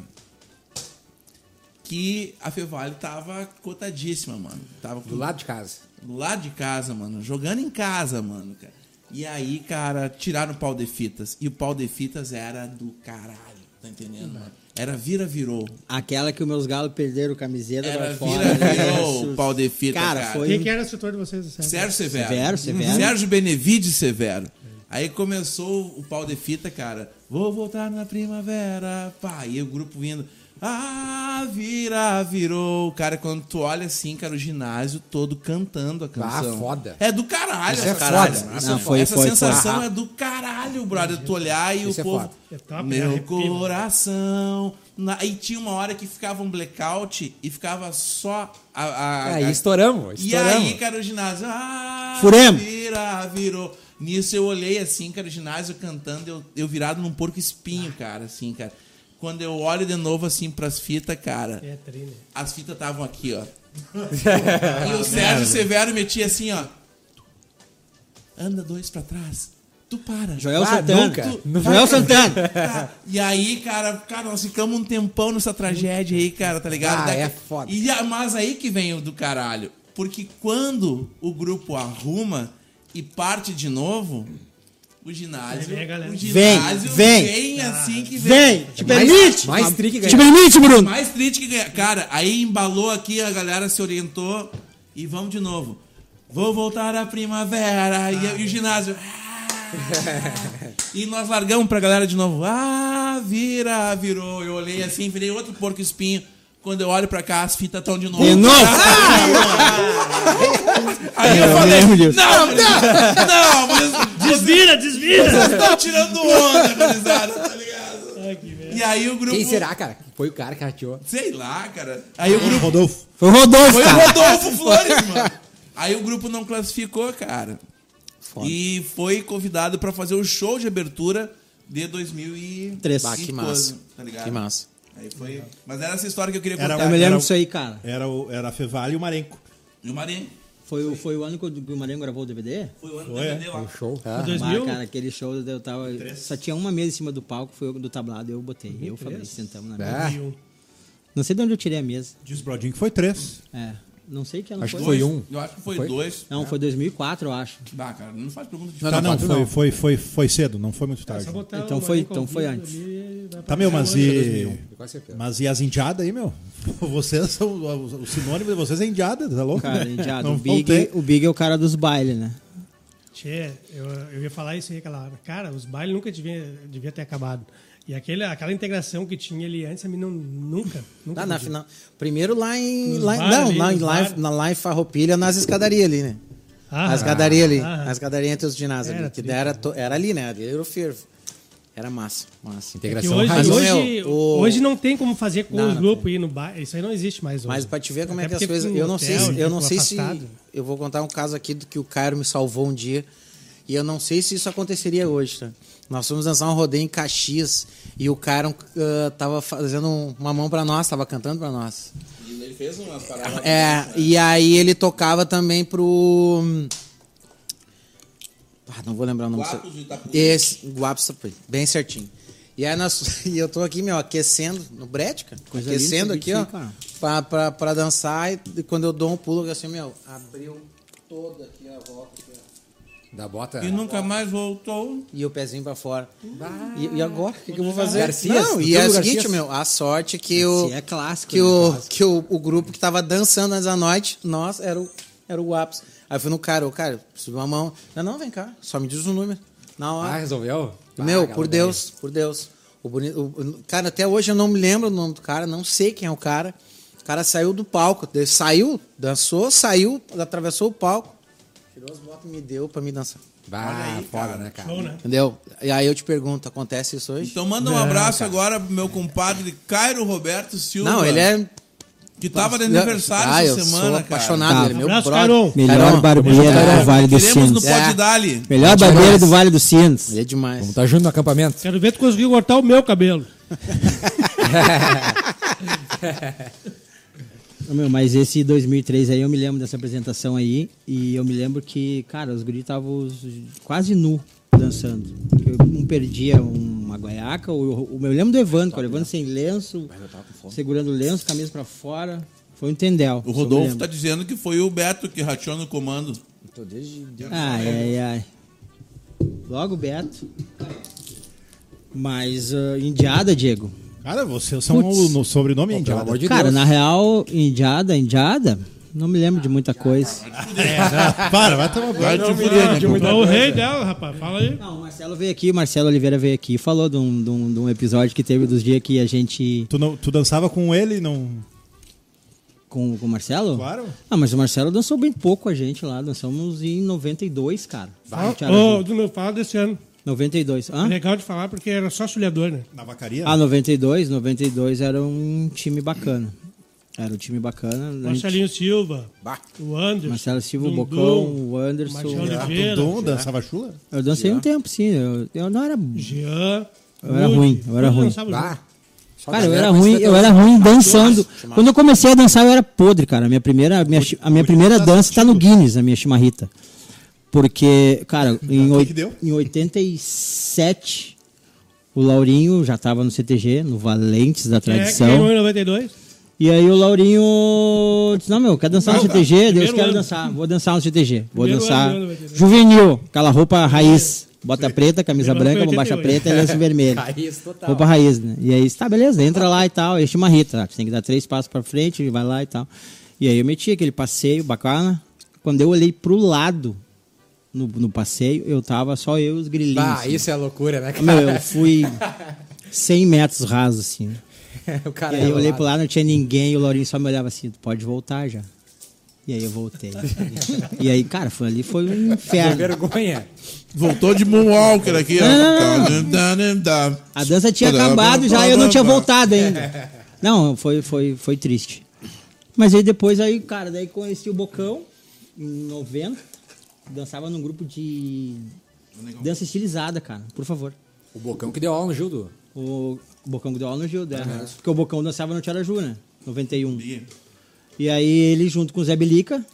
Que a Fevale tava cotadíssima, mano. Tava Do lado de casa. do lado de casa, mano. Jogando em casa, mano, cara. E aí, cara, tiraram o pau de fitas. E o pau de fitas era do caralho. Tá entendendo? mano? Era vira-virou. Aquela que os meus galos perderam camiseta Era pra fora. vira-virou Isso. o pau de fita, Cara, cara. foi- Quem que era o setor de vocês? do Sérgio? Sérgio Severo. Severo, Severo. Sérgio Benevides Severo. Aí começou o pau de fita, cara. Vou voltar na primavera. Pá, e o grupo vindo. Ah, vira, virou. Cara, quando tu olha assim, cara, o ginásio todo cantando a canção. foda. É do caralho Isso essa é caralho. foda. Essa, Não, foi- essa foi- sensação foi. é do caralho, brother. Tu olhar e Isso o é povo. foda. É top, meu arrepia. coração. Na- E tinha uma hora que ficava um blackout e ficava só a. a- Aí a- estouramos, e estouramos. aí, cara, o ginásio. Ah, Furemos. Vira, virou. Nisso eu olhei assim, cara, o ginásio cantando, eu, eu virado num porco espinho, cara, assim, cara. Quando eu olho de novo assim pras fitas, cara, É, trilha. as fitas estavam aqui, ó. e o Sérgio Severo metia assim, ó. Anda dois pra trás. Tu para. Joel Ah, Santana. nunca. Tu-. Joel Santana. Tá. E aí, cara, cara, nós ficamos um tempão nessa tragédia aí, cara, tá ligado? Ah, Daqui- é foda. E, a- mas aí que vem o do caralho. Porque quando o grupo arruma e parte de novo, o ginásio. Vem galera. O ginásio Vem, vem assim que Vem, te Mais- permite. mais trick Te ganhar. permite, Bruno. Mais triste que ganhar. Cara, aí embalou aqui, a galera se orientou e vamos de novo. Vou voltar à primavera. E, e o ginásio. "Ah." e nós largamos pra galera de novo. Ah, vira, virou. Eu olhei assim, virei outro porco espinho. Quando eu olho pra cá, as fitas estão de novo. De novo? Aí eu Eu falei, disso. não, não, não, vocês Desvira, desvira! estão tirando onda, gurizada, tá ligado? Ai, que merda. E aí o grupo... Quem será, cara? Foi o cara que rateou. Sei lá, cara. Aí o grupo... Rodolfo. Foi o Rodolfo, Foi o cara. Rodolfo Flores, mano. Aí o grupo não classificou, cara. E foi convidado pra fazer o show de abertura de 2003. Três. Bah, que massa. Tá ligado? Que massa. Aí foi... Mas era essa história que eu queria Era- contar. Eu me lembro Era disso aí, cara. Era, o, era a Fevale e o Marenco. E o Marinho. Foi, o- foi o ano que o Marinho gravou o DVD? Foi o ano do. DVD lá. Show. Foi 2000? Ah, cara, aquele show eu tava. Só tinha uma mesa em cima do palco, foi o do tablado, eu botei. Eu falei, sentamos na mesa. É. 2001. Não sei de onde eu tirei a mesa. Diz o Brodinho que foi três. É. Não sei que ano Acho foi. que foi um. Eu acho que foi, Foi? dois. Não, foi 2004, eu acho. Ah, cara, não faz pergunta de Não, tá, não, quatro foi, não. Foi, foi, foi cedo, não foi muito É tarde. Então o foi- então foi antes. Tá, meu, mas e. 2001, com certeza. Mas e as indiadas aí, meu? Vocês são. O sinônimo de vocês é indiada, tá louco? Cara, indiado. Não o, Big, ter. o Big é o cara dos bailes, né? Tchê, eu, eu ia falar isso aí aquela hora. Cara, os bailes nunca devia, devia ter acabado. E aquele, aquela integração que tinha ali antes, a mim não, nunca, nunca na final. Primeiro lá em. Lá, bar não, ali, lá, em- lá, na, lá em Farroupilha, nas escadarias ali, né? Ah, As escadarias ali. ah. As escadarias entre os ginásios Era ali. Que era, era ali, né? Ali era o fervo. Era massa, massa. Integração hoje, raiz. Mas, hoje, meu, o- hoje não tem como fazer com Não, os não grupos ir no bar. Isso aí não existe mais hoje. Mas pra te ver como é Até que as coisas. Eu não sei, hotel, se, eu não sei se. Eu vou contar um caso aqui do que o Cairo me salvou um dia. E eu não sei se isso aconteceria hoje, tá? Nós fomos dançar um rodeio em Caxias e o Cairo ah, tava fazendo um- uma mão pra nós, tava cantando pra nós. Ele fez umas paradas. É, e aí ele tocava também pro. Ah, não vou lembrar o nome. Guapos de Itapuã. Esse, Guapos de Itapuã, bem certinho. E aí nós, e eu tô aqui, meu, aquecendo no brete, cara. Coisa aquecendo aqui, ó. Pra, pra, pra dançar. E, quando eu dou um pulo, assim, meu, abriu toda aqui a volta. Aqui, ó. Da bota. E nunca mais voltou. E o pezinho pra fora. E, e agora? O que, que eu vou fazer? Garcias, não, do e é o seguinte, Garcias. meu, a sorte é que o. Esse é clássico. que né? o, Clássico. que o, o grupo que tava dançando antes da noite, nós, era o, era o Guapos. Aí eu fui no cara, o cara, subiu a mão. Não, não, vem cá, só me diz o número. Na Ah, hora. resolveu? Meu, Ah, por Deus, por Deus. O boni- o- cara, até hoje eu não me lembro o nome do cara, não sei quem é o cara. O cara saiu do palco, saiu, dançou, saiu, atravessou o palco, tirou as botas e me deu pra me dançar. Bah, foda, né, cara? Show, né? Entendeu? E aí eu te pergunto, acontece isso hoje? Então manda um abraço agora pro meu compadre Cairo Roberto Silva. não, ele é. Que tava de aniversário ah, essa eu semana, sou cara. apaixonado Tá. meu Abraço. Cairon. Melhor barbeiro Cairon. do Vale do Queremos no Sinos. É. Dali. Melhor barbeiro do Vale do Sinos. Ele é demais. Vamos tá junto no acampamento. Quero ver tu conseguir cortar o meu cabelo. Meu, mas esse 2003 aí eu me lembro dessa apresentação aí e eu me lembro que, cara, os guris estavam quase nu dançando. Porque Um perdia uma guaiaca, o, o, eu lembro do Evandro, cara, o Evandro sem lenço, segurando o lenço, camisa pra fora. Foi um tendel. O Rodolfo tá dizendo que foi o Beto que rachou no comando. Tô desde- Ai, ai, ai. Logo, Beto. Mas, ah, Indiada, Diego. Cara, você são o no sobrenome é Pelo Indiada. amor de Cara, Deus. na real, Indiada, Indiada, não me lembro de muita coisa. Para, vai tomar Vai banho. te fuder, né? É o rei dela, rapaz. Fala aí. Não, o Marcelo veio aqui, o Marcelo Oliveira veio aqui e falou de um, de, um, de um episódio que teve dos dias que a gente. Tu, não, tu dançava com ele não. Com, com o Marcelo? Claro. Ah, mas o Marcelo dançou bem pouco com a gente lá. Dançamos em 92, cara. Fala, Ju. do meu, fala desse ano. 92. É Hã? legal de falar porque era só sulhador, né? Na vacaria? Ah, 92. 92 era um time bacana. Era um time bacana. A gente- Marcelinho Silva, Bah. o Anderson. Marcelo Silva, o Bocão, o Anderson. Marcelo Ah, Oliveira, tu Dom dançava chula? Eu dancei um tempo, sim. Eu, eu não era. Jean. Eu era ruim, eu era ruim. Bah. Cara, eu era ruim, eu era ruim dançando. Quando eu comecei a dançar, eu era podre, cara. A minha primeira, a minha, a minha primeira dança tá no Guinness, a minha chimarrita. Porque, cara, em, oi- que deu? em 87, o Laurinho já tava no CTG, no Valentes da É, ganhou Tradição. em 92. E aí o Laurinho disse, não, meu, quer dançar no Não, CTG? primeiro Deus quero ano. dançar. Vou dançar no CTG. Vou Primeiro dançar ano, 92. juvenil, aquela roupa raiz. Bota preta, camisa Primeiro branca, bombacha 88. preta e lenço vermelho. Raiz total. Roupa raiz, né? E aí, tá, beleza, entra lá e tal. Este uma rita, tem que dar três passos pra frente, vai lá e tal. E aí eu meti aquele passeio bacana. Quando eu olhei pro lado no, no passeio, eu tava só eu e os grilinhos. Bah, assim. isso é loucura, né, cara? Meu, eu fui 100 metros rasos, assim. o cara E aí eu olhei enrolado. pro lado, não tinha ninguém, e o Laurinho só me olhava assim, tu pode voltar já. E aí eu voltei. e aí, cara, foi ali, foi um Que inferno. vergonha. Voltou de Moonwalker aqui, ó. A dança tinha acabado já, eu não tinha voltado ainda. Não, foi, foi, foi triste. Mas aí depois, aí, cara, daí conheci o Bocão, em 90. Dançava num grupo de dança estilizada, cara, por favor. O Bocão que deu aula no Gildo. O Bocão que deu aula no Gil, né? Porque o Bocão dançava no Tiaraju, né? 91. E aí ele, junto com o Zé Belica,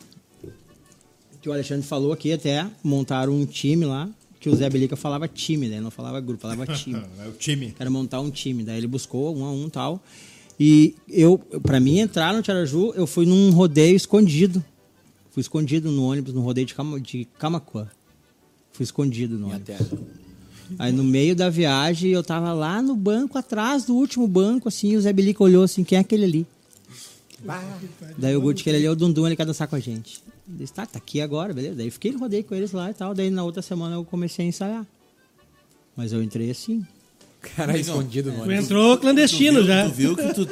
que o Alexandre falou aqui até, montaram um time lá, que o Zé Belica falava time, né? Ele não falava grupo, falava time. É o time. Era montar um time. Daí ele buscou um a um e tal. E eu, pra mim entrar no Tiaraju, eu fui num rodeio escondido. Fui escondido no ônibus, no rodeio de, Cama, de Camacuã. Fui escondido no Minha ônibus. terra. Aí no meio da viagem, eu tava lá no banco, atrás do último banco, assim, e o Zé Belica olhou assim, quem é aquele ali? Daí o Guti, que ele ali é o Dundum, ele quer dançar com a gente. Eu disse, tá, tá aqui agora, beleza. Daí fiquei, rodei com eles lá e tal. Daí na outra semana eu comecei a ensaiar. Mas eu entrei assim. Cara escondido, Tu mano. entrou clandestino tu viu, já. Tu viu que tu,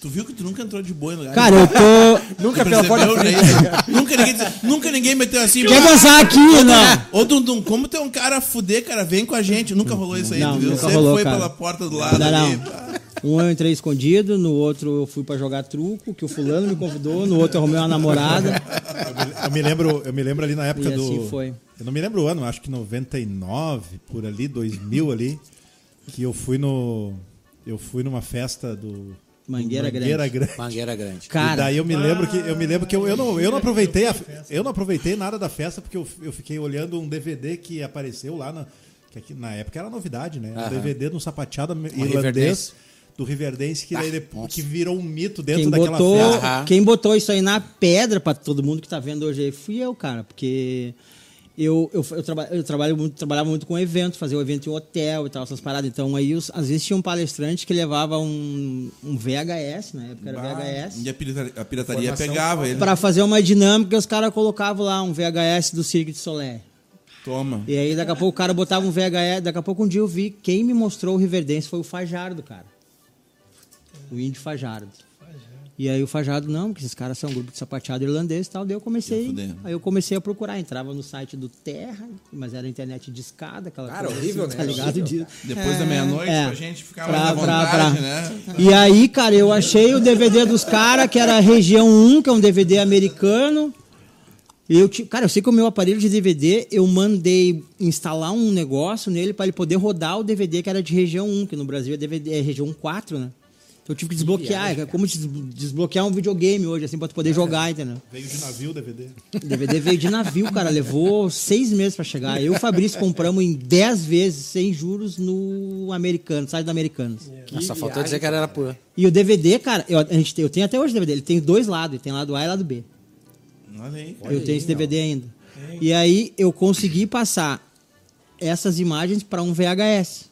tu viu que tu nunca entrou de boa em lugar. Cara, eu tô. Nunca pela porta nunca, ninguém, nunca ninguém meteu assim. Quer "Ah, dançar aqui, não? Ô, Dundum, como tu é um cara a fuder, cara, vem com a gente. Nunca rolou isso aí, Não, tu viu? nunca Sempre rolou, foi cara. pela porta do lado Não, ali. não. Um eu entrei escondido, no outro eu fui pra jogar truco, que o fulano me convidou, no outro eu arrumei uma namorada. Eu me, eu me lembro, eu me lembro ali na época E do. assim foi. Eu não me lembro o ano, acho que 99, por ali, 2000 ali, que eu fui no. Eu fui numa festa do. Mangueira Mangueira Grande. Mangueira grande. E Cara, daí eu me lembro que eu me lembro que eu, eu, não, eu não aproveitei a, eu não aproveitei nada da festa porque eu, eu fiquei olhando um DVD que apareceu lá na que aqui, na época era novidade, né? Um. DVD de um sapateado irlandês Riverdance. do Riverdance que, Ah, que virou um mito dentro quem daquela botou, festa. Quem botou isso aí na pedra pra todo mundo que tá vendo hoje aí fui eu, cara, porque eu, eu, eu, traba, eu trabalho muito, trabalhava muito com evento, fazia o evento em hotel e tal, essas paradas. Então aí os- às vezes tinha um palestrante que levava um, um VHS, na época era VHS. E a pirataria, a pirataria pegava ele. Pra fazer uma dinâmica, os caras colocavam lá um VHS do Cirque de Soleil. Toma. E aí daqui a pouco o cara botava um VHS, daqui a pouco um dia eu vi, quem me mostrou o Riverdance foi o Fajardo, cara. O índio Fajardo. E aí o Fajardo, não, porque esses caras são um grupo de sapateado irlandês e tal. Daí eu comecei. Aí eu comecei a procurar, entrava no site do Terra, mas era internet de escada, aquela Cara, coisa horrível, assim, né? Tá ligado? De- Depois da meia-noite, É. pra gente ficar Pra- mais à pra- vontade, pra- né? E aí, cara, eu achei o DVD dos caras, que era Região 1, que é um DVD americano. Eu, cara, eu sei que o meu aparelho de DVD, eu mandei instalar um negócio nele para ele poder rodar o DVD que era de região 1, que no Brasil é, DVD, é região 4, né? Então eu tive que desbloquear, viagem, é como des- desbloquear um videogame hoje, assim, pra tu poder jogar, entendeu? Veio de navio o DVD. O DVD veio de navio, cara, levou seis meses pra chegar. Eu e o Fabrício compramos em 10 vezes, sem juros, no americano, site da Americanos. Só faltou dizer que era pura. E o DVD, cara, eu, a gente, tem- eu tenho até hoje o DVD, ele tem dois lados, ele tem lado A e lado B. Olha aí. eu tenho esse DVD ainda. E aí eu consegui passar essas imagens para um VHS,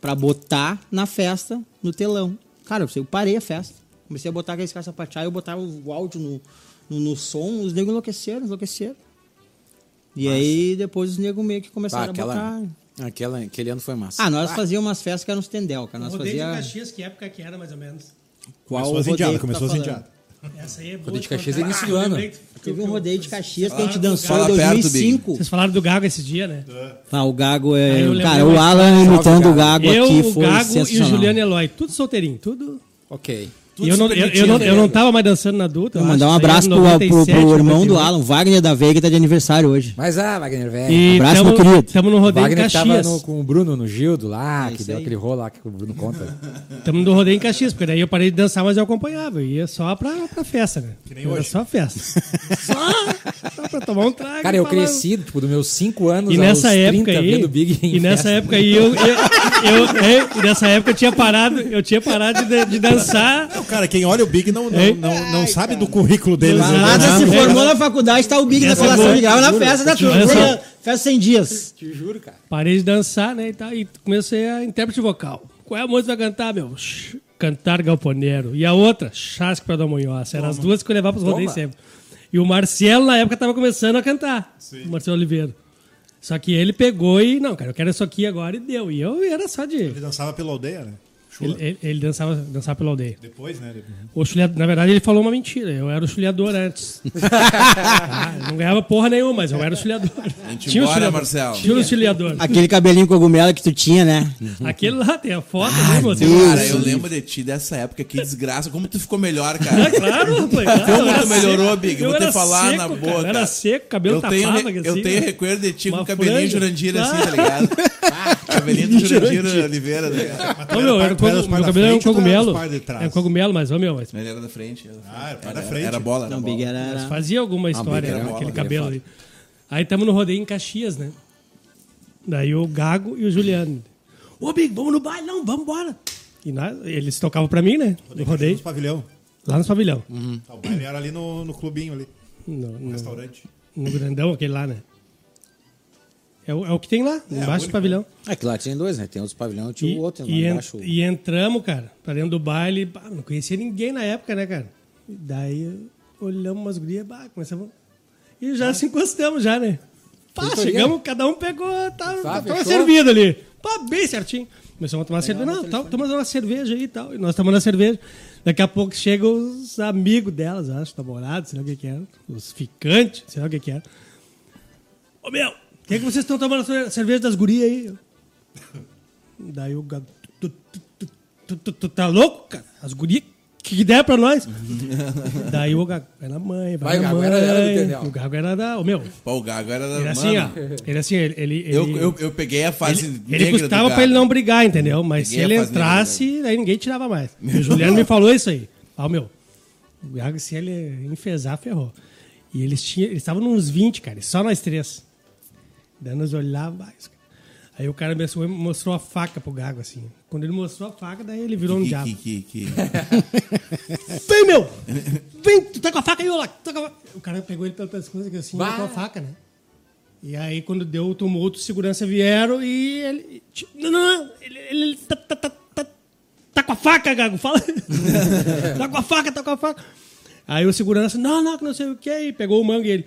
para botar na festa no telão. Cara, eu, parei a festa. Comecei a botar aqueles caras sapatear, eu botava o áudio no, no, no som, os negros enlouqueceram, enlouqueceram. E aí depois os negros meio que Ah, começaram a aquela, botar. aquela, aquele ano foi massa. Ah, nós fazíamos umas festas que eram nos tendel, cara. Nós Rodeio de fazíamos. Caxias, que época que era, mais ou menos? Qual Começou as indiadas, tu começou tá as indiadas. Essa aí é boa. Rodeio de Caxias é início Ah, do eu ano. Teve um rodeio de Caxias que a gente dançou em perto, 2005. Vocês falaram do Gago esse dia, né? Ah, o Gago é. eu Cara, o Alan imitando o Gago eu, aqui o foi Gago e o sensacional. Juliano Eloy, tudo solteirinho, tudo. Ok. Eu não, eu, eu não, eu não tava mais dançando na adulta. Mandar um abraço era pro, pro, 97, pro irmão do 98. Alan, Wagner da Veiga, que tá de aniversário hoje. Mas ah, Wagner, velho. E Abraço, tamo, meu querido. Tamo no rodeio em Wagner que tava Caxias. no- com o Bruno no Gildo lá, É que deu aí. aquele rolo lá que o Bruno conta. Tamo no rodeio em Caxias, porque daí eu parei de dançar, mas eu acompanhava. Eu ia só pra, pra festa, né? nem Era hoje. só festa. só, só pra tomar um trago. Cara, eu falar- cresci, tipo, dos meus 5 anos E nessa aos época 30, aí, vendo Big em e nessa festa. época aí eu, eu, eu, eu- e nessa época eu tinha parado, eu tinha parado de, de dançar. Cara, quem olha o Big não, não, não, não sabe do currículo dele. Né? Nada não, se não. formou na faculdade, tá o Big na boa, de grau na festa da turma. Festa- Festa 100 dias. Te juro, cara. Parei de dançar, né, e, tal, e comecei a intérprete vocal. Qual é a música que vai cantar, meu? Cantar Galponeiro. E a outra, Chasque pra Dom Munhoz. Eram as duas que eu levava pros rodeios sempre. E o Marcelo, na época, tava começando a cantar. O Marcelo Oliveira. Só que ele pegou e, não, cara, eu quero isso aqui agora e deu. E eu era só de... Ele dançava pela aldeia, né? Ele, ele- ele dançava, dançava pela aldeia. Depois, né? O chuleador, na verdade, ele falou uma mentira. Eu era o chuleador antes. Ah, não ganhava porra nenhuma, mas eu era o chuleador. gente Tinha o embora, chuleador. Marcelo. Tinha o chuleador. Aquele cabelinho cogumelo que tu tinha, né? Aquele lá tem a foto, né, moço? Cara, eu lembro de ti dessa época, que desgraça. Como tu ficou melhor, Ah, cara. claro, rapaz. claro, Como tu melhorou, seco. Big? Eu vou te falar seco, na cara, boa, Eu era cara. seco, cabelo Eu tenho, tapava. re- assim, eu tenho né? recuerdo de ti com o cabelinho franja. Jurandir assim, Ah. tá ligado? cabelinho do Jurandir Oliveira, né? Ô, meu, era um era meu cabelo era um era cogumelo. trás? É um cogumelo, mas, ô, meu, mas Ele era da frente. Ah, era pai da Era, frente. era bola, era Não, o bola. Big era. era- fazia alguma história Big era naquele bola, cabelo ali. Aí estamos no rodeio em Caxias, né? Daí o Gago e o Juliano. Ô, Big, vamos no baile? Não, vamos embora. E nós, eles tocavam pra mim, né? No rodeio, Nos pavilhão. lá no pavilhão. Tá, o baile era ali no, no clubinho ali, No, no no, restaurante. no grandão, aquele lá, né? É o, é o que tem lá, embaixo do pavilhão. É que lá tinha dois, né? Tem outros pavilhões, tinha E, o outro lá e, en- embaixo. e entramos, cara, pra dentro do baile. Pá, não conhecia ninguém na época, né, cara? Daí olhamos umas gurias, bah, começamos. E já se encostamos já, né? Pá, chegamos, cada um pegou, tá, Tá, tava fechou? servido ali. Pá, bem certinho. Começamos a tomar cerveja. Não, tá, tomando uma cerveja aí e tal. E nós tomando a cerveja. Daqui a pouco chegam os amigos delas, acho, namorados, sei lá o que que era. Os ficantes, sei lá o que que era. Ô, meu, o que, é que vocês estão tomando a cerveja das gurias aí? Daí o gato. Tu, tu, tu, tu, tá louco, cara? As gurias, que der pra nós? Daí o gago, vai na mãe, vai, Vai, na Gago, mãe. era- o gago era da. Ô, meu, Pô, o Gago era da. ele mano, assim, ó. Ele assim, ele. ele Eu, ele- eu, eu peguei a fase ele, negra ele custava pra ele não brigar, entendeu? Mas Peguei se ele entrasse, aí ninguém tirava mais. O Juliano me falou isso aí. Ah, meu, o Gago, se ele enfesar, ferrou. E eles tinham, eles estavam nos 20, cara, só nós três. Daí nós olhávamos. isso- Aí o cara mostrou, mostrou a faca pro Gago, assim. Quando ele mostrou a faca, daí ele virou um Que, diabo. que, que, que... Vem, meu! Vem, tu tá com a faca aí, ô lá. tá com a fa-" O cara pegou ele pelo pescoço assim, Bah. com a faca, né? E aí, quando deu o tumulto, segurança vieram e ele. tipo, Não, não, não. Ele, ele- ele tá, tá, tá, tá, tá com a faca, Gago, fala. tá com a faca, tá com a faca. Aí o segurança, não, não, que não sei o que, e pegou o mango e ele.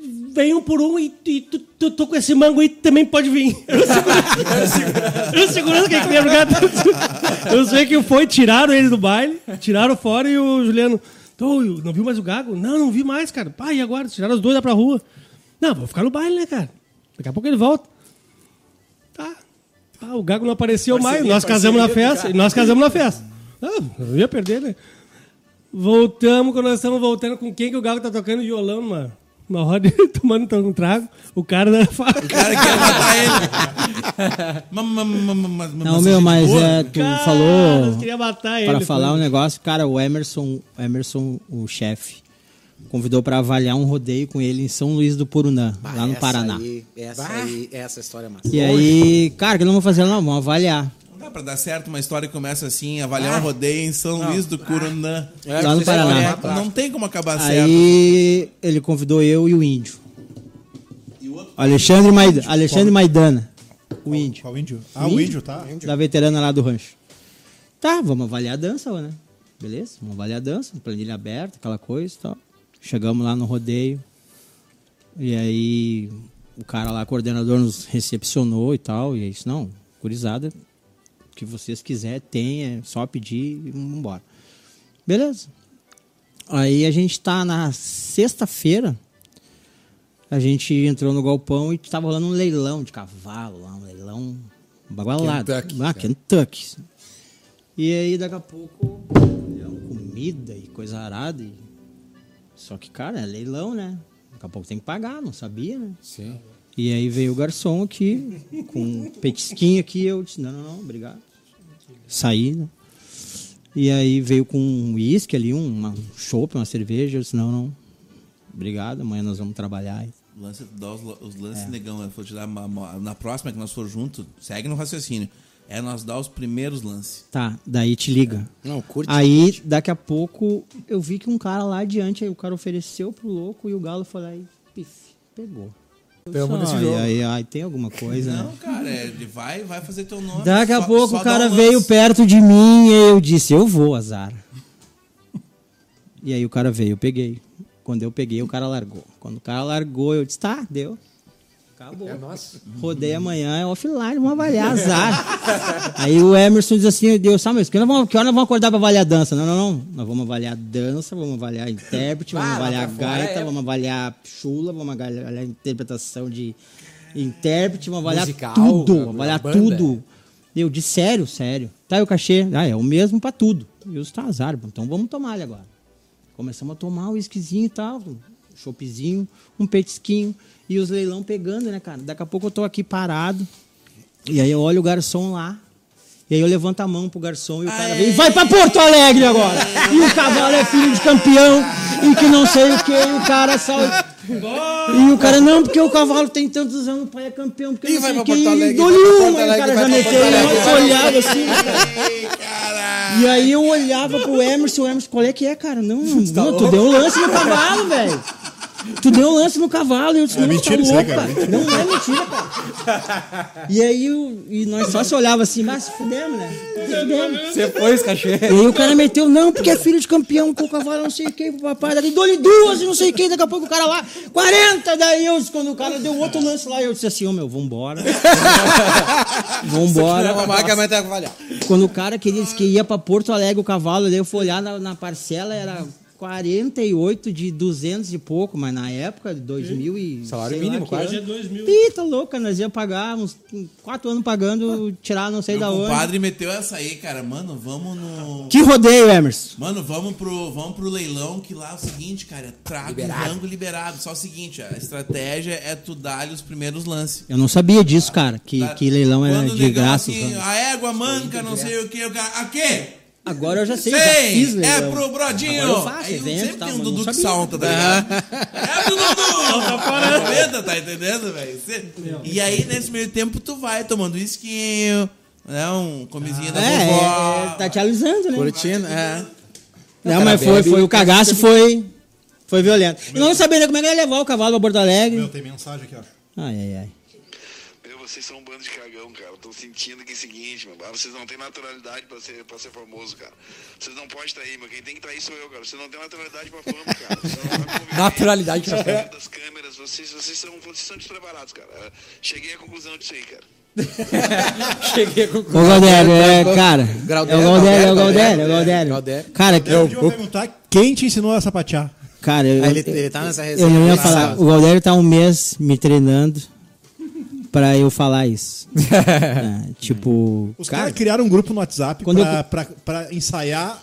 "E- Vem um por um e, e tu, tu, tu com esse mango aí também pode vir. Eu segurança, eu segurança quem queria brigar. Eu sei que foi, tiraram ele do baile, tiraram fora e o Juliano. "Tô, não viu mais o Gago? Não, não vi mais, cara. Pá, e agora? Tiraram os dois lá pra rua. Não, vou ficar no baile, né, cara? Daqui a pouco ele volta. Tá. Ah, o Gago não apareceu mais. Nós casamos na festa. E nós casamos na festa. Ah, eu ia perder, né? Voltamos, quando nós estamos voltando, com quem que o Gago tá tocando violão, mano? Uma roda tomando um trago. O cara da faca. O cara quer matar ele. Mas- mas- mas- mas- Não, meu, mas é, tu Cara, falou. queria matar ele. Para falar um negócio, cara, o Emerson, o Emerson, o chefe, convidou para avaliar um rodeio com ele em São Luís do Purunã, Bah, lá no essa Paraná. Aí, essa aí, essa história é massa. E aí, cara, o que não vou fazer não, vamos avaliar. Não dá pra dar certo uma história que começa assim, avaliar um rodeio em São Luís do Curunã. É, Lá no Paraná. É, não tem como acabar certo. Aí ele convidou eu e o índio. E o outro Alexandre, Maid... Alexandre Maidana. O índio. Qual índio? Ah, o índio, tá? Da veterana lá do rancho. Tá, vamos avaliar a dança, né? Beleza? Vamos avaliar a dança, planilha aberta, aquela coisa e tal. Chegamos lá no rodeio. E aí o cara lá, coordenador, nos recepcionou e tal. E é isso, não, curizada, que vocês quiserem, tem, é só pedir e vamos embora. Beleza. Aí a gente tá na sexta-feira. A gente entrou no galpão e tava rolando um leilão de cavalo lá, um leilão bagualado. Kentucky, ah. Kentucky. E aí daqui a pouco, leilão, comida e coisa arada. E... Só que, cara, é leilão, né? Daqui a pouco tem que pagar, não sabia, né? Sim. E aí veio o garçom aqui, com um petisquinho aqui, eu disse, não, não, não, obrigado. Saí, né? E aí veio com um uísque ali, um, uma um chopp, uma cerveja, eu disse, não, não, obrigado, amanhã nós vamos trabalhar. lance, dá os, os lances É. negão, eu vou te dar uma- uma- na próxima que nós for junto, segue no raciocínio. É nós dar os primeiros lances. Tá, daí te liga. Não, curte. Aí, daqui a pouco, eu vi que um cara lá adiante, aí o cara ofereceu pro louco e o galo foi lá e pif, pegou. Tamo nesse "Ai, jogo." Aí, aí, tem alguma coisa, né? Não, cara, é, ele vai, vai fazer teu nome. Daqui a só- pouco só o cara um veio perto de mim e eu disse, eu vou, azar. E aí o cara veio, eu peguei. Quando eu peguei, o cara largou. Quando o cara largou, eu disse, tá, deu. Acabou. É nosso. Rodei amanhã, é offline, vamos avaliar, azar. aí o Emerson diz assim, Deus, sabe, mas que, nós vamos, que hora nós vamos acordar pra avaliar a dança? Não, não, não. Nós vamos avaliar dança, vamos avaliar intérprete, vamos Ah, avaliar gaita, é- vamos avaliar chula, vamos avaliar interpretação de intérprete, vamos avaliar Musical, tudo, avaliar tudo. Eu disse, sério, sério. Tá, e o cachê? Ah, é o mesmo pra tudo. E disse, tá, azar, então vamos tomar ali agora. Começamos a tomar o whiskyzinho e tal, um choppzinho, um petisquinho, e os leilão pegando, né, cara? Daqui a pouco eu tô aqui parado, e aí eu olho o garçom lá, e aí eu levanto a mão pro garçom e o cara vem, vai pra Porto Alegre agora! E o cavalo é filho de campeão, e que não sei o que, e o cara sai... E o cara, não, porque o cavalo tem tantos anos, o pai é campeão, porque Ih, não vai sei o pra que, Porto e Alegre, dou-lhe vai pra uma, Porto e o cara Alegre, já meteu uma vai. olhada assim, cara. E aí eu olhava pro Emerson, o Emerson, qual é que é, cara? Não, não, tu deu um lance no cavalo, velho. Tu deu um lance no cavalo. E eu disse, É não, mentira tá isso aí, louco, cara. cara. Não é mentira, cara. E aí e nós só se olhava assim, mas se fudemos, né? Fudemos. Você foi, os cachê. E aí o cara meteu, não, porque é filho de campeão com o cavalo, não sei o que, pro papai, dali dou-lhe duas e não sei o que, daqui a pouco o cara lá, 40, daí eu, disse, quando o cara deu outro lance lá, eu disse assim, ô meu, vambora. vambora. Que avaliar. Quando o cara queria, disse que ia pra Porto Alegre o cavalo, daí eu fui olhar na, na parcela, era 48 de 200 e pouco, mas na época, de 2000 e... Salário sei mínimo, quase. Hoje é 2 mil. Ih, tá louca, nós ia pagar uns quatro anos pagando, tirar não sei Meu da onde. compadre meteu essa aí, cara. Mano, vamos no. Que rodeio, Emerson. Mano, vamos pro, vamos pro leilão, que lá é o seguinte, cara, é trago e rango liberado. Só o seguinte, a estratégia é tu dar-lhe os primeiros lances. Eu não sabia disso, cara, que, Tá? que leilão era Quando o de graça. assim, a égua manca, não sei o que, o cara. A quê? Agora eu já sei, eu já fiz Sei! É pro Brodinho! Agora eu faço Aí evento, sempre tá, tem um mas Dudu que salta, tá ligado? É pro Dudu! Aproveita, tá entendendo, velho? E aí, nesse meio tempo, tu vai tomando esquinho, né? Um comizinho da É, vovó. é, tá te alisando, né? Curtindo, é. Não, mas foi, foi o cagaço foi, foi violento. E não sabia nem como é que ia levar o cavalo pra Porto Alegre. Meu, tem mensagem aqui, ó. Ai, ai, ai. Vocês são um bando de cagão, cara. Tô sentindo que é o seguinte, meu. ah, Vocês não têm naturalidade pra ser, pra ser famoso, cara. Vocês não podem trair, meu. Quem tem que trair sou eu, cara. Vocês não têm naturalidade pra fama, cara. Vocês. Naturalidade pra Vocês fama. das câmeras, vocês, vocês, são, vocês são despreparados, cara. Cheguei à conclusão disso aí, cara. Cheguei com Ô, Galdério, é, cara. É o Galdério, é o Galdério, é o Galdério. Galdério. Cara, que- Eu vou perguntar quem te ensinou a sapatear. cara, eu, ele, ele tá nessa resenha. eu não ia falar. O Galdério tá um mês me treinando pra eu falar isso. É, tipo, Os cara, caras criaram um grupo no WhatsApp Quando pra, eu- pra, pra ensaiar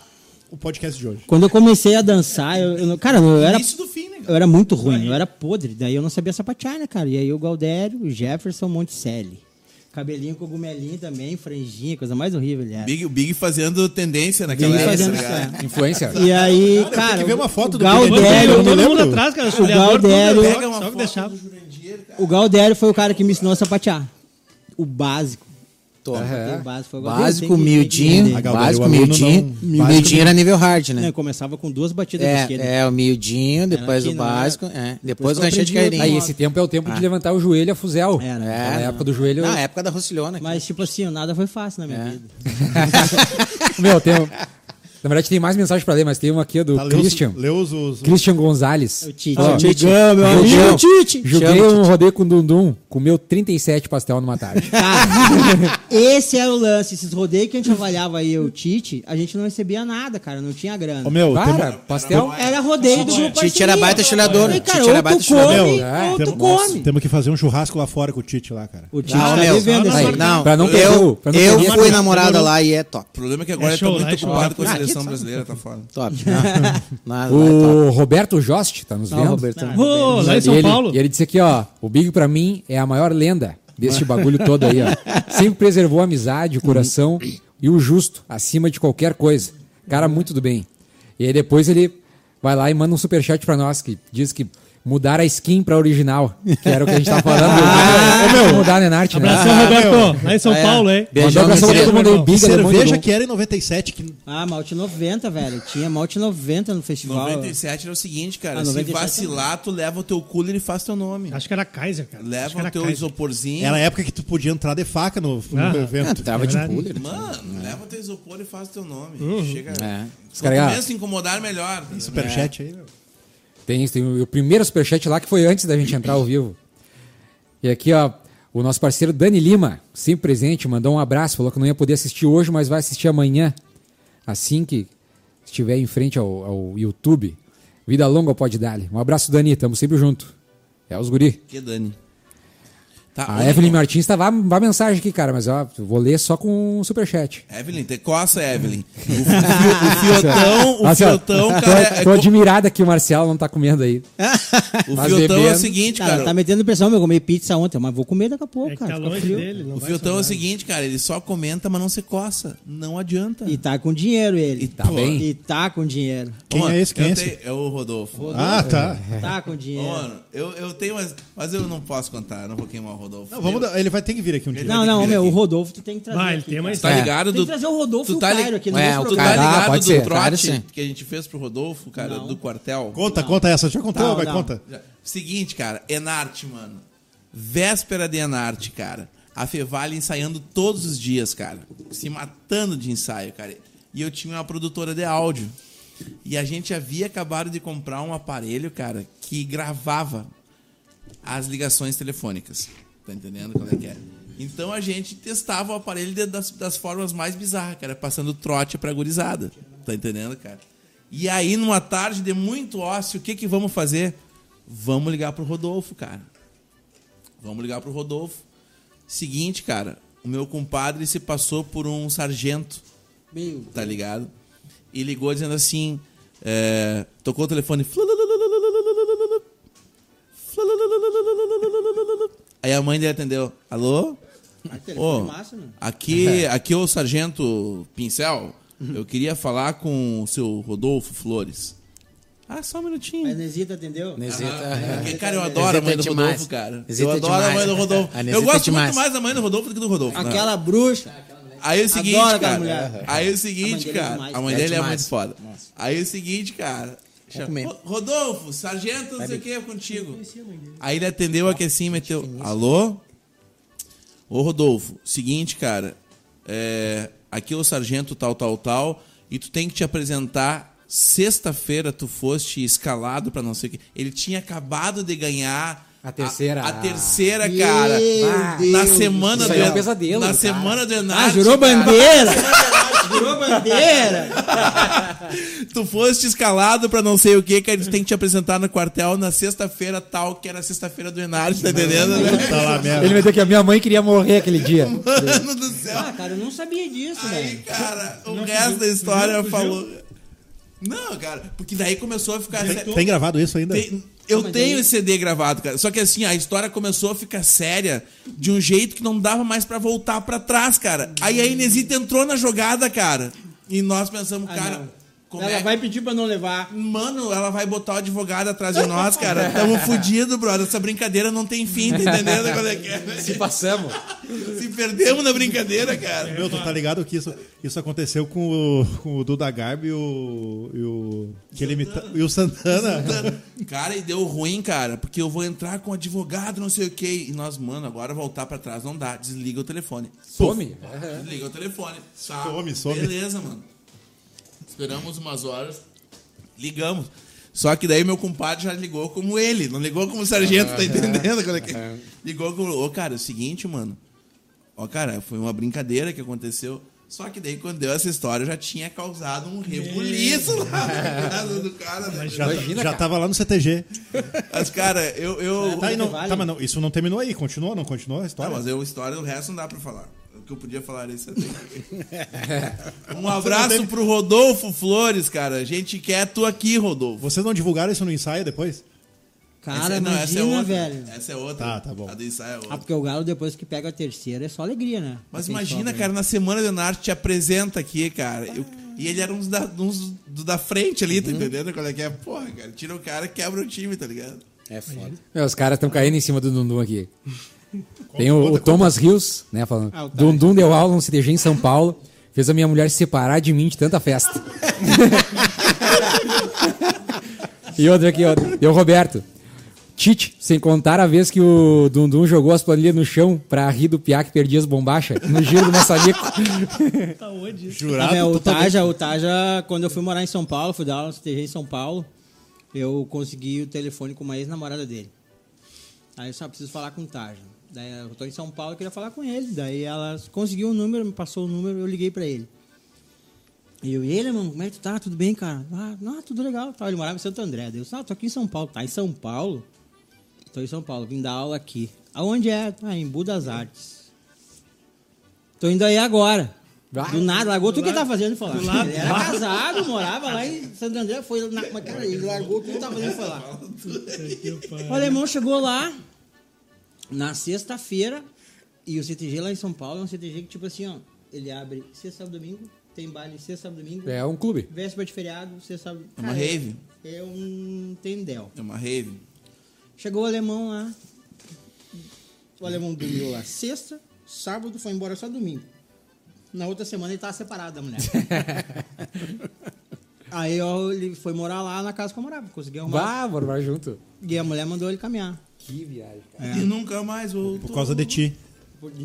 o podcast de hoje. quando eu comecei a dançar, eu, eu não- cara, eu era Início do fim, né? Eu era muito ruim, eu era podre, daí eu não sabia sapatear, né, cara? E aí o Galdério, o Jefferson Monticelli. Cabelinho cogumelinho também, franjinha, coisa mais horrível ele era. Big, o Big fazendo tendência naquela Big época, fazendo ligado? isso, influência. E aí, cara, tem que ver uma foto o do Galdério, Todo mundo atrás, cara. O Galdério- Pega uma Só que foto deixava. do cara. O Galdério foi o cara que me ensinou a sapatear. O básico. Toma. O básico foi o Galdério, Básico, miudinho. Básico, miudinho. não- Miudinho era nível hard, Né, né? eu começava com duas batidas de esquerda. É, é, o miudinho, depois aqui, o não básico, é. Depois Depois o ganchete de. Aí esse tempo é o tempo de levantar o joelho a fuzel. Era. Na É, época do joelho. Na época da Rucilhona. Mas, tipo assim, nada foi fácil na minha É. vida. Meu, tem. Na verdade, tem mais mensagem pra ler, mas tem uma aqui do Tá, Christian. leu os, os- Christian Gonzalez. O Tite. Ó, o Tite. Meu Joguei, amigo Tite. joguei Chama, um rodeio com o Dundum, comeu 37 pastel numa tarde. Cara, esse era o lance. Esses rodeios que a gente avaliava aí, o Tite, a gente não recebia nada, cara. Não tinha grana. Ô, meu, tem Para, uma- pastel. Era rodeio do grupo Tite era baita Cara, Tite era baita. É, ou tu tem- come. Temos que fazer um churrasco lá fora com o Tite lá, cara. O Tite Não, tá meu, vivendo Não, Pra não perder eu, o- fui namorada lá e é top. O problema é que agora É tô né? muito É ocupado com a Ah, seleção brasileira, tá fora. Top. Não, nada, vai, top. O Roberto Jost tá nos Não, vendo. Roberto. Ô, lá em E São ele, Paulo. E ele disse aqui, ó, o Big pra mim é a maior lenda deste bagulho todo aí, ó. Sempre preservou a amizade, o coração e o justo acima de qualquer coisa. Cara muito do bem. E aí depois ele vai lá e manda um superchat pra nós que diz que mudar a skin pra original, que era o que a gente tava falando. ah, meu, mudar né, Nart, né? Abração, Roberto. Lá em São É. Paulo, hein? Beijão, abração pra todo mundo aí, Biga, Cerveja que era em 97, que Ah, Malte 90, velho. Tinha Malte 90 no festival. 97 era o seguinte, cara. Ah, se 97 vacilar, tu leva o teu cooler e faz teu nome. Acho que era Kaiser, cara. Leva o teu Kaiser. isoporzinho. era a época que tu podia entrar de faca no, no Ah. Ah, evento. tava É de cooler. Mano, leva o teu isopor e faz teu nome. Chega. É. Quanto caras- menos se incomodar, melhor. Superchat aí, meu. Tem, isso, tem o primeiro superchat lá que foi antes da gente entrar ao vivo. E aqui, ó, o nosso parceiro Dani Lima, sempre presente, mandou um abraço, falou que não ia poder assistir hoje, mas vai assistir amanhã, assim que estiver em frente ao, ao YouTube. Vida longa Pode Dali. Um abraço, Dani, tamo sempre junto. É os guri. Que Dani. Tá, A Evelyn Nico. Martins tá vá, vá mensagem aqui, cara, mas ó, eu vou ler só com o superchat. Evelyn, te coça, Evelyn. O, o, fio- o fiotão, o ó, fiotão, tô, cara, é, tô co- admirada que o Marcial não tá comendo aí. o mas fiotão é o bebendo. seguinte, Cara, cara. tá metendo pressão, meu. Eu comi pizza ontem, mas vou comer daqui a pouco, É cara. tá longe frio. dele. Não O fiotão é o seguinte, cara, ele só comenta, mas não se coça. Não adianta. E tá com dinheiro ele. E tá bem. E tá com dinheiro. Quem Mano, é esse? Quem é esse? É o Rodolfo. Ah, tá. Tá com Ô, dinheiro. Mano, eu, eu tenho, mas, mas eu não posso contar, não vou queimar o Rodolfo. Não, vamos dar- ele vai ter que vir aqui um dia. Não, não, meu, o Rodolfo tu tem que trazer. Vai, ele aqui, tem cara. mais Tá É. ligado Tem do. que trazer o Rodolfo Tu e o tá Cairo aqui no É, o Tu tá programa. Cairo- Ah, ligado pode do ser, trote sim. que a gente fez pro Rodolfo, cara, Não. do quartel? Conta, Não. conta essa. Já contou? Não, vai, não. conta. Seguinte, cara, Enarte, mano. Véspera de Enarte, cara. A Fevale ensaiando todos os dias, cara. Se matando de ensaio, cara. E eu tinha uma produtora de áudio. E a gente havia acabado de comprar um aparelho, cara, que gravava as ligações telefônicas. Tá entendendo qual é que é? Então a gente testava o aparelho das, das formas mais bizarras, cara, passando trote pra gurizada. Tá entendendo, cara? E aí, numa tarde de muito ócio, o que que vamos fazer? Vamos ligar pro Rodolfo, cara. Vamos ligar pro Rodolfo. Seguinte, cara, o meu compadre se passou por um sargento Meu, tá ligado? E ligou dizendo assim: é, tocou o telefone. Aí a mãe dele atendeu: Alô? ah, Ô, massa, né? aqui, aqui é o sargento Pincel. Eu queria falar com o seu Rodolfo Flores. Ah, só um A minutinho. Enesita atendeu? Nesita, Porque, cara, eu adoro a mãe do Nesita é demais. Rodolfo, cara. Nesita eu é adoro a mãe do Rodolfo. A Eu Nesita é gosto muito mais da mãe do Rodolfo do que do Rodolfo. né? Aquela bruxa. Aí é o seguinte, Adoro cara. mulher. Aí é o A mãe seguinte, dele é cara. A mãe É dele é demais. muito foda. Aí é o seguinte, cara. Comer. Rodolfo, sargento, não sei o que, é contigo. Aí ele atendeu aqui assim, meteu. Alô? Ô Rodolfo, seguinte, cara. é, aqui é o sargento tal, tal, tal. E tu tem que te apresentar. Sexta-feira tu foste escalado pra não sei o que. Ele tinha acabado de ganhar. A terceira. A, a terceira, cara. Meu na Deus semana Isso do aí é um pesadelo, Na cara. semana do Ah, Enarte, jurou cara. bandeira! jurou bandeira! Tu foste escalado pra não sei o que, que eles têm que te apresentar no quartel na sexta-feira tal, que era sexta-feira do Enarte, tá entendendo? né? Tá lá, merda. Ele meteu que a minha mãe queria morrer aquele dia. Mano do céu. Ah, cara, eu não sabia disso, Aí, velho. cara, o resto da história falou. Não, cara, porque daí começou a ficar. Tem, tem gravado isso ainda? Tem- eu Mas tenho daí- esse CD gravado, cara. Só que assim, a história começou a ficar séria de um jeito que não dava mais pra voltar pra trás, cara. Aí a Inesita entrou na jogada, cara. E nós pensamos, Ah, cara, não. Como Ela é vai pedir pra não levar. Mano, ela vai botar o advogado atrás de nós, cara. Tamo fudido, brother. Essa brincadeira não tem fim, tá entendendo qual é que é? né? Se passamos. Se perdemos na brincadeira, cara. Meu, tu tá ligado que isso, isso aconteceu com o, com o Duda Garbi e o. E o, que ele imita, e o Santana. Cara, e deu ruim, cara, porque eu vou entrar com advogado, não sei o quê. E nós, mano, agora voltar pra trás não dá. Desliga o telefone. Some. Desliga o telefone. Tá. Some, some. Beleza, mano. Esperamos umas horas. Ligamos. Só que daí meu compadre já ligou como ele, não ligou como sargento, tá entendendo? Qual é que é? Ligou como. Ô, cara, é o seguinte, mano. Ó, cara, foi uma brincadeira que aconteceu. Só que daí, quando deu essa história, eu já tinha causado um rebuliço lá na casa do cara, né? Já, Imagina, já cara. tava lá no CTG. Mas, cara, eu. eu... Tá, não, tá, mas não, isso não terminou aí. Continuou, não continuou a Tá, história? mas eu, história, o resto não dá pra falar. Que eu podia falar isso. um abraço pro Rodolfo Flores, cara. A gente quer tu aqui, Rodolfo. Vocês não divulgaram isso no ensaio depois? Cara, Essa- não, essa é outra. velho. Essa é outra. Tá, tá bom. A do ensaio é Ah, outra. porque o Galo, depois que pega a terceira, é só alegria, né? Mas imagina, cara, na semana de Leonardo te apresenta aqui, cara. Eu- e ele era uns da, uns do da frente ali, Uhum. tá entendendo? Qual é que é? Porra, cara, tira o cara e quebra o time, tá ligado? É foda. Meu, os caras estão caindo em cima do Dundum aqui. Tem o, o Thomas Rios, né, falando. Ah. Dundum deu aula no CTG em São Paulo. Fez a minha mulher se separar de mim de tanta festa. e outra aqui, ó. Deu o Roberto. Tite, sem contar a vez que o Dundum jogou as planilhas no chão pra rir do piá que perdia as bombachas no giro do maçarico. Tá onde? Ah, Jurado? meu, o. Taja, o Taja, quando eu fui morar em São Paulo, fui dar aula no CTG em São Paulo, eu consegui o telefone com uma ex-namorada dele. Aí eu só preciso falar com o Taja. Daí eu tô em São Paulo, eu queria falar com ele. Daí ela conseguiu o número, me passou o número, eu liguei pra ele. E eu, e ele, mano, como é que tu tá? Tudo bem, cara? Ah, não, tudo legal. Tá, ele morava em Santo André. Daí eu disse, ah, tô aqui em São Paulo. Tá em São Paulo? Tô em São Paulo, vim dar aula aqui. Aonde é? Ah, em Budas Artes. Tô indo aí agora. Vai. Do nada, largou tudo que ele tava fazendo e foi lá. Ele era casado, morava lá em Santo André, foi na. Mas, cara, ele largou tudo que tava fazendo e foi lá. O alemão chegou lá na sexta-feira e o CTG lá em São Paulo é um CTG que, tipo assim, ó, ele abre sexta, sábado, domingo, tem baile sexta, sábado, domingo, É um clube. véspera de feriado, sexta, sábado. É uma Cara, rave. É um tendel. É uma rave. Chegou o alemão lá. O alemão dormiu lá sexta, sábado, foi embora só domingo. Na outra semana ele tava separado da mulher. Aí ó, ele foi morar lá na casa que eu morava, conseguiu arrumar. Vá, morar junto. E a mulher mandou ele caminhar. Que viagem, cara. E nunca mais voltou. Por causa de ti.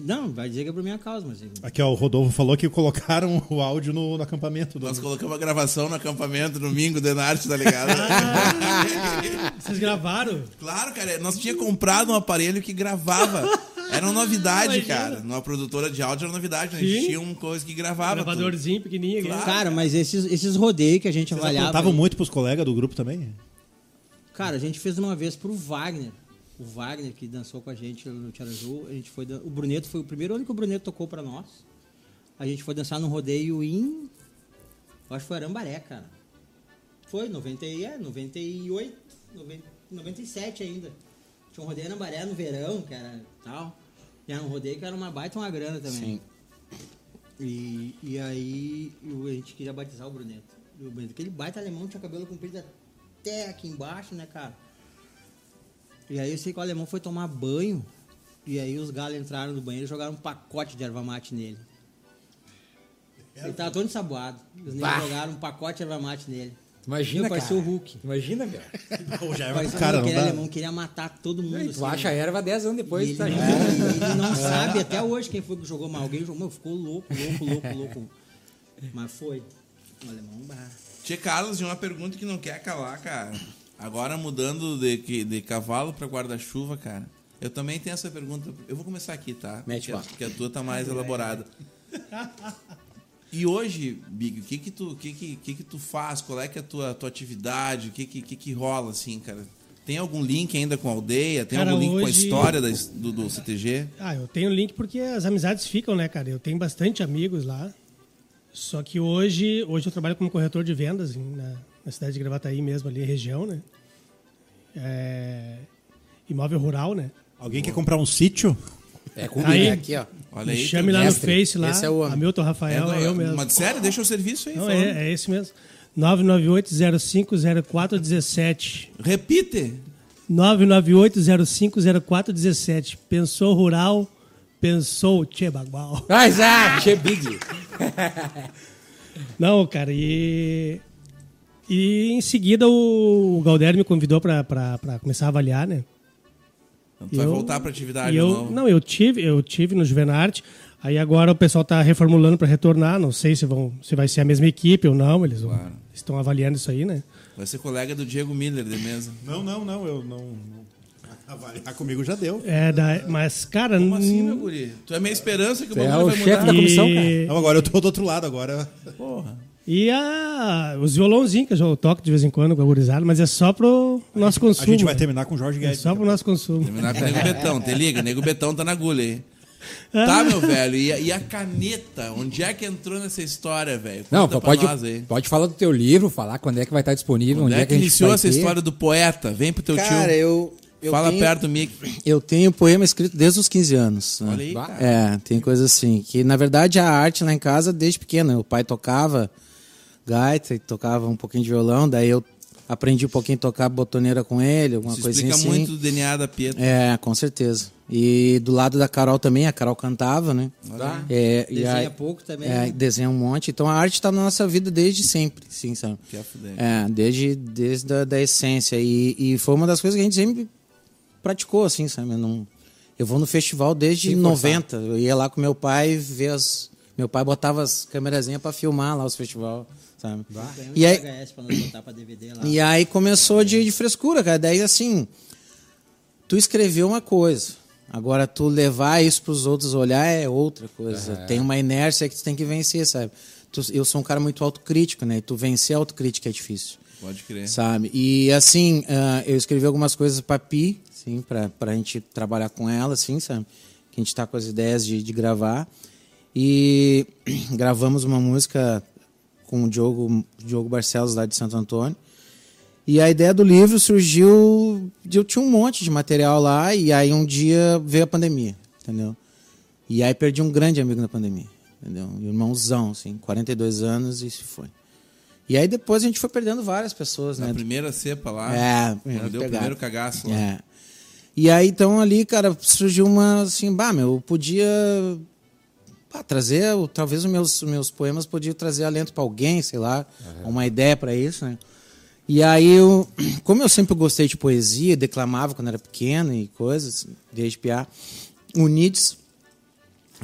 Não, vai dizer que é por minha causa, mas. Aqui, ó, o Rodolfo falou que colocaram o áudio no, no acampamento. Do... Nós colocamos a gravação no acampamento domingo, de Narte, tá ligado? Vocês gravaram? claro, cara. Nós tinha comprado um aparelho que gravava. Era uma novidade, cara. Numa produtora de áudio era novidade. né? A gente tinha uma coisa que gravava. tudo. Gravadorzinho pequenininho. Claro. Cara, mas esses, esses rodeios que a gente Vocês avaliava. apontavam muito pros colegas do grupo também? Cara, a gente fez uma vez pro Wagner. O Wagner, que dançou com a gente no Tiaraju, a gente foi. dan- O Bruneto foi o primeiro ano que o Bruneto tocou pra nós. A gente foi dançar num rodeio em. Acho que foi Arambaré, cara. Foi, 90, e- é, 98, 90, 97 ainda. Tinha um rodeio em Arambaré no verão, que era tal. E era um rodeio que era uma baita uma grana também. Sim. E, e aí a gente queria batizar o Bruneto. O Bruneto, aquele baita alemão tinha cabelo comprido até aqui embaixo, né, cara? E aí eu sei que o alemão foi tomar banho. E aí os galos entraram no banheiro e jogaram um pacote de erva mate nele. Ele tava todo ensaboado. Os negros jogaram um pacote de erva mate nele. Imagina, Meu, cara. parecia o Hulk. Imagina, cara. Ou já Parecia cara, não aquele dá. alemão queria matar todo mundo. E tu assim, acha a né? erva 10 anos depois, E ele, tá não, ele não sabe até hoje quem foi que jogou, mas alguém jogou. Ficou louco, louco, louco, louco. Mas foi. O alemão bah. Tia Carlos, de uma pergunta que não quer calar, cara. Agora mudando de, que- de cavalo pra guarda-chuva, cara. Eu também tenho essa pergunta. Eu vou começar aqui, tá? Mete porque, porque a tua tá mais elaborada. E hoje, Big, o que que tu, que que, que que tu faz? Qual é que é a tua, tua atividade? O que que, que que rola, assim, cara? Tem algum link ainda com a aldeia? Tem Cara, algum link com a hoje- história da do, do CTG? Ah, eu tenho link porque as amizades ficam, né, cara? Eu tenho bastante amigos lá. Só que hoje, hoje eu trabalho como corretor de vendas na, na cidade de Gravataí mesmo, ali, região, né? É, imóvel rural, né? Alguém quer comprar um sítio? É comigo, Aí- é aqui, ó. Olha Me aí. chame lá mestre. no Face, lá, Esse é o. Hamilton Rafael, é, do- eu mesmo. Mas sério, deixa o serviço aí. Não, é, é esse mesmo. 998-050417. Repite. 998-050417. Pensou rural, pensou Tchê Bagual. Ah, exato. Che Big. Não, cara, e. E em seguida o Galder me convidou pra começar a avaliar, né? Então tu vai Eu- voltar pra atividade eu, novo. não, eu tive, eu tive no Juvenarte. Aí agora o pessoal tá reformulando para retornar. Não sei se vão, se vai ser a mesma equipe ou não. Eles vão- Claro. estão avaliando isso aí, né? Vai ser colega do Diego Miller de mesa. Não, não, não. Eu não. não- Avaliar comigo já deu. É, da, mas cara, Como assim, meu guri? Tu é minha esperança que o é bagulho o vai chefe mudar? da comissão, cara. e, Não, agora eu tô do outro lado. Agora. Porra. E a, os violãozinhos que eu toco de vez em quando com a gurizada, mas é só pro nosso A consumo. gente vai né? terminar com o Jorge É Guedes. só pro nosso consumo. Terminar com o Nego Betão. Te liga, Nego Betão tá na agulha aí. Ah. Tá, meu velho. E a, e a caneta? Onde é que entrou nessa história, velho? Não, pode, pode falar do teu livro, falar quando é que vai estar disponível, Onde onde, é que a gente iniciou essa ter. história do poeta? Vem pro teu Cara, tio. eu. eu Fala tenho- perto do mic. Eu tenho poema escrito desde os 15 anos. né? Olha aí, cara. É, tem coisa assim. Que na verdade a arte lá em casa desde pequeno. O pai tocava gaita e tocava um pouquinho de violão, daí eu aprendi um pouquinho a tocar botoneira com ele, alguma Isso coisinha explica assim. muito do DNA da Pietro. É, com certeza. E do lado da Carol também, a Carol cantava, né? Tá. É, e Desenha aí- pouco também. É, né? desenha um monte. Então a arte está na nossa vida desde sempre, sim, sabe? Que é fuder. É, desde, desde a da essência. E, e foi uma das coisas que a gente sempre praticou, assim, sabe? Eu, não, eu vou no festival desde Sem forçar. 90. Eu ia lá com meu pai ver as. Meu pai botava as câmerazinhas para filmar lá os festivais, sabe? E aí, e aí começou de, de frescura, cara. Daí assim, tu escreveu uma coisa. Agora tu levar isso pros outros olhar é outra coisa. Tem uma inércia que tu tem que vencer, sabe? Tu- eu sou um cara muito autocrítico, né? E tu vencer a autocrítica é difícil, Pode crer. sabe? E assim, ah, eu escrevi algumas coisas pra Pi, sim, pra, pra gente trabalhar com ela, assim, sabe? Que a gente tá com as ideias de, de gravar. E gravamos uma música com o Diogo, Diogo Barcelos lá de Santo Antônio. E a ideia do livro surgiu. de- Eu tinha um monte de material lá, e aí um dia veio a pandemia, entendeu? E aí perdi um grande amigo na pandemia, entendeu? Um irmãozão, assim, 42 anos e se foi. E aí depois a gente foi perdendo várias pessoas, Na né? primeira cepa lá. É, quando deu o primeiro cagaço lá. É. E aí, então, ali, cara, surgiu uma, assim, bah, meu, eu podia pá, trazer, o- talvez os meus, meus poemas podiam trazer alento para alguém, sei lá, uma ideia para isso, né? E aí, eu, como eu sempre gostei de poesia, declamava quando era pequeno e coisas, desde piá, o Nides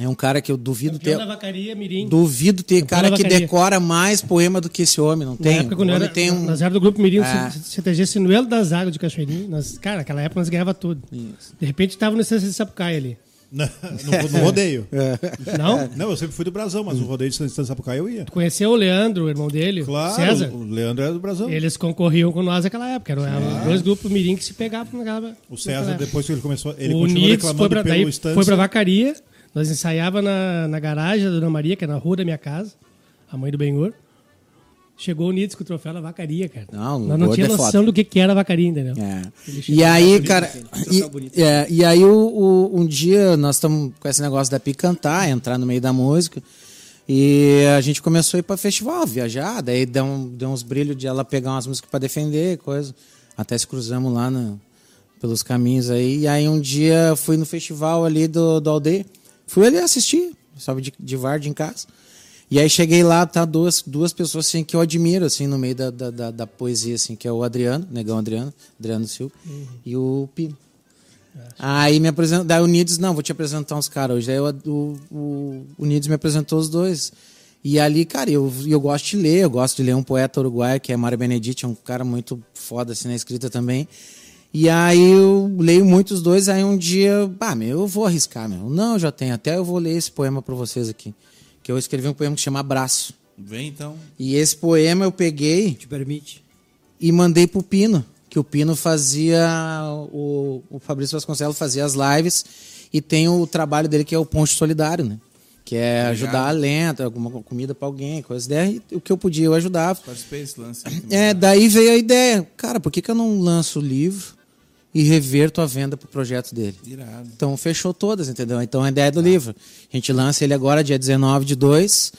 é um cara que eu duvido Campeão ter... da vacaria, Mirim. Duvido ter Campeão cara que decora mais poema do que esse homem, não Na tem? época, O quando era, tem um... nós era do grupo Mirim, É. C- CTG Sinuelo das Águas de Cachoeirinha. Nós, cara, naquela época nós ganhava tudo. De repente tava no de Sapucaia ali. No, no- no rodeio. Não? Não, eu sempre fui do Brasão, mas o rodeio de Santa Sapucaí eu ia. Conheceu o Leandro, o irmão dele, Claro, César? o Leandro era do Brasão. Eles concorriam com nós naquela época. Eram eram dois grupos Mirim que se pegavam naquela O César, depois que ele começou, ele o continuou foi reclamando pra, pelo daí Estância. foi pra vacaria. Nós ensaiava na, na garagem da Dona Maria, que é na rua da minha casa, a mãe do Benhor. Chegou o Nides com o troféu da vacaria, cara. Não, Nós não tinha é noção do que, que era a vacaria, entendeu? É. E aí, cara, e, é, e aí o, o- um dia nós estamos com esse negócio da Pi cantar, entrar no meio da música. E a gente começou a ir para festival, viajar, daí deu, um- deu uns brilhos de ela pegar umas músicas para defender, coisa. Até se cruzamos lá no- pelos caminhos aí. E aí um dia fui no festival ali do, do Aldeia. Fui ali assistir, estava de, de Vard em casa. E aí cheguei lá, tá duas, duas pessoas assim que eu admiro assim no meio da, da, da, da poesia assim, que é o Adriano, Negão Adriano, Adriano Silva e o Pino. Aí me apresentou, daí o Nides, não, vou te apresentar uns caras hoje. Daí o, o, o, o Nides me apresentou os dois. E ali, cara, eu, eu gosto de ler, eu gosto de ler um poeta uruguaio, que é Mário Benedetti, é um cara muito foda assim na escrita também. E aí eu leio muito os dois, aí um dia, bah, meu, eu vou arriscar, meu. Não, já tenho, até eu vou ler esse poema pra vocês aqui. Que eu escrevi um poema que chama Abraço. Vem então. E esse poema eu peguei Te permite? e mandei pro Pino, que o Pino fazia, o, o Fabrício Vasconcelos fazia as lives e tem o trabalho dele que é o Ponte Solidário, né? Que é ajudar a lenta, alguma comida pra alguém, coisa dessa. E o que eu podia, eu ajudava. Participei desse lance. É, daí veio a ideia, cara, por que, que eu não lanço o livro e reverto a venda pro projeto dele? Irado. Então fechou todas, entendeu? Então a ideia do livro. A gente lança ele agora, dia 19 de 2,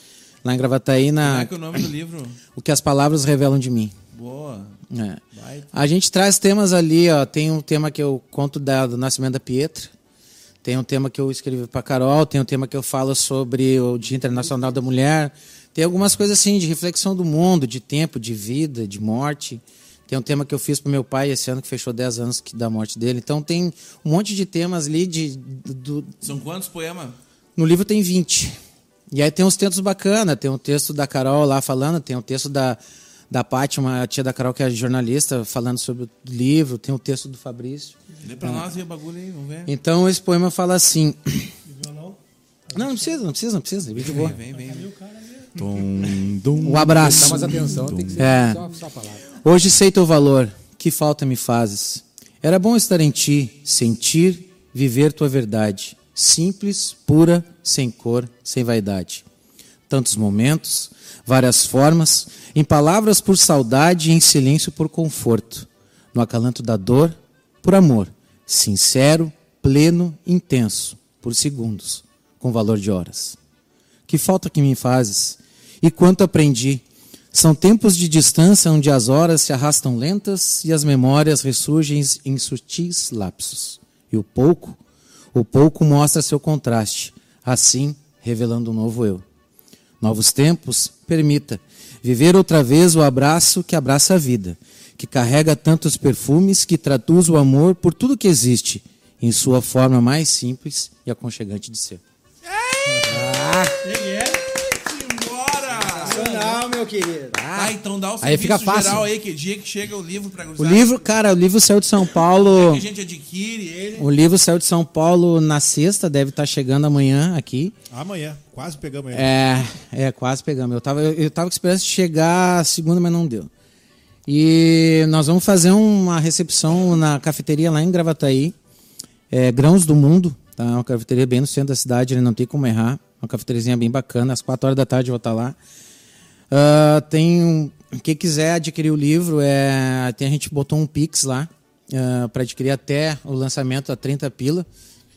lá em Gravataí, Como na é que é o nome do livro? O que as palavras revelam de mim. Boa. É. A gente traz temas ali, ó. Tem um tema que eu conto da- do nascimento da Pietra. Tem um tema que eu escrevi para Carol. Tem um tema que eu falo sobre o Dia Internacional da Mulher. Tem algumas coisas assim de reflexão do mundo, de tempo, de vida, de morte. Tem um tema que eu fiz para meu pai esse ano que fechou 10 anos que- da morte dele. Então tem um monte de temas ali de do, São quantos poemas? no livro tem 20. E aí tem uns textos bacanas. Tem um texto da Carol lá falando, tem um texto da, da Paty, uma tia da Carol que é jornalista, falando sobre o livro. Tem o texto do Fabrício. Lê pra nós aí o bagulho aí, vamos ver. Então esse poema fala assim. Violão. Não, não precisa, não precisa, não precisa. Vem boa. Vem, vem, vem. O Dá abraço. mais atenção, tem que ser É. só, só a palavra. Hoje sei teu valor, que falta me fazes. Era bom estar em ti, sentir, viver tua verdade. Simples, pura, sem cor, sem vaidade. Tantos momentos, várias formas, em palavras por saudade e em silêncio por conforto. No acalanto da dor, por amor. Sincero, pleno, intenso, por segundos, com valor de horas. Que falta que me fazes? E quanto aprendi? São tempos de distância onde as horas se arrastam lentas e as memórias ressurgem em sutis lapsos. E o pouco, o pouco mostra seu contraste, assim revelando um novo eu. Novos tempos, permita viver outra vez o abraço que abraça a vida, que carrega tantos perfumes, que traduz o amor por tudo que existe, em sua forma mais simples e aconchegante de ser. Embora! Meu querido. Ah, então dá o Aí fica fácil. geral aí, que dia que chega o livro pra O livro, cara, o livro saiu de São Paulo. Que a gente adquire ele. O livro saiu de São Paulo na sexta, deve estar chegando amanhã aqui. Amanhã, quase pegamos ele. É, é, quase pegamos. Eu tava, eu, eu tava com esperança de chegar segunda, mas não deu. E nós vamos fazer uma recepção na cafeteria lá em Gravataí, é, Grãos do Mundo, tá? Uma cafeteria bem no centro da cidade, ele não tem como errar. Uma cafeteriazinha bem bacana, às quatro horas da tarde eu vou estar lá. Ah, tem um, quem quiser adquirir o livro, é, tem, a gente botou um Pix lá para adquirir até o lançamento a 30 pila.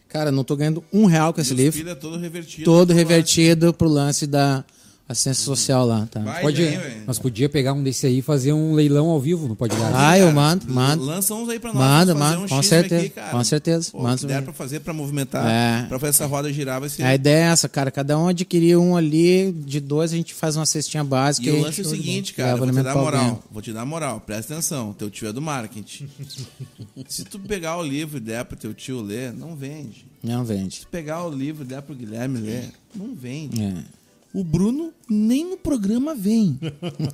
Cara, não tô ganhando um real com esse livro pilha todo revertido. todo revertido pro lance da Assistência social lá, tá? Vai, Pode, vem, nós podia pegar um desse aí e fazer um leilão ao vivo no podcast. Ah, eu mando, mando. Lança uns aí pra nós. Manda, manda, um com certeza, cara. com certeza, Pô, manda se der pra fazer, pra movimentar, É. pra fazer essa roda girar, vai ser... A ideia é essa, cara. Cada um adquirir um ali, de dois a gente faz uma cestinha básica. E o e lance é o seguinte, cara, vou te dar moral. alguém. Vou te dar moral, presta atenção. Teu tio é do marketing. Se tu pegar o livro e der pro teu tio ler, não vende. Não vende. Se pegar o livro e der pro Guilherme ler, não vende. É. O Bruno nem no programa vem.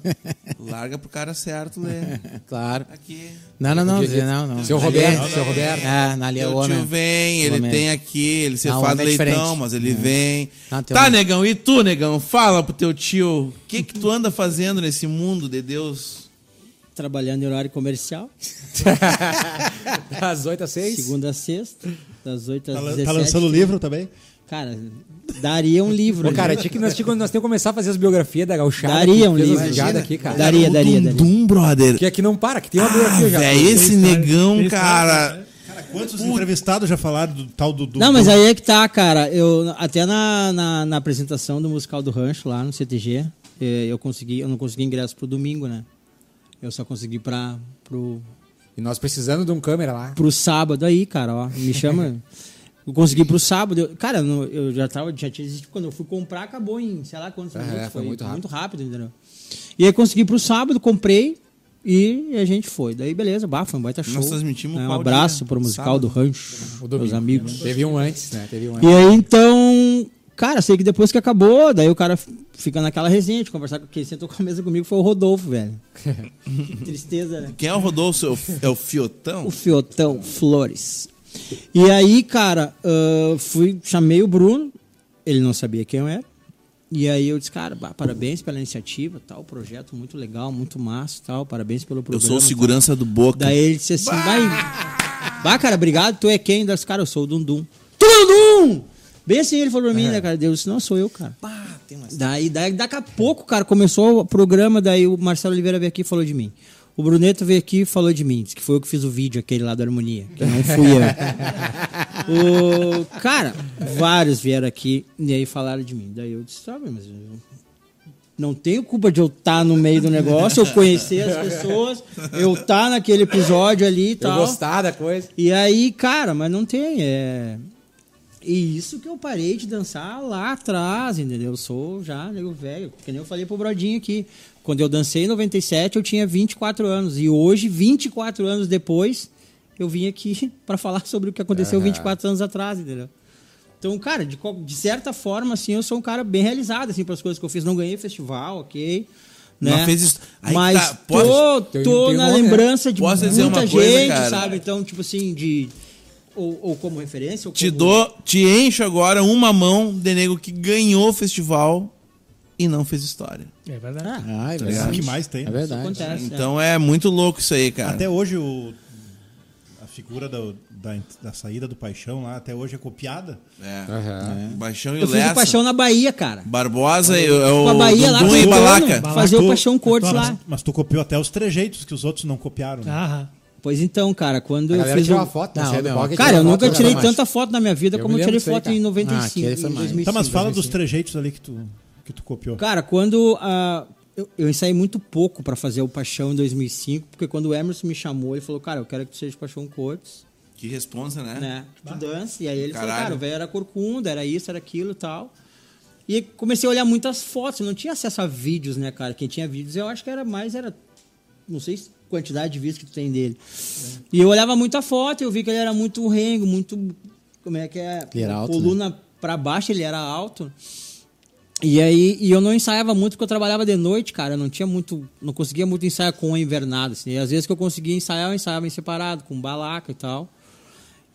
Larga pro cara certo ler. Claro. Aqui. Não, não, não, Podia- não, não. Seu Ali Roberto, é- seu Roberto. É, na ali é o homem. vem, ele Homem. tem aqui, ele você Não, faz homem é leitão, diferente. mas ele vem. Não, tá, um- negão, e tu, negão? Fala pro teu tio, o que que tu anda fazendo nesse mundo de Deus? Trabalhando em horário comercial, Das 8 às 6. segunda a sexta, das 8 às Tá, lan- 17. tá lançando livro também? Cara, daria um livro. Pô, cara, ali. tinha que, nós, tinha, que- nós temos que começar a fazer as biografias da gauchada. Daria um livro. aqui, cara. Daria, daria, daria. Dum, brother. Que aqui não para, que tem uma Ah, biografia já. velho, esse negão, tem história, cara. Cara, quantos entrevistados já falaram do tal do... do Não, mas aí é que tá, cara. Eu, até na, na, na apresentação do musical do Rancho lá no CTG, eh, eu consegui, eu não consegui ingresso pro domingo, né? Eu só consegui pra, pro, E nós precisando de um câmera lá. pro sábado aí, cara, ó. Me chama. Eu consegui pro sábado. Eu- cara, no- eu já tava, já tinha desistido. Quando eu fui comprar, acabou em, sei lá quantos É, minutos. foi muito rápido. entendeu? E aí consegui pro sábado, comprei e a gente foi. Daí, beleza, bah, foi um baita show. Nós transmitimos Né, Um abraço dia? pro musical Sábado? do Rancho, O meus domingo. amigos. Teve um antes, né? Teve um E antes. aí, então, cara, sei que depois que acabou, daí o cara fica naquela resenha de conversar com quem sentou com a mesa comigo foi o Rodolfo, velho. que tristeza, né? Quem é o Rodolfo? É o- É o Fiotão? O Fiotão Flores. E aí, cara, ah, fui, chamei o Bruno, ele não sabia quem eu era. E aí eu disse, cara, bah, parabéns pela iniciativa, tal, projeto muito legal, muito massa, tal, parabéns pelo Eu programa. sou o tal. segurança do Boca. Daí ele disse assim, vai, vai, cara, obrigado, tu é quem? Das cara, eu sou o Dundum. Tu é o Dundum! Bem assim ele falou pra mim, né, cara? Eu disse, não, sou eu, cara. Daí, daí, daqui a pouco, cara, começou o programa, daí o Marcelo Oliveira veio aqui e falou de mim. O Bruneto veio aqui e falou de mim. Disse que foi eu que fiz o vídeo, aquele lá da harmonia. Que não fui eu. o, cara, vários vieram aqui e aí falaram de mim. Daí eu disse, sabe, mas eu não tenho culpa de eu estar no meio do negócio, eu conhecer as pessoas, eu estar naquele episódio ali e Eu tal. gostar da coisa. E aí, cara, mas não tem, é... E isso que eu parei de dançar lá atrás, entendeu? Eu sou já nego velho, que nem eu falei pro Brodinho aqui. Quando eu dancei em 97, eu tinha 24 anos. E hoje, 24 anos depois, eu vim aqui para falar sobre o que aconteceu 24 anos atrás, entendeu? Então, cara, de, de certa forma, assim, eu sou um cara bem realizado, assim, pelas coisas que eu fiz. Não ganhei festival, ok. Né? Mas fez isso- aí Mas tá, pode- tô, tô tem na né? lembrança de Posso muita gente, coisa, sabe? Então, tipo assim, de... Ou, ou como referência, ou Te como- dou, te encho agora uma mão de nego que ganhou o festival e não fez história. É verdade. Ah, é É o que mais tem. É né? verdade. Acontece, Então é muito louco isso aí, cara. Até hoje o, a figura da, da, da saída do paixão lá, até hoje é copiada. É. Aham. Baixão e Eu fiz Lessa. o Paixão na Bahia, cara. Barbosa é o Com a Bahia lá, e Balaca. Fazer o Paixão Cortes lá. Mas tu copiou até os trejeitos que os outros não copiaram. né? Aham. Pois então, cara, quando eu fiz tirou o... uma foto, Não, não, do palco, Cara, eu nunca foto, tirei né? tanta foto na minha vida Eu como eu tirei aí, foto cara. em Ah, 95, aquele foi em mais. 2005. Tá, mas fala 2005. dos trejeitos ali que tu, que tu copiou. Cara, quando ah, eu, eu ensaiei muito pouco pra fazer o Paixão em 2005, porque quando o Emerson me chamou, ele falou, cara, eu quero que tu seja Paixão Cortes, Que responsa, né? né? Que tu dança. E aí ele falou, Caralho. cara, o velho era corcunda, era isso, era aquilo e tal. E comecei a olhar muitas fotos, eu não tinha acesso a vídeos, né, cara? Quem tinha vídeos, eu acho que era mais, era, não sei se quantidade de vídeos que tu tem dele. E eu olhava muita foto, eu vi que ele era muito rengo, muito, como é que é? Ele era alto, né? coluna pra baixo, ele era alto. E aí, e eu não ensaiava muito porque eu trabalhava de noite, cara. Eu não tinha muito, não conseguia muito ensaiar com a invernada, assim. E às vezes que eu conseguia ensaiar, eu ensaiava em separado, com balaca e tal.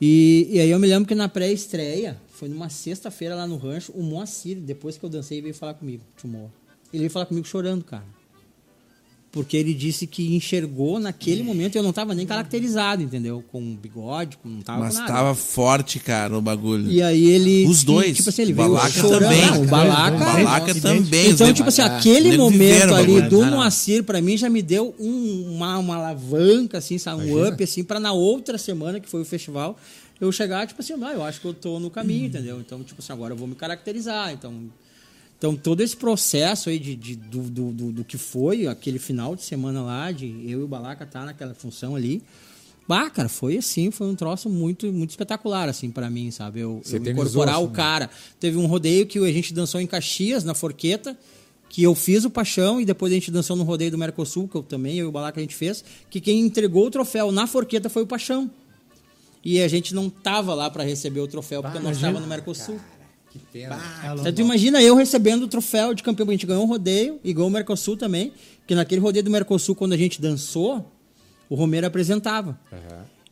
E, e aí eu me lembro que na pré-estreia, foi numa sexta-feira lá no rancho, o Moacir, depois que eu dancei, veio falar comigo, Mo. Ele veio falar comigo chorando, cara. Porque ele disse que enxergou naquele momento, eu não tava nem caracterizado, entendeu? Com bigode, com, não tava Mas com nada. tava forte, cara, o bagulho. E aí ele. Os e, dois. Tipo assim, ele O veio Balaca chorando. também, Não, o. Balaca. O Balaca também. Então, os tipo assim, nego- aquele momento ali do Não, não. Moacir, pra mim, já me deu um- uma, uma alavanca, assim, sabe? Um up, assim, pra na outra semana, que foi o festival, eu chegar, tipo assim, ah, eu acho que eu tô no caminho, entendeu? Então, tipo assim, agora eu vou me caracterizar. Então, Então, todo esse processo aí de, de- do, do, do, do que foi aquele final de semana lá, de eu e o Balaca tá naquela função ali. Bah, cara, foi assim, foi um troço muito, muito espetacular, assim, pra mim, sabe? Eu, Você eu incorporar o né? cara. Teve um rodeio que a gente dançou em Caxias, na Forqueta, que eu fiz o Paixão e depois a gente dançou no rodeio do Mercosul, que eu também, eu e o Balaca a gente fez, que quem entregou o troféu na Forqueta foi o Paixão. E a gente não tava lá pra receber o troféu, porque nós tava no Mercosul. Que pena. Então, tu imagina eu recebendo o troféu de campeão. A gente ganhou um rodeio ganhou o Mercosul também. Porque naquele rodeio do Mercosul, quando a gente dançou, o Romero apresentava.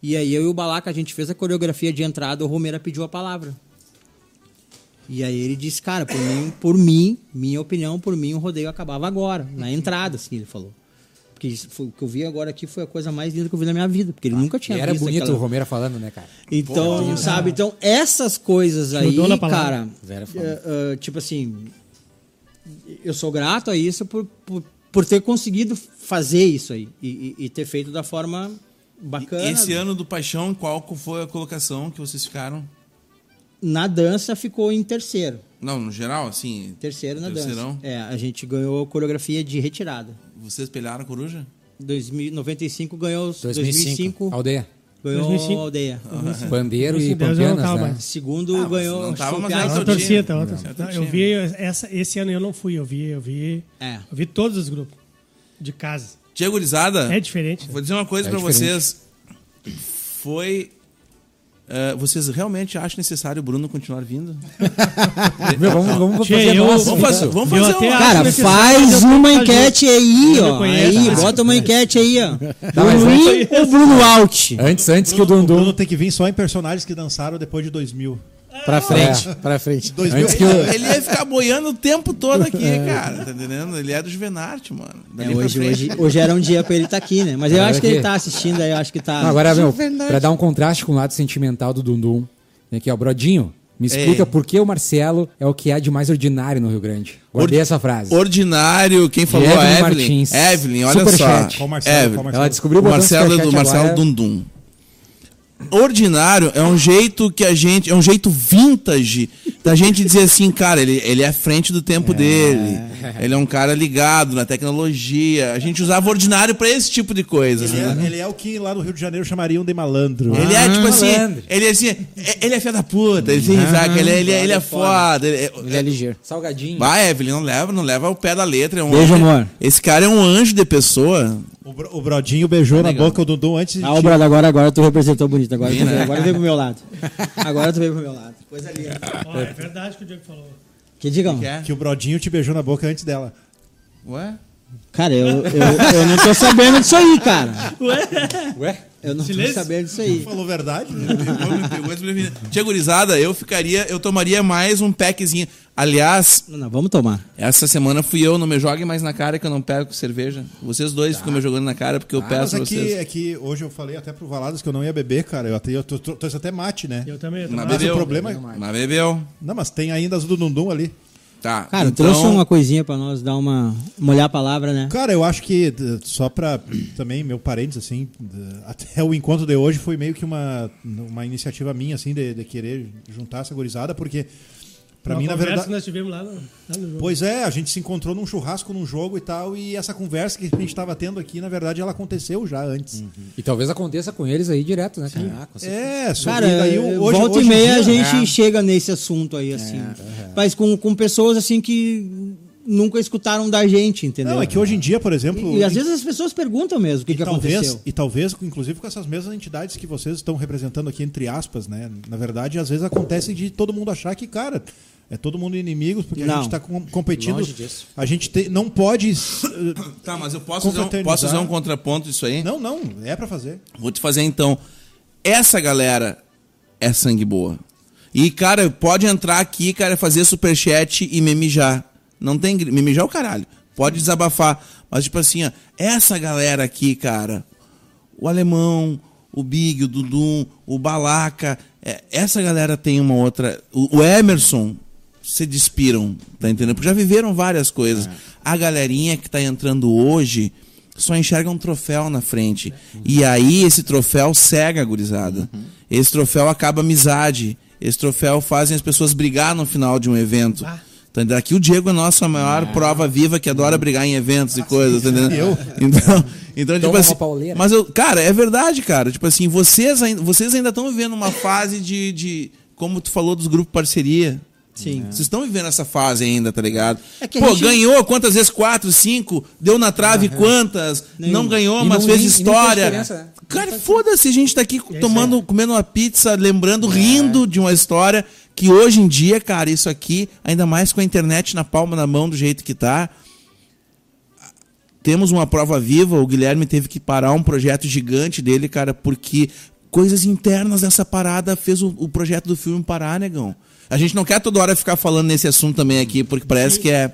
E aí eu e o Balaca, a gente fez a coreografia de entrada, o Romero pediu a palavra. E aí ele disse, cara, por mim, por mim, minha opinião, por mim, o rodeio acabava agora, na entrada, assim, ele falou. Porque foi, o que eu vi agora aqui foi a coisa mais linda que eu vi na minha vida, porque ele nunca tinha E era visto bonito aquela- o Romero falando, né, cara? então, sabe? Então, essas coisas aí, Mudou na palavra. cara, é, é, tipo assim, eu sou grato a isso por, por, por ter conseguido fazer isso aí e, e- e ter feito da forma bacana. Esse ano do Paixão, qual foi a colocação que vocês ficaram? Na dança ficou em terceiro. Não, no geral, assim. Terceiro na Terceirão? dança. É, a gente ganhou coreografia de retirada. Vocês pelearam a coruja? 2095 ganhou 2005. 2005, Aldeia. ganhou 2005. aldeia. Bandeiro e Esse Deus eu não Pampianas, tava. né? Segundo Ah, ganhou não tava, mas era teu torcida, Eu vi essa, esse ano eu não fui, eu vi, eu vi, É. eu vi todos os grupos de casa. Tia Gurizada, É diferente. né? vou dizer uma coisa É pra diferente. vocês. Foi. Eh, vocês realmente acham necessário o Bruno continuar vindo? Meu, vamos, vamos Tchê, fazer eu- nossa. Vamos fazer, vamos fazer uma. Cara, faz uma enquete aí, ó. Aí, bota uma enquete aí, ó. Tá, Bruno ou Bruno Out? Antes, antes que o Bruno Dundum... tem que vir só em personagens que dançaram depois de 2000. Pra frente, pra frente. 2000 Antes que o... Ele ia ficar boiando o tempo todo aqui, cara. Tá entendendo? Ele é do Juvenarte, mano. É, hoje, hoje, hoje era um dia pra ele estar aqui, né? Mas eu acho que aqui. ele tá assistindo aí, eu acho que tá. Não, agora, meu, pra dar um contraste com o lado sentimental do Dundum, vem aqui, ó, Brodinho, me explica Ei. por que o Marcelo é o que há de mais ordinário no Rio Grande. Guardei Ordi- essa frase. Ordinário, quem falou? Evelyn a Evelyn. Martins. Evelyn, olha Superchat. só. Qual Marcelo? Evelyn. Qual Marcelo? Ela descobriu O botão Marcelo superchat do Marcelo agora. Dundum. Ordinário é um jeito que a gente. É um jeito vintage da gente dizer assim, cara, ele, ele é à frente do tempo dele. Ele é um cara ligado na tecnologia. A gente usava ordinário pra esse tipo de coisa. Ele assim. é, ele é o que lá no Rio de Janeiro chamariam de malandro. Ele é tipo assim, malandro. ele é assim, é- ele é filho da puta, ele, sabe? ele, é- ele, é- ele é foda. Ele é, Ele é ligeiro. Salgadinho. Vai, Evelyn, não leva, não leva o pé da letra. É um Beijo, anjo. amor. Esse cara é um anjo de pessoa. O, Bro- o Brodinho beijou na legal. boca do Dundum antes de. Ah, ô, Brado, agora, agora tu representou bonito. Agora, tu, né? veio, agora veio pro meu lado. Agora tu veio pro meu lado. Coisa linda. Ó, é verdade que o Diego falou. Que digam. Que é? Que o Brodinho te beijou na boca antes dela. Ué? Cara, eu, eu, eu não tô sabendo disso aí, cara. Ué? Eu não Silêncio? tô sabendo disso aí. Falou verdade? Desprevenido. Tia gurizada, eu ficaria, eu tomaria mais um packzinho. Aliás, Não, não, vamos tomar. essa semana fui eu, não me joguem mais na cara que eu não pego cerveja. Vocês dois ficam me jogando na cara porque eu Mas peço é pra que, vocês. é que hoje eu falei até pro Valadas que eu não ia beber, cara. Eu, até, eu trouxe até mate, né? Eu também. Eu Mas. Mas bebeu. o problema é. Mas bebeu. Não, mas tem ainda as do Dundum ali. Tá. Cara, então, trouxe uma coisinha pra nós dar uma. molhar a palavra, né? Cara, eu acho que só pra também, meu parênteses, assim, até o encontro de hoje foi meio que uma, uma iniciativa minha, assim, de, de querer juntar essa gurizada, porque pra Uma mim, na verdade. que nós tivemos lá no, lá no jogo. Pois é, a gente se encontrou num churrasco, num jogo e tal, e essa conversa que a gente tava tendo aqui, na verdade, ela aconteceu já antes. E talvez aconteça com eles aí direto, né, cara? Ah. É, sobre Cara, daí, hoje, volta hoje e meia a dia- gente chega nesse assunto aí, assim. Mas com, com pessoas, assim, que nunca escutaram da gente, entendeu? Não, é que hoje em dia, por exemplo. E, e às vezes as pessoas perguntam mesmo o que, que talvez, aconteceu. e talvez, inclusive, com essas mesmas entidades que vocês estão representando aqui, entre aspas, né? Na verdade, às vezes acontece de todo mundo achar que, cara, é todo mundo inimigo, porque a Não. gente está competindo. Longe disso. A gente te- não pode. Tá, mas eu posso fazer, um, posso fazer um contraponto disso aí? Não, não, é pra fazer. Vou te fazer então. Essa galera é sangue boa. E, cara, pode entrar aqui, cara, fazer superchat e me mijar. Não tem. Me mijar é o caralho. Pode desabafar. Mas, tipo assim, ó, essa galera aqui, cara. O alemão, o Big, o Dudum, o Balaca. é, essa galera tem uma outra. O, o Emerson se despiram, tá entendendo? Porque já viveram várias coisas. A galerinha que tá entrando hoje só enxerga um troféu na frente. E aí esse troféu cega a gurizada. Esse troféu acaba amizade. Esse troféu fazem as pessoas brigar no final de um evento. Tá entendendo? Aqui o Diego é a nossa maior prova viva que adora brigar em eventos e coisas, tá entendendo? Então, então tipo Toma assim, pauleira. mas eu, cara, é verdade, cara. Tipo assim, vocês ainda, vocês ainda estão vivendo uma fase de, de, como tu falou dos grupos parceria. Sim. Vocês estão vivendo essa fase ainda, tá ligado? É Pô, gente- ganhou quantas vezes? Quatro, cinco? Deu na trave quantas? Não ganhou, E mas não- fez história. né? Cara, foda-se, a gente tá aqui isso tomando, comendo uma pizza, lembrando, rindo de uma história que hoje em dia, cara, isso aqui, ainda mais com a internet na palma da mão do jeito que tá, temos uma prova viva. O Guilherme teve que parar um projeto gigante dele, cara, porque coisas internas dessa parada fez o, o projeto do filme parar, negão. A gente não quer toda hora ficar falando nesse assunto também aqui, porque parece que é.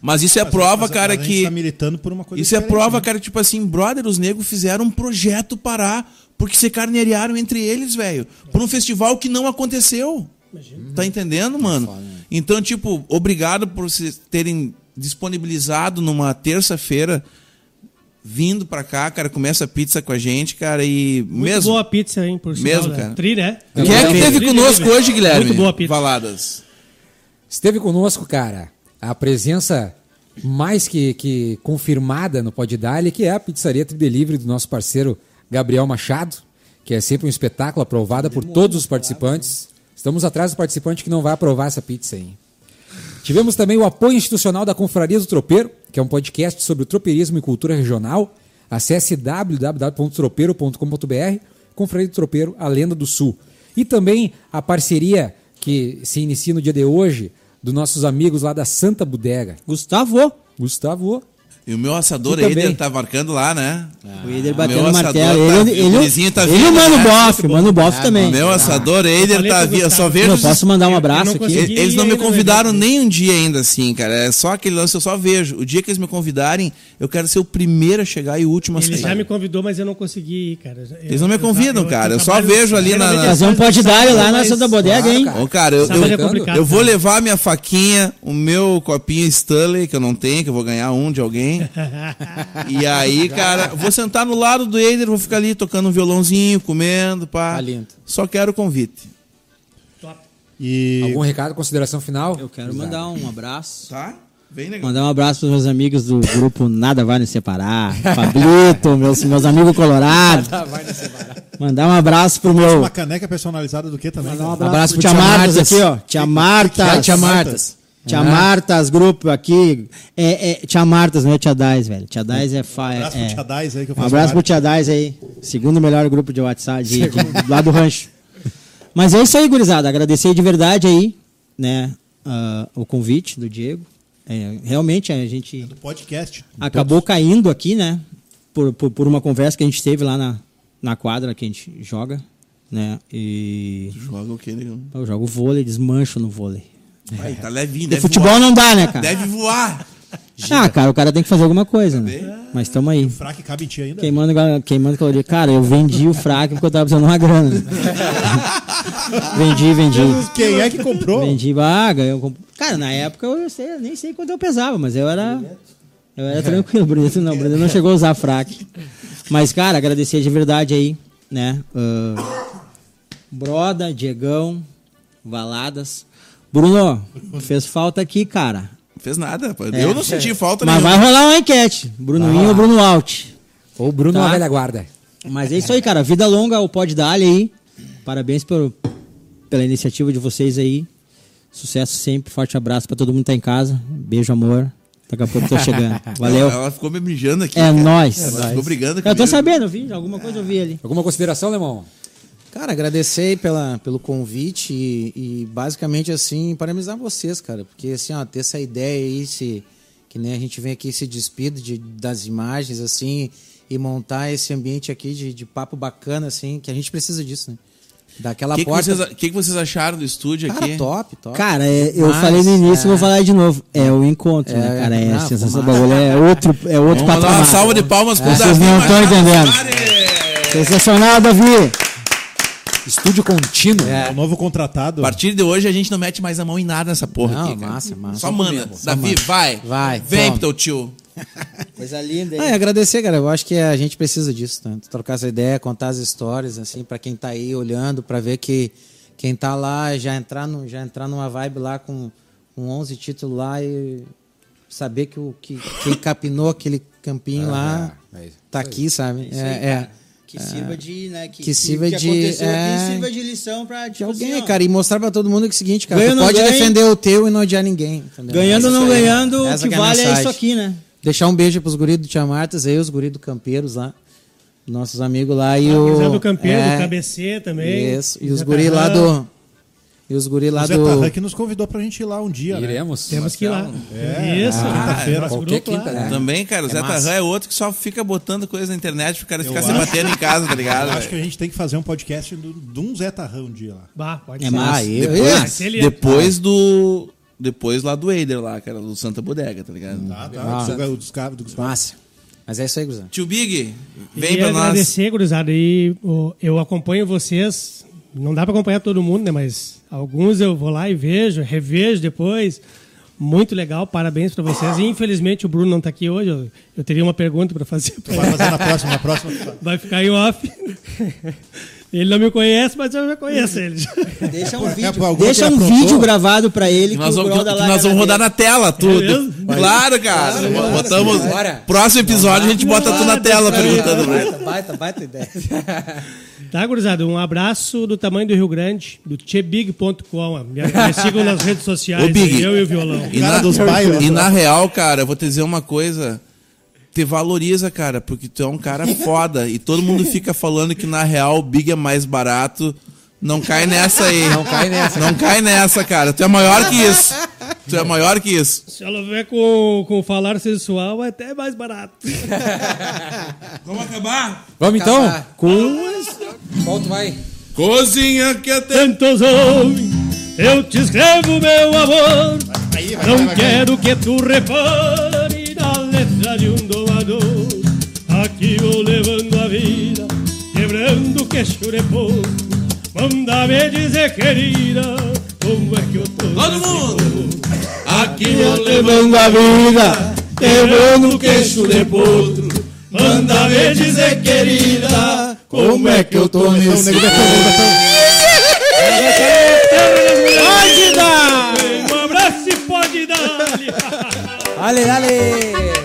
Mas isso é Mas- prova, mas- cara, que. tá militando por uma coisa Isso é prova, né? cara, tipo assim, brother, os negros fizeram um projeto parar porque se carnearam entre eles, velho. Por um festival que não aconteceu. Tá entendendo, mano? Então, tipo, obrigado por vocês terem disponibilizado numa terça-feira vindo pra cá, cara, comer essa pizza com a gente, cara, e Muito mesmo. boa pizza, hein? Por Mesmo, sinal, né? cara. Tri, né? Quem é que teve conosco tri, hoje, Guilherme? Muito boa pizza. Valadas. Esteve conosco, cara, a presença mais que, que confirmada no Pode Dali, que é a Pizzaria Tri Delivery do nosso parceiro Gabriel Machado, que é sempre um espetáculo aprovada por todos os participantes. Estamos atrás do participante que não vai aprovar essa pizza aí. Tivemos também o apoio institucional da Confraria do Tropeiro, que é um podcast sobre o tropeirismo e cultura regional. Acesse www.tropeiro.com.br, Confraria do Tropeiro, a lenda do Sul. E também a parceria que se inicia no dia de hoje dos nossos amigos lá da Santa Bodega. Gustavo. Gustavo. E o meu assador também. tá marcando lá, né? O Eider Meu batendo o assador martelo. tá- ele, o ele, gurizinho tá ele, vindo, e o Mano né? Boff. Mano Boff também. O meu assador Eider falei tá vindo. Eu só vejo. Não, posso mandar um Eu abraço não aqui? Eles não me no convidaram nem um dia ainda, assim, cara. É só aquele lance, eu só vejo. O dia que eles me convidarem, eu quero ser o primeiro a chegar e o último a Ele já sair. me convidou, mas eu não consegui ir, cara. Eu- Eles não me eu- convidam, eu- cara. Eu só trabalho- vejo ali na- Fazer um eu dar lá na mas- Santa Bodega, hein? cara. Ô, cara, eu, é eu, eu vou né? levar minha faquinha, o meu copinho Stanley, que eu não tenho, que eu vou ganhar um de alguém. E aí, cara, vou sentar no lado do Eider, vou ficar ali tocando um violãozinho, comendo, pá. Tá lindo. Só quero o convite. E Algum recado, consideração final? Eu quero mandar um abraço. Tá? Vem, negão. Mandar um abraço para os meus amigos do grupo Nada Vai Nos Separar. Pablito, meus, meus amigos colorados. Mandar um abraço pro meu. uma caneca personalizada do que também? Mandar um abraço, Abraço pro pro Tia Martas aqui, ó. Tia Martas. Vai, Tia Martas. Tia Martas, grupo aqui. É, é, Tia Martas, não é Tia Dais, velho. Tia Dais é. Fa, Um abraço pro é, Tia Dais aí que eu Um faço abraço pro parte. Tia Dais aí. Segundo melhor grupo de WhatsApp de, de- lá do rancho. Mas é isso aí, gurizada. Agradecer de verdade aí, né? ah, o convite do Diego. É, realmente a gente Do podcast. acabou caindo aqui, né? Por, por, por uma conversa que a gente teve lá na, na quadra que a gente joga, né? E Joga o quê, negão? eu jogo vôlei, desmancho no vôlei. Vai, tá levinho, deve futebol voar. não dá, né, cara? Deve voar. Ah, cara, o cara tem que fazer alguma coisa, né? Mas tamo aí. O fraque cabe em ti ainda? Queimando, queimando caloria. Cara, eu vendi o fraco porque eu tava precisando de uma grana. vendi, vendi. Quem é que comprou? Vendi, um comp- Cara, na época eu sei- eu nem sei quanto eu pesava, mas eu era. Eu era tranquilo, o Brunito não. O Brunito não chegou a usar fraque. Mas, cara, agradecer de verdade aí, né? Ah, Broda, Diegão, Valadas. Bruno, fez falta aqui, cara. Não fez nada, pô. É. Eu não senti falta Mas nenhuma. vai rolar uma enquete. Bruno In ou Bruno Alt? Ou Bruno Tá. a velha guarda. Mas é isso aí, cara. Vida longa ao Pode Dar aí. Parabéns pelo, pela iniciativa de vocês aí. Sucesso sempre. Forte abraço pra todo mundo que tá em casa. Beijo, amor. Daqui a pouco tô chegando. Valeu. Ela ficou me mijando aqui. É cara. nóis. Ela ficou brigando Eu tô sabendo, eu vi. Alguma coisa eu vi ali. Alguma consideração, Lemão? Cara, agradecer aí pela, pelo convite e, e basicamente assim, parabenizar vocês, cara, porque assim, ó, ter essa ideia aí, se, que nem a gente vem aqui se despide de, das imagens, assim, e montar esse ambiente aqui de, de papo bacana, assim, que a gente precisa disso, né? Daquela O que, porta. vocês, que, que vocês acharam do estúdio Cara, aqui? top, top. Cara, é, eu Mas, falei no início e é. vou falar de novo. É o encontro, né, É, cara? É, não, a sensação do fumaça. bagulho é outro, é outro Vamos uma salva de palmas pro É, Davi vocês não tão Machado entendendo. Sensacional, Davi. Estúdio contínuo. O novo contratado. A partir de hoje a gente não mete mais a mão em nada nessa porra Não, aqui, cara. massa, massa. Só manda. Davi, vai. Vai, Vem pro teu tio. Coisa linda, Ah, e agradecer, cara. Eu acho que a gente precisa disso, né? Trocar essa ideia, contar as histórias, assim, para quem tá aí olhando, para ver que quem tá lá já entrar, no, já entrar numa vibe lá com, com 11 títulos lá e saber que, o, que quem capinou aquele campinho lá é tá aí. aqui, sabe? Isso aí, É, é. Que sirva de, né? Que, Que sirva de- aconteceu é. aqui sirva de lição pra, De tipo alguém, assim, cara, e mostrar pra todo mundo que é o seguinte, cara, não pode ganha? defender o teu e não odiar ninguém. entendeu? Ganhando ou não aí. ganhando, o Essa que é vale é isso aqui, né? Deixar um beijo pros guris do Tia Martas aí, os guris do Campeiros lá. Nossos amigos lá e Ah, o. Do Campeiro, é, do KBC também. Isso. E os guris lá Tarran. do. E os guris lá o Zé do. Tarran que nos convidou pra gente ir lá um dia, né? Iremos. Temos que ir lá. É, Isso. quinta-feira. nosso Qualquer grupo lá. quinta, né? Também, cara, o Zé massa. Tarran é outro que só fica botando coisa na internet pro cara Eu ficar se batendo em casa, tá Eu ligado? acho que a gente tem que fazer um podcast do- de um Zé Tarrão um dia lá. Bah, pode É ser. Ah, eu, Depois, eu- se ele- depois do. Depois lá do Eider lá, cara, do Santa Bodega, tá ligado? Tá, tá. Ah. O dos cabos, do Gustavo. Massa. Mas é isso aí, Guzão. Tio Big, vem pra nós. agradecer, gurizada. E ó, eu acompanho vocês. Não dá pra acompanhar todo mundo, né? Mas alguns eu vou lá e vejo, revejo depois. Muito legal, parabéns pra vocês. E, infelizmente o Bruno não tá aqui hoje. Eu, eu teria uma pergunta pra fazer. Vai fazer na próxima, na próxima. Vai ficar em off. Ele não me conhece, mas eu já conheço ele. Deixa um É, vídeo. algum Deixa um vídeo gravado pra ele nós o vamos, que nós vamos na rodar dele. na tela tudo. mesmo? Claro, cara. Botamos. Bora. Próximo episódio a gente bota tudo na tela perguntando. Baita, baita, baita ideia. Tá, gurizada? Um abraço do tamanho do Rio Grande, do tchebig.com. Me, me sigam nas redes sociais, Ô, Big. aí, eu e o violão. E Cara na, e na real, cara, eu vou te dizer uma coisa. Te valoriza, cara, porque tu é um cara foda. E todo mundo fica falando que na real o Big é mais barato. Não cai nessa aí. Não cai nessa. Não cai nessa, cara. Tu é maior que isso. Tu é maior que isso. Se ela vier com, com falar sensual, é até mais barato. Vamos acabar? Vamos então? Acabar. Com. Qual tu vai? Cozinha que tem. Tantos homens, eu te escrevo, meu amor. Aí, vai, Não vai, vai, vai. quero que tu repare letra de um domador. Aqui vou levando a vida, quebrando o queixo de pouco. Manda me dizer, querida, como é que eu tô. Todo mundo! Aqui vou Levando a vida, quebrando o queixo de potro. Manda me dizer, querida, como é que eu tô nesse Betão. Pode dar! Um abraço e pode dar. Ale, ale!